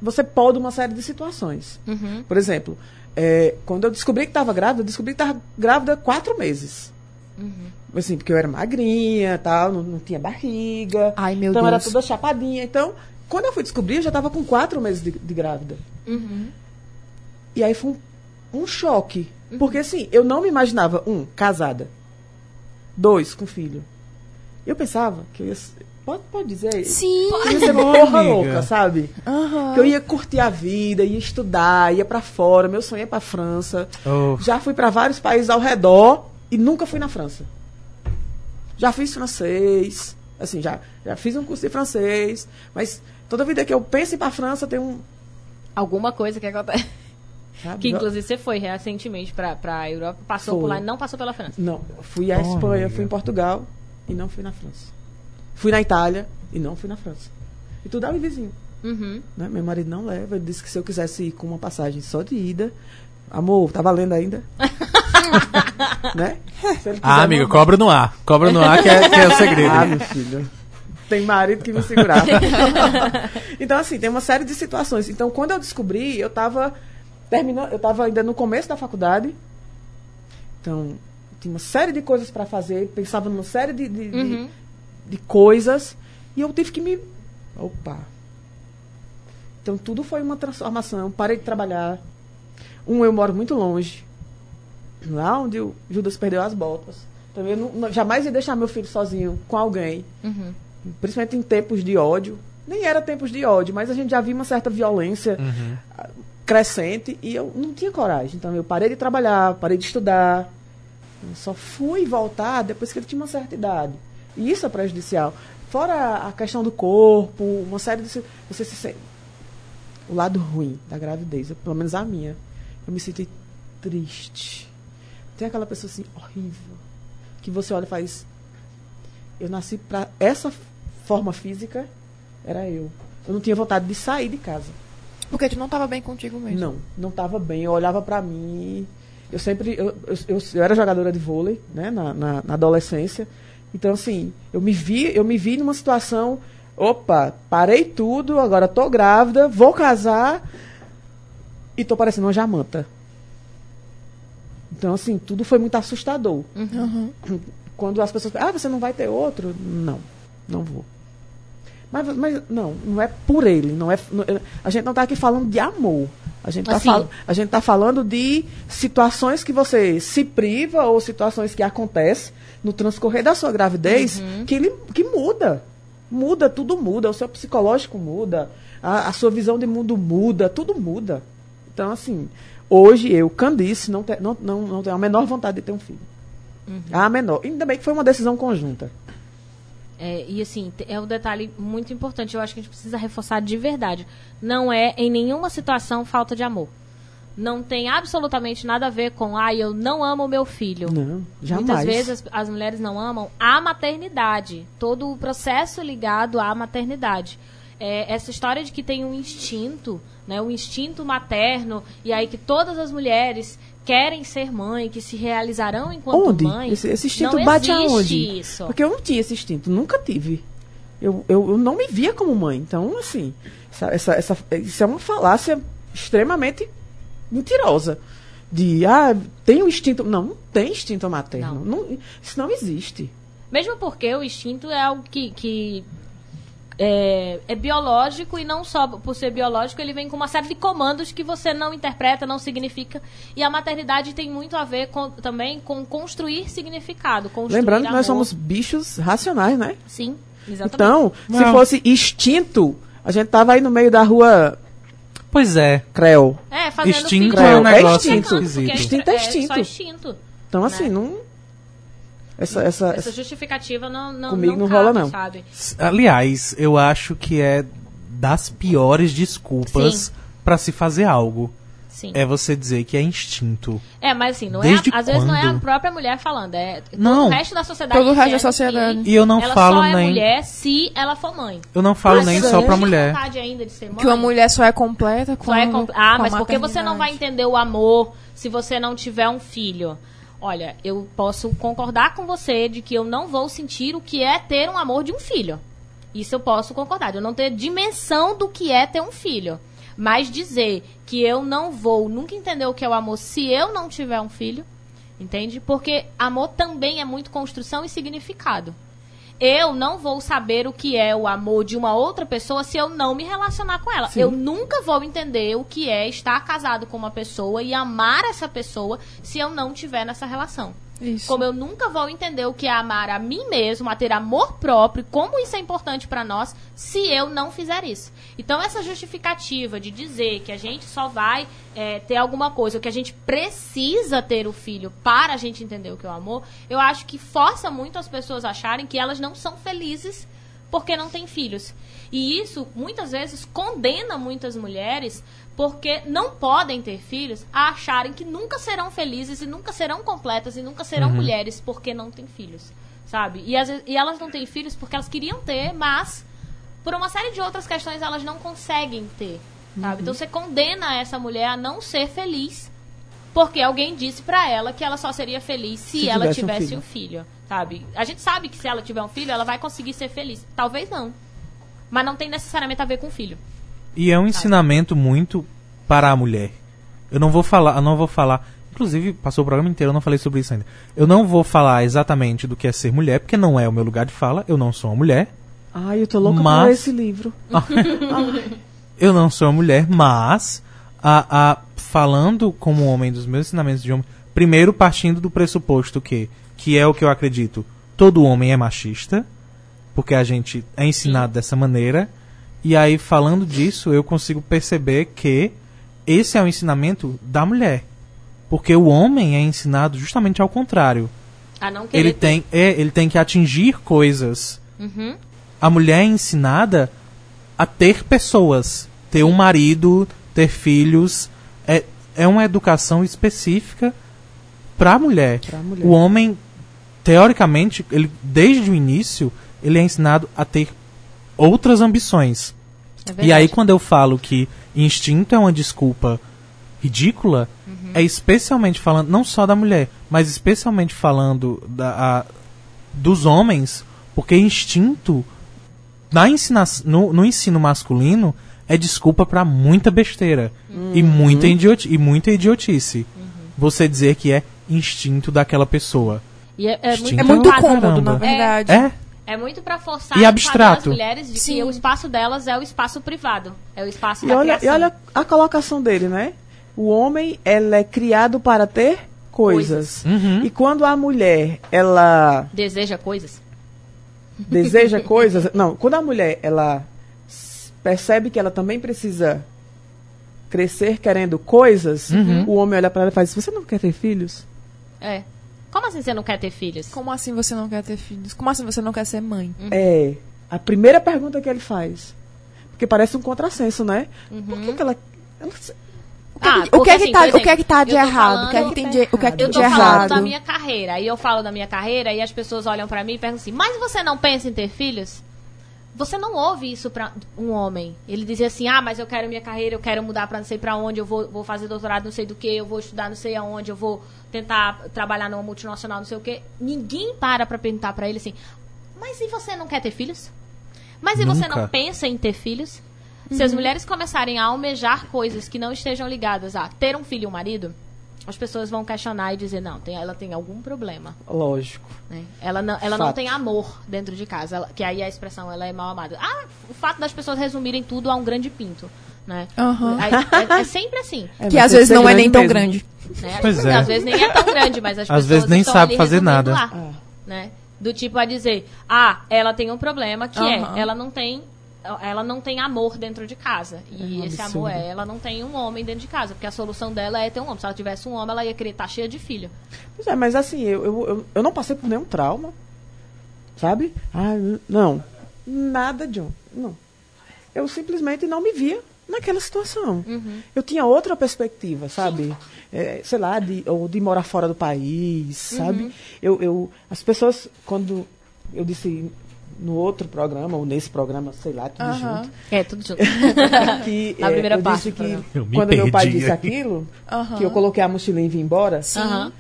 você pode uma série de situações. Uhum. Por exemplo, é, quando eu descobri que estava grávida, eu descobri que estava grávida há quatro meses. Uhum. Assim, porque eu era magrinha, tal, não, não tinha barriga. Ai, meu então era Deus. toda chapadinha. Então, quando eu fui descobrir, eu já estava com quatro meses de, de grávida. Uhum. E aí foi um, um choque. Porque assim, eu não me imaginava, um, casada. Dois, com filho. Eu pensava que eu ia. Pode, pode dizer? Sim. Eu ia ser Pô, porra amiga. louca, sabe? Aham. Que eu ia curtir a vida, ia estudar, ia pra fora. Meu sonho é pra França. Oh, Já fui pra vários países ao redor e nunca fui na França. Já fiz francês, assim, já, já fiz um curso de francês, mas toda vida que eu penso em ir pra França tem um. Alguma coisa que acontece. sabe? Que inclusive você foi recentemente pra, pra Europa, passou Foi. por lá e não passou pela França. Não, fui à Oh, Espanha, amiga. fui em Portugal e não fui na França. Fui na Itália e não fui na França. E tudo ali vizinho. Uhum. Né? Meu marido não leva, ele disse que se eu quisesse ir com uma passagem só de ida, amor, tá valendo ainda? *laughs* né? Ah, amigo, mandar- cobra no ar. Cobra no ar que é, que é o segredo. Ah, meu filho. Tem marido que me segurava. *laughs* então, assim, tem uma série de situações. Então, quando eu descobri, eu tava terminando, eu tava ainda no começo da faculdade. Então, tinha uma série de coisas para fazer, pensava numa série de, de, de- Uhum. de coisas e eu tive que me. Opa! Então, tudo foi uma transformação. Parei de trabalhar. Um, eu moro muito longe. Lá onde o Judas perdeu as botas. Então, eu não- não- jamais ia deixar meu filho sozinho com alguém. Uhum. Principalmente em tempos de ódio. Nem era tempos de ódio, mas a gente já via uma certa violência Uhum. ah, crescente e eu não tinha coragem. Então, eu parei de trabalhar, parei de estudar. Eu só fui voltar depois que ele tinha uma certa idade. E isso é prejudicial. Fora a questão do corpo, uma série de. Você se sente. O lado ruim da gravidez, eu- pelo menos a minha. Eu me senti triste. Tem aquela pessoa assim, horrível. Que você olha e faz. Eu nasci pra essa forma física, era eu. Eu não tinha vontade de sair de casa. Porque tu não tava bem contigo mesmo. Não, não estava bem. Eu olhava pra mim. Eu sempre. Eu, eu, eu, eu era jogadora de vôlei, né, na, na, na adolescência. Então, assim, eu me vi, eu me vi numa situação. Opa, parei tudo, agora tô grávida, vou casar e tô parecendo uma jamanta. Então, assim, tudo foi muito assustador. Uhum. Quando as pessoas. Ah, você não vai ter outro? Não, não vou. Mas, mas não, não é por ele. Não é, não- a gente não está aqui falando de amor. A gente está Assim. fal, a gente tá falando de situações que você se priva ou situações que acontecem no transcorrer da sua gravidez que, ele, que muda. Muda, tudo muda. O seu psicológico muda. A, a sua visão de mundo muda. Tudo muda. Então, assim, hoje eu, Candice, não, te, não, não, não tenho a menor vontade de ter um filho. A menor. Ainda bem que foi uma decisão conjunta. É, e assim, é um detalhe muito importante, eu acho que a gente precisa reforçar de verdade. Não é em nenhuma situação falta de amor. Não tem absolutamente nada a ver com, ah, eu não amo meu filho. Não, jamais. Muitas vezes as, mulheres não amam a maternidade, todo o processo ligado à maternidade. É, essa história de que tem um instinto, né, um instinto materno, e aí que todas as mulheres querem ser mãe, que se realizarão enquanto Onde? mãe. Esse, esse instinto não bate aonde? isso. Porque eu não tinha esse instinto, nunca tive. Eu, eu, eu não me via como mãe. Então, assim, essa, essa, essa, isso é uma falácia extremamente mentirosa. De, ah, tem um instinto. Não, não tem instinto materno. Não, isso não existe. Mesmo porque o instinto é algo que, que é, é biológico e não só por ser biológico, ele vem com uma série de comandos que você não interpreta, não significa. E a maternidade tem muito a ver com- também com construir significado. Construir Lembrando que nós somos bichos racionais, né? Sim, exatamente. Então, se Não. fosse instinto, a gente tava aí no meio da rua Pois é. Creu. é, fazendo filho, é um secando, negócio porque esquisito. Instinto é Só instinto. instinto. Então, assim, Né? não. Essa, essa, Essa justificativa não, não, Comigo não cabe, rola, não. Sabe? Aliás, eu acho que é das piores desculpas pra se fazer algo. Sim. É você dizer que é instinto. É, mas assim, não Desde é, a- às vezes não é a quando? própia mulher falando, é todo Não. o resto da sociedade. Todo o resto da dizendo sociedade. E eu não ela falo só é nem- mulher se ela for mãe. Eu não falo Ah, nem só pra mulher. ainda de ser mãe? Que uma mulher só é completa com Só é compl- Ah, com a mas porque você não vai entender o amor se você não tiver um filho? Olha, eu posso concordar com você de que eu não vou sentir o que é ter um amor de um filho. Isso eu posso concordar. de Eu não ter dimensão do que é ter um filho. Mas dizer que eu não vou nunca entender o que é o amor se eu não tiver um filho, entende? Porque amor também é muito construção e significado. Eu não vou saber o que é o amor de uma outra pessoa se eu não me relacionar com ela. Sim. Eu nunca vou entender o que é estar casado com uma pessoa e amar essa pessoa se eu não tiver nessa relação. Isso. Como eu nunca vou entender o que é amar a mim mesmo, a ter amor próprio, como isso é importante pra nós, se eu não fizer isso. Então, essa justificativa de dizer que a gente só vai é, ter alguma coisa, ou que a gente precisa ter o filho para a gente entender o que é o amor, eu acho que força muito as pessoas acharem que elas não são felizes porque não têm filhos. E isso, muitas vezes, condena muitas mulheres porque não podem ter filhos a acharem que nunca serão felizes e nunca serão completas e nunca serão mulheres porque não têm filhos, sabe? E, vezes- e elas não têm filhos porque elas queriam ter, mas por uma série de outras questões elas não conseguem ter, sabe? Então você condena essa mulher a não ser feliz porque alguém disse pra ela que ela só seria feliz se, Se ela tivesse um tivesse filho. um filho, sabe? A gente sabe que se ela tiver um filho, ela vai conseguir ser feliz. Talvez não. Mas não tem necessariamente a ver com o filho. E é um ensinamento muito para a mulher. Eu não vou falar, eu não vou falar. Inclusive, passou o programa inteiro, eu não falei sobre isso ainda. Eu não vou falar exatamente do que é ser mulher, porque não é o meu lugar de fala. Eu não sou uma mulher. Ai, eu tô louca Mas- por ler esse livro. *laughs* Eu não sou uma mulher, mas a, a- falando como homem dos meus ensinamentos de homem, primeiro partindo do pressuposto que, que é o que eu acredito, todo homem é machista, porque a gente é ensinado dessa maneira. E aí, falando disso, eu consigo perceber que esse é o ensinamento da mulher. Porque o homem é ensinado justamente ao contrário. A não querer Ele ter. tem, é, ele tem que atingir coisas. Uhum. A mulher é ensinada a ter pessoas, ter um marido, ter filhos. É, é uma educação específica para a mulher. Mulher. O homem, teoricamente, ele, desde o início, ele é ensinado a ter outras ambições. É E aí, quando eu falo que instinto é uma desculpa ridícula, Uhum. é especialmente falando, não só da mulher, mas especialmente falando da, a- dos homens, porque instinto na ensina, no, no ensino masculino é desculpa pra muita besteira e, muita idioti, e muita idiotice. Uhum. Você dizer que é instinto daquela pessoa. E é, é muito, É muito Pra cômodo, caramba. na verdade. É? É muito pra forçar E abstrato. as mulheres de que Sim. o espaço delas é o espaço privado. É o espaço E da olha, e olha a colocação dele, né? O homem, ela é criado para ter coisas. Uhum. E quando a mulher, ela Deseja coisas. deseja *laughs* coisas... Não, quando a mulher, ela percebe que ela também precisa crescer querendo coisas, Uhum. o homem olha para ela e faz, você não quer ter filhos? É. Como assim você não quer ter filhos? Como assim você não quer ter filhos? Como assim você não quer ser mãe? É a primeira pergunta que ele faz. Porque parece um contrassenso, né? Por que, que ela... ela Ah, o que é que assim, tá, exemplo, o que é que tá de errado? O que é que tem de, o que é que Eu tem tô de falando errado? da minha carreira. E eu falo da minha carreira e as pessoas olham pra mim e perguntam assim: Mas você não pensa em ter filhos? Você não ouve isso pra um homem. Ele dizia assim: Ah, mas eu quero minha carreira, eu quero mudar pra não sei pra onde, eu vou, vou fazer doutorado não sei do que, eu vou estudar não sei aonde, eu vou tentar trabalhar numa multinacional não sei o que. Ninguém para pra perguntar pra ele assim: Mas e você não quer ter filhos? Mas e você Nunca. não pensa em ter filhos? Se as mulheres começarem a almejar coisas que não estejam ligadas a ter um filho e um marido, as pessoas vão questionar e dizer, não, tem- ela tem algum problema. Lógico. né? Ela, não, ela não Fato. tem amor dentro de casa. ela- que aí a expressão ela é mal amada. Ah, o fato das pessoas resumirem tudo a um grande pinto. Né? Aham. Aí, é, é sempre assim. *laughs* É, Que às ter vezes ser não é nem tão mesmo. grande. Né? Pois é. Às vezes nem é tão grande, mas as Às pessoas vezes nem estão sabe ali fazer nada. lá, né? Do tipo a dizer, ah, ela tem um problema que Aham. é, ela não tem ela não tem amor dentro de casa. E É um esse absurdo. amor é, ela não tem um homem dentro de casa. Porque a solução dela é ter um homem. Se ela tivesse um homem, ela ia querer estar cheia de filho. Pois é, mas assim, eu, eu, eu, eu não passei por nenhum trauma. Sabe? Ah, não. Nada, John. Não. Eu simplesmente não me via naquela situação. Eu tinha outra perspectiva, sabe? É, sei lá, de, ou de morar fora do país, sabe? Eu, eu, as pessoas, quando eu disse no outro programa, ou nesse programa, sei lá, tudo junto, É, tudo junto. *laughs* que Na é, primeira eu parte disse que. Eu me quando meu pai disse aquilo, que eu coloquei a mochilinha e vim embora, Aham.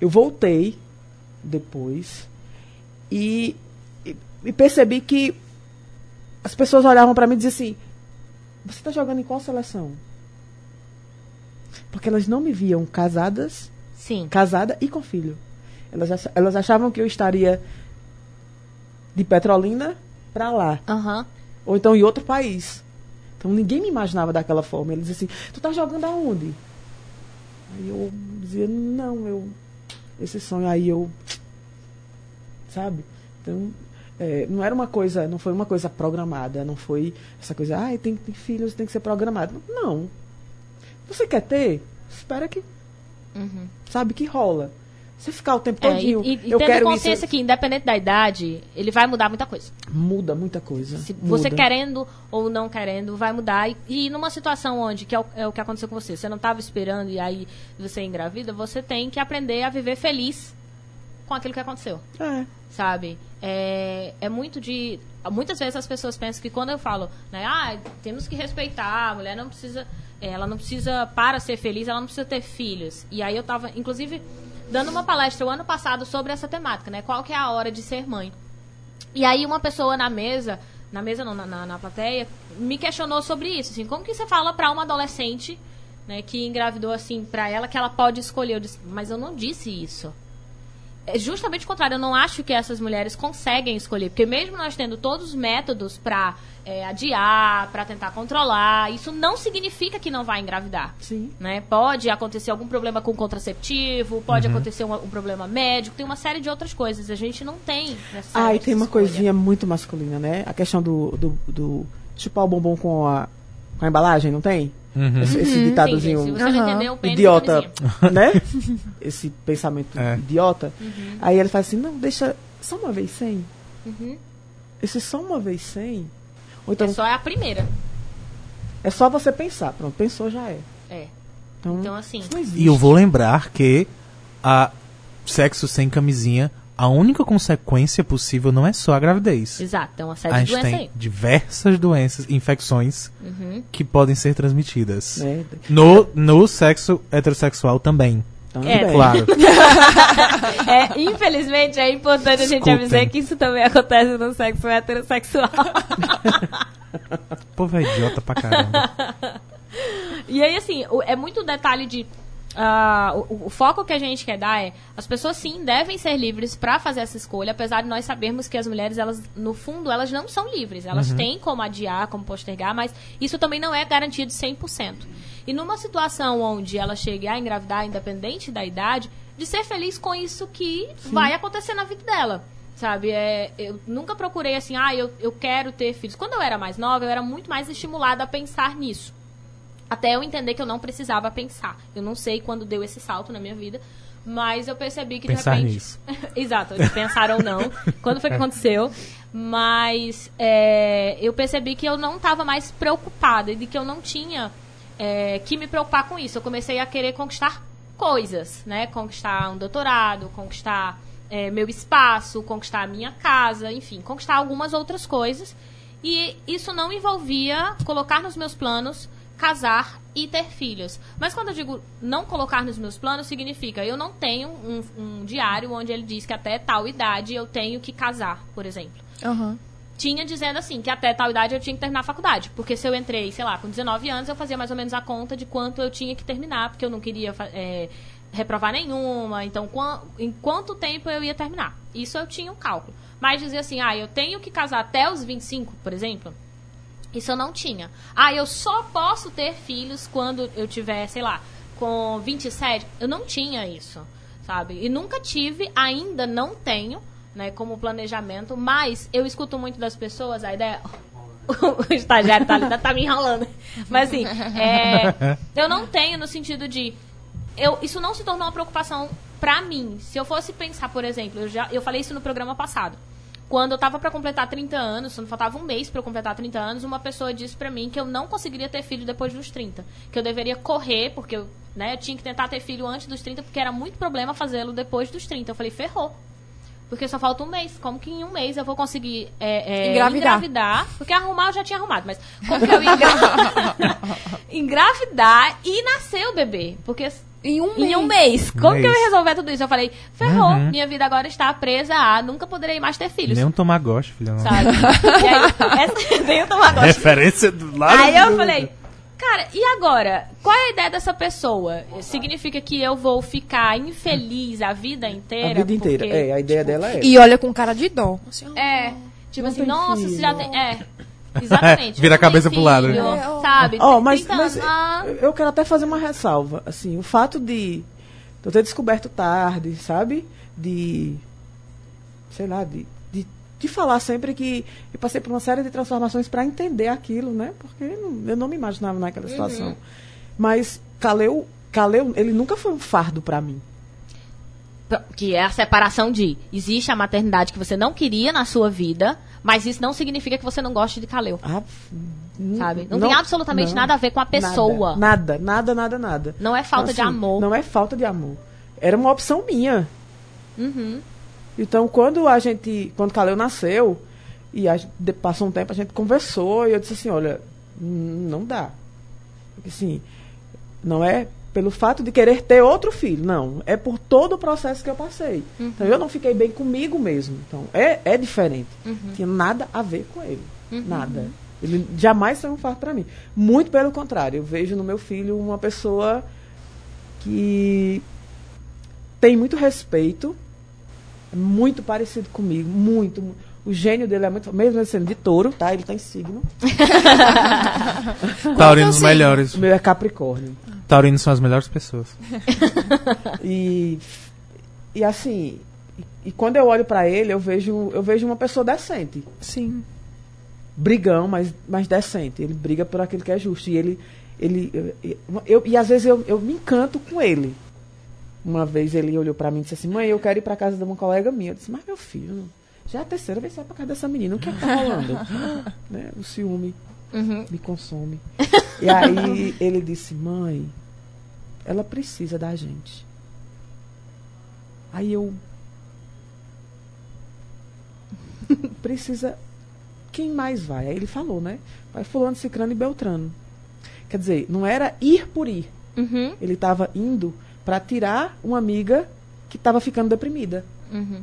eu voltei depois e, e- e percebi que as pessoas olhavam para mim e diziam assim: Você está jogando em qual seleção? Porque elas não me viam casadas, Sim. casada e com filho. Elas, elas achavam que eu estaria de Petrolina para lá, Aham. ou então em outro país. Então ninguém me imaginava daquela forma. Eles diziam assim: Tu tá jogando aonde? Aí eu dizia: Não, eu. Esse sonho aí eu. Sabe? Então. é, não era uma coisa, não foi uma coisa programada, não foi essa coisa, ah, tem que ter filhos, tem que ser programado. Não. Você quer ter? Espera que Uhum. sabe que rola. Você ficar o tempo É, todinho. e, e eu tendo quero consciência isso. que, independente da idade, ele vai mudar muita coisa. Muda muita coisa. Se muda. você querendo ou não querendo, vai mudar. E, e numa situação onde, que é o, é o que aconteceu com você, você não estava esperando e aí você engravida, você tem que aprender a viver feliz com aquilo que aconteceu É. sabe? É, é muito de. Muitas vezes as pessoas pensam que quando eu falo, né, ah, temos que respeitar, a mulher não precisa. Ela não precisa, para ser feliz, ela não precisa ter filhos. E aí eu tava, inclusive, dando uma palestra o ano passado sobre essa temática, né? Qual que é a hora de ser mãe? E aí uma pessoa na mesa, na mesa não, na, na, na plateia, me questionou sobre isso, assim, como que você fala pra uma adolescente, né, que engravidou assim pra ela que ela pode escolher? Eu disse, mas eu não disse isso. É justamente o contrário, eu não acho que essas mulheres conseguem escolher, porque mesmo nós tendo todos os métodos pra é, adiar, pra tentar controlar, isso não significa que não vai engravidar. Sim. Né? Pode acontecer algum problema com contraceptivo, pode acontecer um, um problema médico, tem uma série de outras coisas. A gente não tem Ah, e tem uma escolha. coisinha muito masculina, né? A questão do, do, do chupar o bombom com a, com a embalagem, não tem? Uhum. Esse, esse Sim, ditadozinho se você Aham. entendeu, idiota, né? *laughs* Esse pensamento É. idiota. Uhum. Aí ele fala assim, não, deixa só uma vez sem. Uhum. Esse só uma vez sem. Ou então, É só a primeira. é só você pensar. Pronto, pensou já é. É. Então, Então, assim. E eu vou lembrar que a sexo sem camisinha, a única consequência possível não é só a gravidez. Exato, tem uma série A de gente doenças tem aí. diversas doenças, infecções Uhum. que podem ser transmitidas. Né? No, no sexo heterossexual também, Também. É, claro. *laughs* É, infelizmente, é importante a gente Escutem. avisar que isso também acontece no sexo heterossexual. *laughs* Pô, é idiota pra caramba. *laughs* E aí, assim, o- é muito detalhe de. Ah, o, o foco que a gente quer dar é as pessoas sim devem ser livres para fazer essa escolha, apesar de nós sabermos que as mulheres elas no fundo elas não são livres, elas têm como adiar, como postergar, mas isso também não é garantia de 100%. E numa situação onde ela chegue a engravidar independente da idade, de ser feliz com isso que vai acontecer na vida dela. Sabe, é, eu nunca procurei assim, ah, eu, eu quero ter filhos. Quando eu era mais nova, eu era muito mais estimulada a pensar nisso. Até eu entender que eu não precisava pensar. Eu não sei quando deu esse salto na minha vida, mas eu percebi que Pensar de repente. nisso. *laughs* Exato, de pensar ou não. *laughs* Quando foi que aconteceu? Mas é, eu percebi que eu não estava mais preocupada e de que eu não tinha é, que me preocupar com isso. Eu comecei a querer conquistar coisas, né? Conquistar um doutorado, conquistar é, meu espaço, conquistar a minha casa, enfim, conquistar algumas outras coisas. E isso não envolvia colocar nos meus planos casar e ter filhos. Mas quando eu digo não colocar nos meus planos, significa eu não tenho um, um diário onde ele diz que até tal idade eu tenho que casar, por exemplo Aham. tinha dizendo assim, que até tal idade eu tinha que terminar a faculdade. Porque se eu entrei, sei lá, com 19 anos, eu fazia mais ou menos a conta de quanto eu tinha que terminar, porque eu não queria é, reprovar nenhuma. Então, em quanto tempo eu ia terminar? Isso eu tinha um cálculo. Mas dizer assim, ah, eu tenho que casar até os 25, por exemplo. Isso eu não tinha. Ah, eu só posso ter filhos quando eu tiver, sei lá, com 27. Eu não tinha isso, sabe? E nunca tive, ainda não tenho, né, como planejamento, mas eu escuto muito das pessoas a ideia. *laughs* O estagiário tá, ali, tá me enrolando. Mas assim, é, eu não tenho no sentido de. Eu, isso não se tornou uma preocupação pra mim. Se eu fosse pensar, por exemplo, eu, já, eu falei isso no programa passado. Quando eu tava pra completar 30 anos, quando faltava um mês pra eu completar 30 anos, uma pessoa disse pra mim que eu não conseguiria ter filho depois dos 30. Que eu deveria correr, porque eu, né, eu tinha que tentar ter filho antes dos 30, porque era muito problema fazê-lo depois dos 30. Eu falei, ferrou. Porque só falta um mês. Como que em um mês eu vou conseguir é, é, Engravidar. engravidar? Porque arrumar eu já tinha arrumado, mas como que eu ia engra- *laughs* engravidar e nascer o bebê? Porque Em um em um mês. mês. Como que eu mês. ia resolver tudo isso? Eu falei, ferrou, Uhum. minha vida agora está presa a nunca poderei mais ter filhos. Nem um Tamagotchi, filha. não. Sabe? e aí, *laughs* essa, *laughs* nem o Tamagotchi. Referência do lado. Aí eu falei, cara, e agora? Qual é a ideia dessa pessoa? Significa que eu vou ficar infeliz a vida inteira? A vida inteira. Porque, É, a ideia dela é. E olha com cara de dó. Assim. É, tipo Não assim, nossa, filho. você já tem. É. Exatamente. *laughs* Vira a cabeça pro lado, filho, né? É. Sabe? Ó, Tem mas, 30 mas ah, eu quero até fazer uma ressalva. Assim, o fato de eu ter descoberto tarde, sabe? De. Sei lá, de, de, de falar sempre que eu passei por uma série de transformações para entender aquilo, né? Porque não- eu não me imaginava naquela situação. Uhum. Mas Caleu, Caleu, ele nunca foi um fardo para mim. que é a separação de existe a maternidade que você não queria na sua vida, mas isso não significa que você não goste de Kaleu. Ah, Sabe? Não tem absolutamente nada a ver com a pessoa. Nada, nada, nada, nada. Não é falta de Assim, amor. Não é falta de amor. Era uma opção minha. Uhum. Então, quando a gente, quando Caleu nasceu, e a passou um tempo, a gente conversou e eu disse assim, olha, não dá. Assim, não é pelo fato de querer ter outro filho, não. É por todo o processo que eu passei. Então, eu não fiquei bem comigo mesmo. Então, é, é diferente. Tinha nada a ver com ele. Nada. Ele jamais foi um fardo para mim. Muito pelo contrário, eu vejo no meu filho uma pessoa que tem muito respeito, é muito parecido comigo, muito. mu- O gênio dele é muito. Mesmo ele sendo de touro, tá? Ele tá em signo. *laughs* Taurinos assim? melhores. O meu é Capricórnio. Taurinos são as melhores pessoas. *laughs* E, e assim. E, e quando eu olho pra ele, eu vejo, eu vejo uma pessoa decente. Sim. brigão, mas, mas decente. Ele briga por aquilo que é justo. E ele. ele eu, eu- e às vezes eu, eu me encanto com ele. Uma vez ele olhou pra mim e disse assim: Mãe, eu quero ir pra casa de uma colega minha. Eu disse: Mas meu filho, já é a terceira vez que você vai pra casa dessa menina. O que é que tá rolando? *gasps* né? O ciúme Uhum. me consome. E aí ele disse: Mãe, ela precisa da gente. Aí eu. *laughs* Precisa. Quem mais vai? Aí ele falou, né? Vai Fulano, Cicrano e Beltrano. Quer dizer, não era ir por ir. Uhum. Ele estava indo para tirar uma amiga que estava ficando deprimida. Uhum.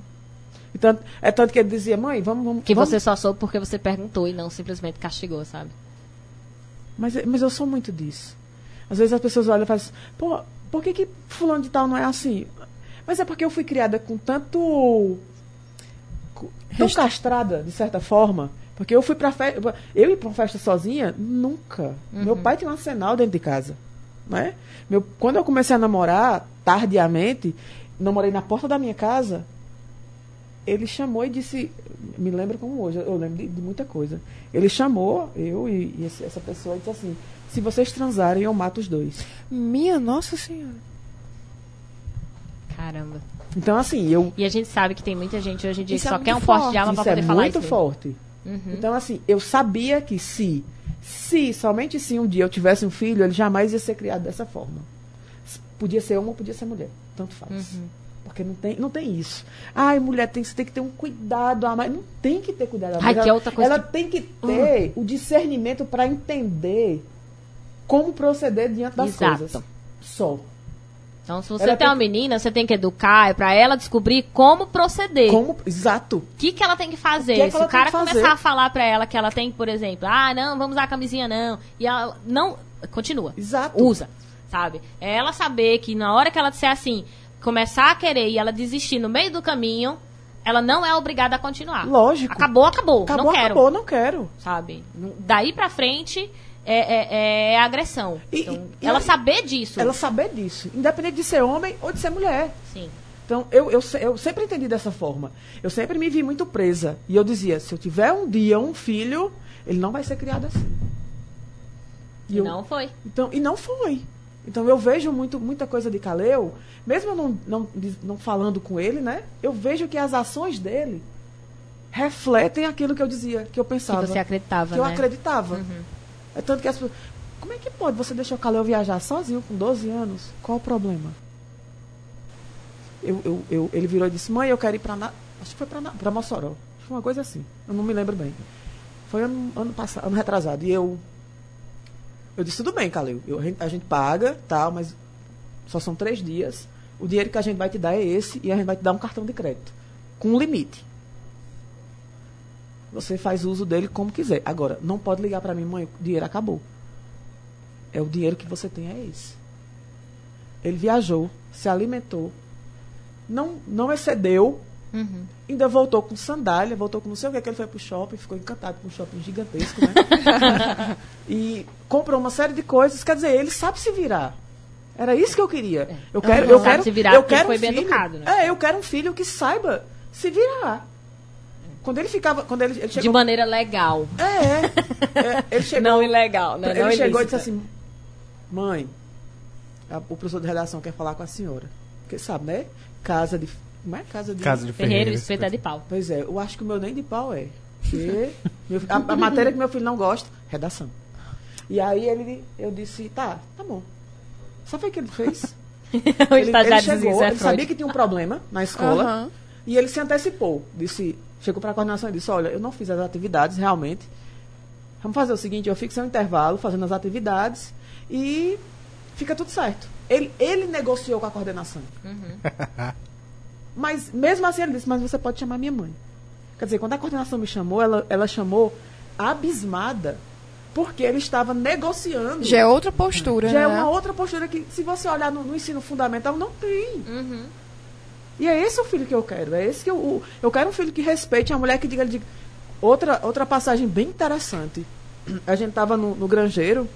Então, é tanto que ele dizia: Mãe, vamos. vamos Que vamos. você só soube porque você perguntou e não simplesmente castigou, sabe? Mas, mas eu sou muito disso. Às vezes as pessoas olham e falam assim, pô, por que, que fulano de tal não é assim? Mas é porque eu fui criada com tanto. tão castrada, de certa forma. Porque eu fui pra festa. Eu ir pra uma festa sozinha, nunca. Meu pai tinha um arsenal dentro de casa. Né? Meu, quando eu comecei a namorar, tardiamente, namorei na porta da minha casa, ele chamou e disse, me lembro como hoje, eu lembro de, de muita coisa. Ele chamou eu e, e esse- essa pessoa e disse assim: se vocês transarem, eu mato os dois. Minha Nossa Senhora. Caramba. Então, assim, eu. E a gente sabe que tem muita gente hoje em dia Isso que é só muito quer um porte forte, de arma pra isso é poder falar muito isso. forte. Uhum. Então, assim, eu sabia que se, se, somente se um dia eu tivesse um filho, ele jamais ia ser criado dessa forma. Podia ser homem ou podia ser mulher. Tanto faz. Uhum. Porque não tem, não tem isso. Ai, mulher, tem, você tem que ter um cuidado a mais. Não tem que ter cuidado a Ai, mais. que ela é outra coisa ela que- tem que ter o discernimento para entender como proceder diante das Exato. coisas. Só. Então, se você Ela tem tem uma menina, você tem que educar, é pra ela descobrir como proceder. Como, exato. O que, que ela tem que fazer? O que é que Se o cara começar a falar pra ela que ela tem, por exemplo, ah, não, vamos usar a camisinha, não. E ela não. Continua. Exato. Usa. Sabe? É ela saber que na hora que ela disser assim, começar a querer e ela desistir no meio do caminho, ela não é obrigada a continuar. Lógico. Acabou, acabou. Acabou, não quero. acabou, não quero. Sabe? Daí pra frente é, é, é agressão. E- Então, e- ela saber disso. Ela saber disso. Independente de ser homem ou de ser mulher. Sim. Então, eu, eu, eu sempre entendi dessa forma. Eu sempre me vi muito presa. E eu dizia, se eu tiver um dia um filho, ele não vai ser criado assim. E eu- não foi. Então, e não foi. Então eu vejo muito, muita coisa de Caleu, mesmo não, não, não falando com ele, né? Eu vejo que as ações dele refletem aquilo que eu dizia, que eu Que pensava. você acreditava, que eu né? acreditava. É tanto que as pessoas. Como é que pode você deixar o Caleu viajar sozinho com 12 anos? Qual o problema? Eu, eu, eu- ele virou e disse, mãe, eu quero ir pra. Na... Acho que foi pra Mossoró. Foi uma coisa assim. Eu não me lembro bem. Foi ano, ano passado, ano retrasado. E eu. Eu disse, tudo bem, Calil. Eu- a, gente, a gente paga, tal, mas só são três dias. O dinheiro que a gente vai te dar é esse e a gente vai te dar um cartão de crédito. Com um limite. Você faz uso dele como quiser. Agora, não pode ligar para mim, mãe, o dinheiro acabou. É o dinheiro que você tem, é esse. Ele viajou, se alimentou, não, não excedeu, Uhum. ainda voltou com sandália, voltou com não sei o que, que ele foi pro shopping, ficou encantado com um shopping gigantesco, né? *laughs* e comprou uma série de coisas, quer dizer, ele sabe se virar. Era isso que eu queria. Eu quero, eu Sabe quero, se virar eu porque quero foi um bem filho, educado, né? É, eu quero um filho que saiba se virar. Quando ele ficava, quando ele, ele De chegou, maneira legal. é, é, ele *laughs* chegou, Não ilegal, né? ele Não chegou e ilícita. disse assim: Mãe, a- o professor de redação quer falar com a senhora. Porque sabe, né? Casa de. Como é? Casa de. Casa de Ferreiro, Ferreira. espeto é de pau. Pois é, eu acho que o meu nem de pau é. Porque meu- a, a matéria que meu filho não gosta, redação. E aí ele, eu disse, tá, tá bom. Sabe o que ele fez? *laughs* ele, ele chegou, é ele sabia que tinha um problema na escola. Aham. E ele se antecipou. Disse, chegou para a coordenação e disse, olha, eu não fiz as atividades realmente. Vamos fazer o seguinte, eu fico sem um intervalo fazendo as atividades e fica tudo certo. Ele, ele negociou com a coordenação. *laughs* Mas mesmo assim ele disse, mas você pode chamar minha mãe. Quer dizer, quando a coordenação me chamou, ela, ela chamou abismada, porque ele estava negociando. Já é outra postura, Já né? é uma outra postura que, se você olhar no, no ensino fundamental, não tem. Uhum. E é esse o filho que eu quero. É esse que eu, eu quero um filho que respeite a mulher que diga, diga. Outra, outra passagem bem interessante. A gente estava no, no granjeiro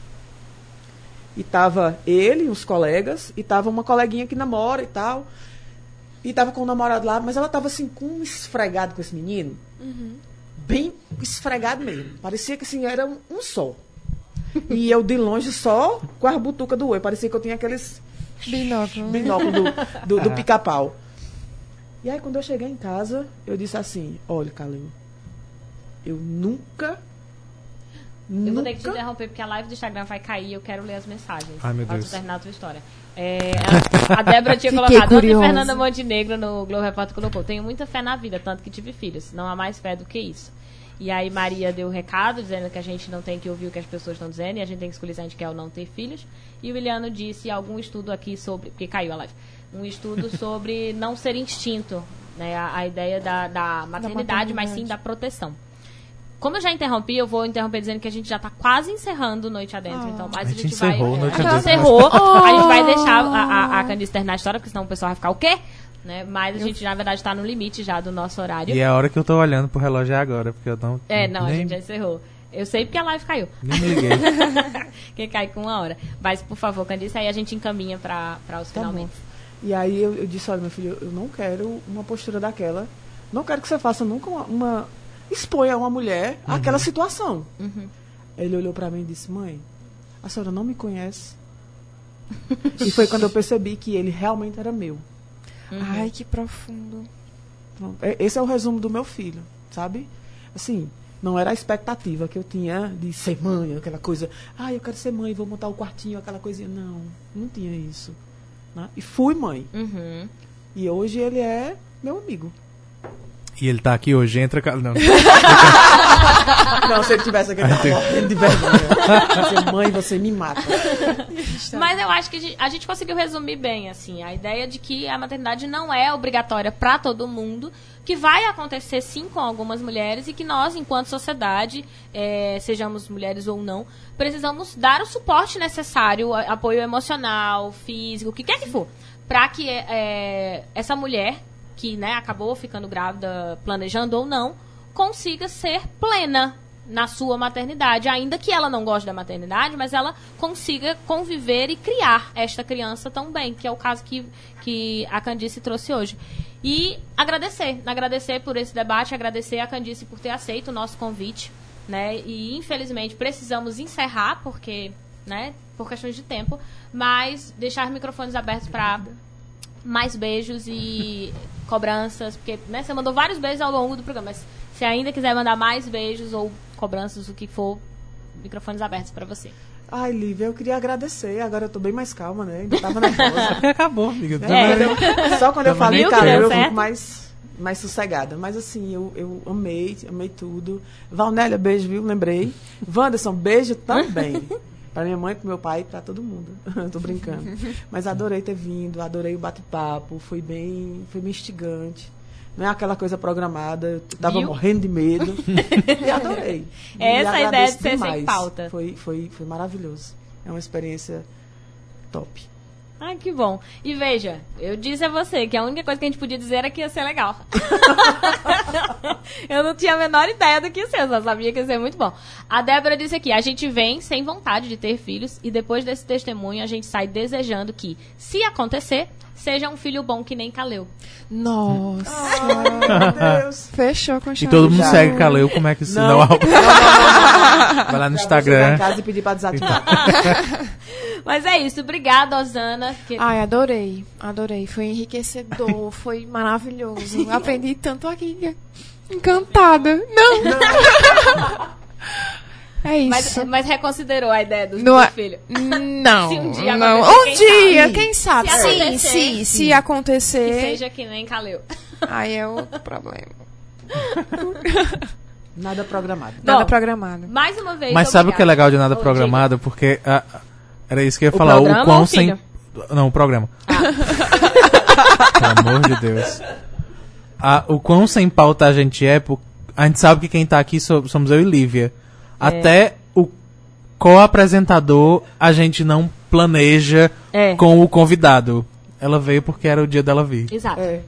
e tava ele, os colegas, e tava uma coleguinha que namora e tal. E tava com o namorado lá, mas ela tava assim, com um esfregado com esse menino. Bem esfregado mesmo. Parecia que assim, era um, um só. E eu de longe só com as butucas do oi. Parecia que eu tinha aqueles Binóculo. binóculo do, do, do *laughs* pica-pau. E aí, quando eu cheguei em casa, eu disse assim: Olha, Calil, eu nunca. Eu vou ter que te interromper porque a live do Instagram vai cair e eu quero ler as mensagens. Ai, meu Deus. terminar a tua história. É, a, Débora tinha *laughs* colocado, curiosa. Fernanda Montenegro no Globo Repórter colocou, tenho muita fé na vida, tanto que tive filhos. Não há mais fé do que isso. E aí Maria deu o recado, dizendo que a gente não tem que ouvir o que as pessoas estão dizendo e a gente tem que escolher se a gente quer ou não ter filhos. E o Williano disse algum estudo aqui sobre... Porque caiu a live. Um estudo sobre não ser instinto, né? A, a ideia da, da maternidade, mas sim maternidade. da proteção. Como eu já interrompi, eu vou interromper dizendo que a gente já tá quase encerrando Noite Adentro. Então, mas A a gente gente, vai. encerrou Noite a gente Adentro. encerrou. A *laughs* gente vai deixar a, a, a Candice terminar a história, porque senão o pessoal vai ficar o quê? Né? Mas a gente, na verdade, tá no limite já do nosso horário. E é a hora que eu tô olhando pro relógio é agora, porque eu não. É, não, a nem, gente já encerrou. Eu sei porque a live caiu. nem me liguei. *laughs* que cai com uma hora. Mas, por favor, Candice, aí a gente encaminha pra os Tá bom. E aí eu, eu disse, olha, meu filho, eu não quero uma postura daquela. Não quero que você faça nunca uma. uma exponha uma mulher àquela situação. Uhum. Ele olhou pra mim e disse, mãe, a senhora não me conhece. e foi quando eu percebi que ele realmente era meu. Ai, que profundo. É- Esse é o resumo do meu filho, sabe? Assim, não era a expectativa que eu tinha de ser mãe, aquela coisa. Ah, eu quero ser mãe, vou montar o quartinho, aquela coisinha. Não, não tinha isso. Né? E fui mãe. Uhum. E hoje ele é meu amigo. E ele tá aqui hoje, entra. Não. *laughs* Não, se ele tivesse aqui, ele morrendo de vergonha. Dizer, mãe, você me mata. *laughs* Mas eu acho que a gente, a gente conseguiu resumir bem, assim, a ideia de que a maternidade não é obrigatória para todo mundo, que vai acontecer sim com algumas mulheres e que nós, enquanto sociedade, eh, sejamos mulheres ou não, precisamos dar o suporte necessário, apoio emocional, físico, o que quer que for, para que eh, essa mulher que né, acabou ficando grávida, planejando ou não, consiga ser plena na sua maternidade, ainda que ela não goste da maternidade, mas ela consiga conviver e criar esta criança tão bem, que é o caso que, que a Candice trouxe hoje. E agradecer, agradecer por esse debate, agradecer a Candice por ter aceito o nosso convite, né? E infelizmente precisamos encerrar porque, né, por questões de tempo, mas deixar os microfones abertos para mais beijos e *laughs* cobranças, porque né, você mandou vários beijos ao longo do programa, mas se ainda quiser mandar mais beijos ou cobranças, o que for, microfones abertos para você. Ai, Lívia, eu queria agradecer. Agora eu tô bem mais calma, né? Ainda tava nervosa. *laughs* Acabou, amiga. É. Eu- só quando eu falei calor, deu eu fico mais, mais sossegada. Mas assim, eu, eu amei, amei tudo. Valnélia, beijo, viu? Lembrei. Wanderson, beijo também. *laughs* Pra minha mãe, pro meu pai pra todo mundo. *laughs* Tô brincando. Mas adorei ter vindo, adorei o bate-papo. Foi bem, foi bem instigante. Não é aquela coisa programada. Eu tava Viu? morrendo de medo. *laughs* e adorei. E Essa é a ideia de ser sem demais. pauta. Foi, foi, foi maravilhoso. É uma experiência top. Ai, que bom. E veja, eu disse a você que a única coisa que a gente podia dizer era que ia ser legal. *laughs* eu não tinha a menor ideia do que ia ser, eu só sabia que ia ser muito bom. A Débora disse aqui: a gente vem sem vontade de ter filhos e depois desse testemunho a gente sai desejando que, se acontecer, seja um filho bom que nem Caleu. Nossa. Meu Deus. *laughs* Fechou com E chave todo de mundo ouro. segue Caleu, como é que isso Não. não, *laughs* Vai lá no Instagram. em casa e pedir pra desativar. Mas é isso. Obrigada, Osana. Que... Ai, adorei. Adorei. Foi enriquecedor, *laughs* foi maravilhoso. Aprendi tanto aqui. Encantada. Não! *laughs* É isso. Mas, mas reconsiderou a ideia do, No- do filho. *laughs* Não. Se um dia não. Um quem dia, sabe? quem sabe? Se sim, acontecer, sim. sim. Se Que acontecer, seja que nem Caleu. aí é outro problema. Nada programado. Nada Bom, programado. Mais uma vez. Mas sabe o que é legal de nada programado? Porque ah, era isso que eu ia O falar. programa o quão sem. Não, o programa. *laughs* Pelo amor de Deus. Ah, o quão sem pauta a gente é, por- a gente sabe que quem tá aqui so- somos eu e Lívia. É. Até o co-apresentador a gente não planeja É. com o convidado. Ela veio porque era o dia dela vir. Exato. É.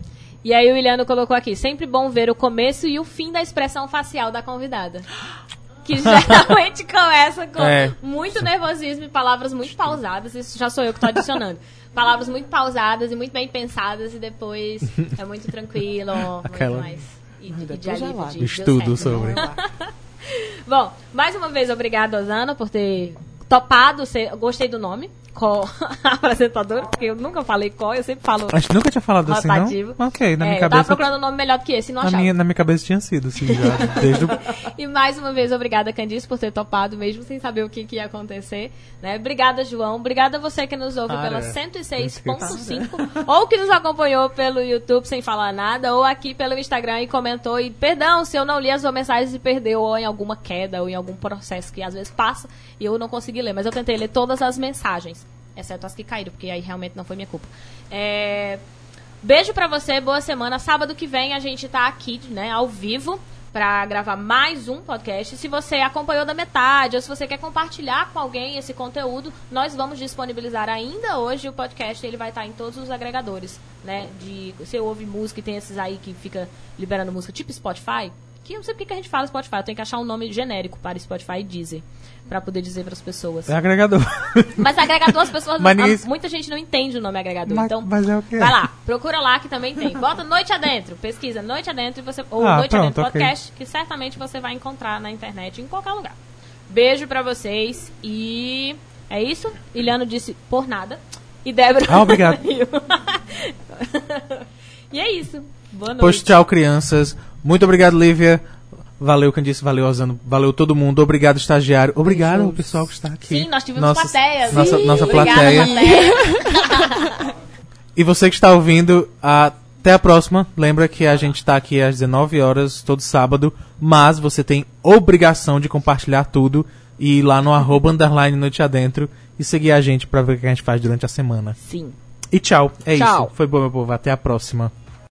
E aí o Iliano colocou aqui, sempre bom ver o começo e o fim da expressão facial da convidada. *gasps* Que geralmente *laughs* começa com É. muito nervosismo e palavras muito pausadas. Isso já sou eu que tô adicionando. *laughs* Palavras muito pausadas e muito bem pensadas e depois *laughs* é muito tranquilo, Aquela- muito mais. E, e de alívio de Estudo certo. sobre. Bom, mais uma vez, obrigada, Osana, por ter topado. Ser, gostei do nome, co-apresentador, *laughs* porque eu nunca falei co, eu sempre falo A gente nunca tinha falado assim, rotativo. não? Ok, na É, minha eu tava cabeça. procurando um nome melhor do que esse, não Na achava. minha, na minha cabeça tinha sido, assim, já. *laughs* Desde o E mais uma vez, obrigada, Candice, por ter topado, mesmo sem saber o que, que ia acontecer. Né? Obrigada, João. Obrigada a você que nos ouve Para. pela 106.5, *laughs* ou que nos acompanhou pelo YouTube sem falar nada, ou aqui pelo Instagram e comentou. E perdão se eu não li as suas mensagens e perdeu, ou em alguma queda, ou em algum processo que às vezes passa e eu não consegui ler. Mas eu tentei ler todas as mensagens, exceto as que caíram, porque aí realmente não foi minha culpa. É. Beijo pra você, boa semana. Sábado que vem a gente tá aqui, né, ao vivo, pra gravar mais um podcast. Se você acompanhou da metade, ou se você quer compartilhar com alguém esse conteúdo, nós vamos disponibilizar ainda hoje o podcast. Ele vai estar em todos os agregadores, né? De, você ouve música e tem esses aí que fica liberando música, tipo Spotify. Que eu não sei porque que a gente fala Spotify, eu tenho que achar um nome genérico para Spotify e Deezer. Pra poder dizer pras pessoas. é agregador. Mas agregador, as pessoas. Mas não- Muita gente não entende o nome agregador. Mas- então, mas é o que é. vai lá, procura lá que também tem. Bota Noite Adentro, pesquisa Noite Adentro e você. Ou Ah, Noite pronto, Adentro. Podcast, que certamente você vai encontrar na internet, em qualquer lugar. Beijo pra vocês e. É isso? Iliano disse por nada. E Débora. Ah, obrigado. *laughs* *laughs* e é isso. Boa noite. Pois tchau, crianças. Muito obrigado, Lívia. Valeu, Candice. Valeu, Osano. Valeu todo mundo. Obrigado, estagiário. Obrigado ao pessoal que está aqui. Sim, nós tivemos. Nossa, Sim, nossa obrigada, plateia. plateia. *laughs* E você que está ouvindo, até a próxima. Lembra que a gente está aqui às 19 horas todo sábado, mas você tem obrigação de compartilhar tudo e ir lá no arroba underline noite adentro e seguir a gente para ver o que a gente faz durante a semana. Sim. E tchau. É Tchau. isso. Foi bom, meu povo. Até a próxima.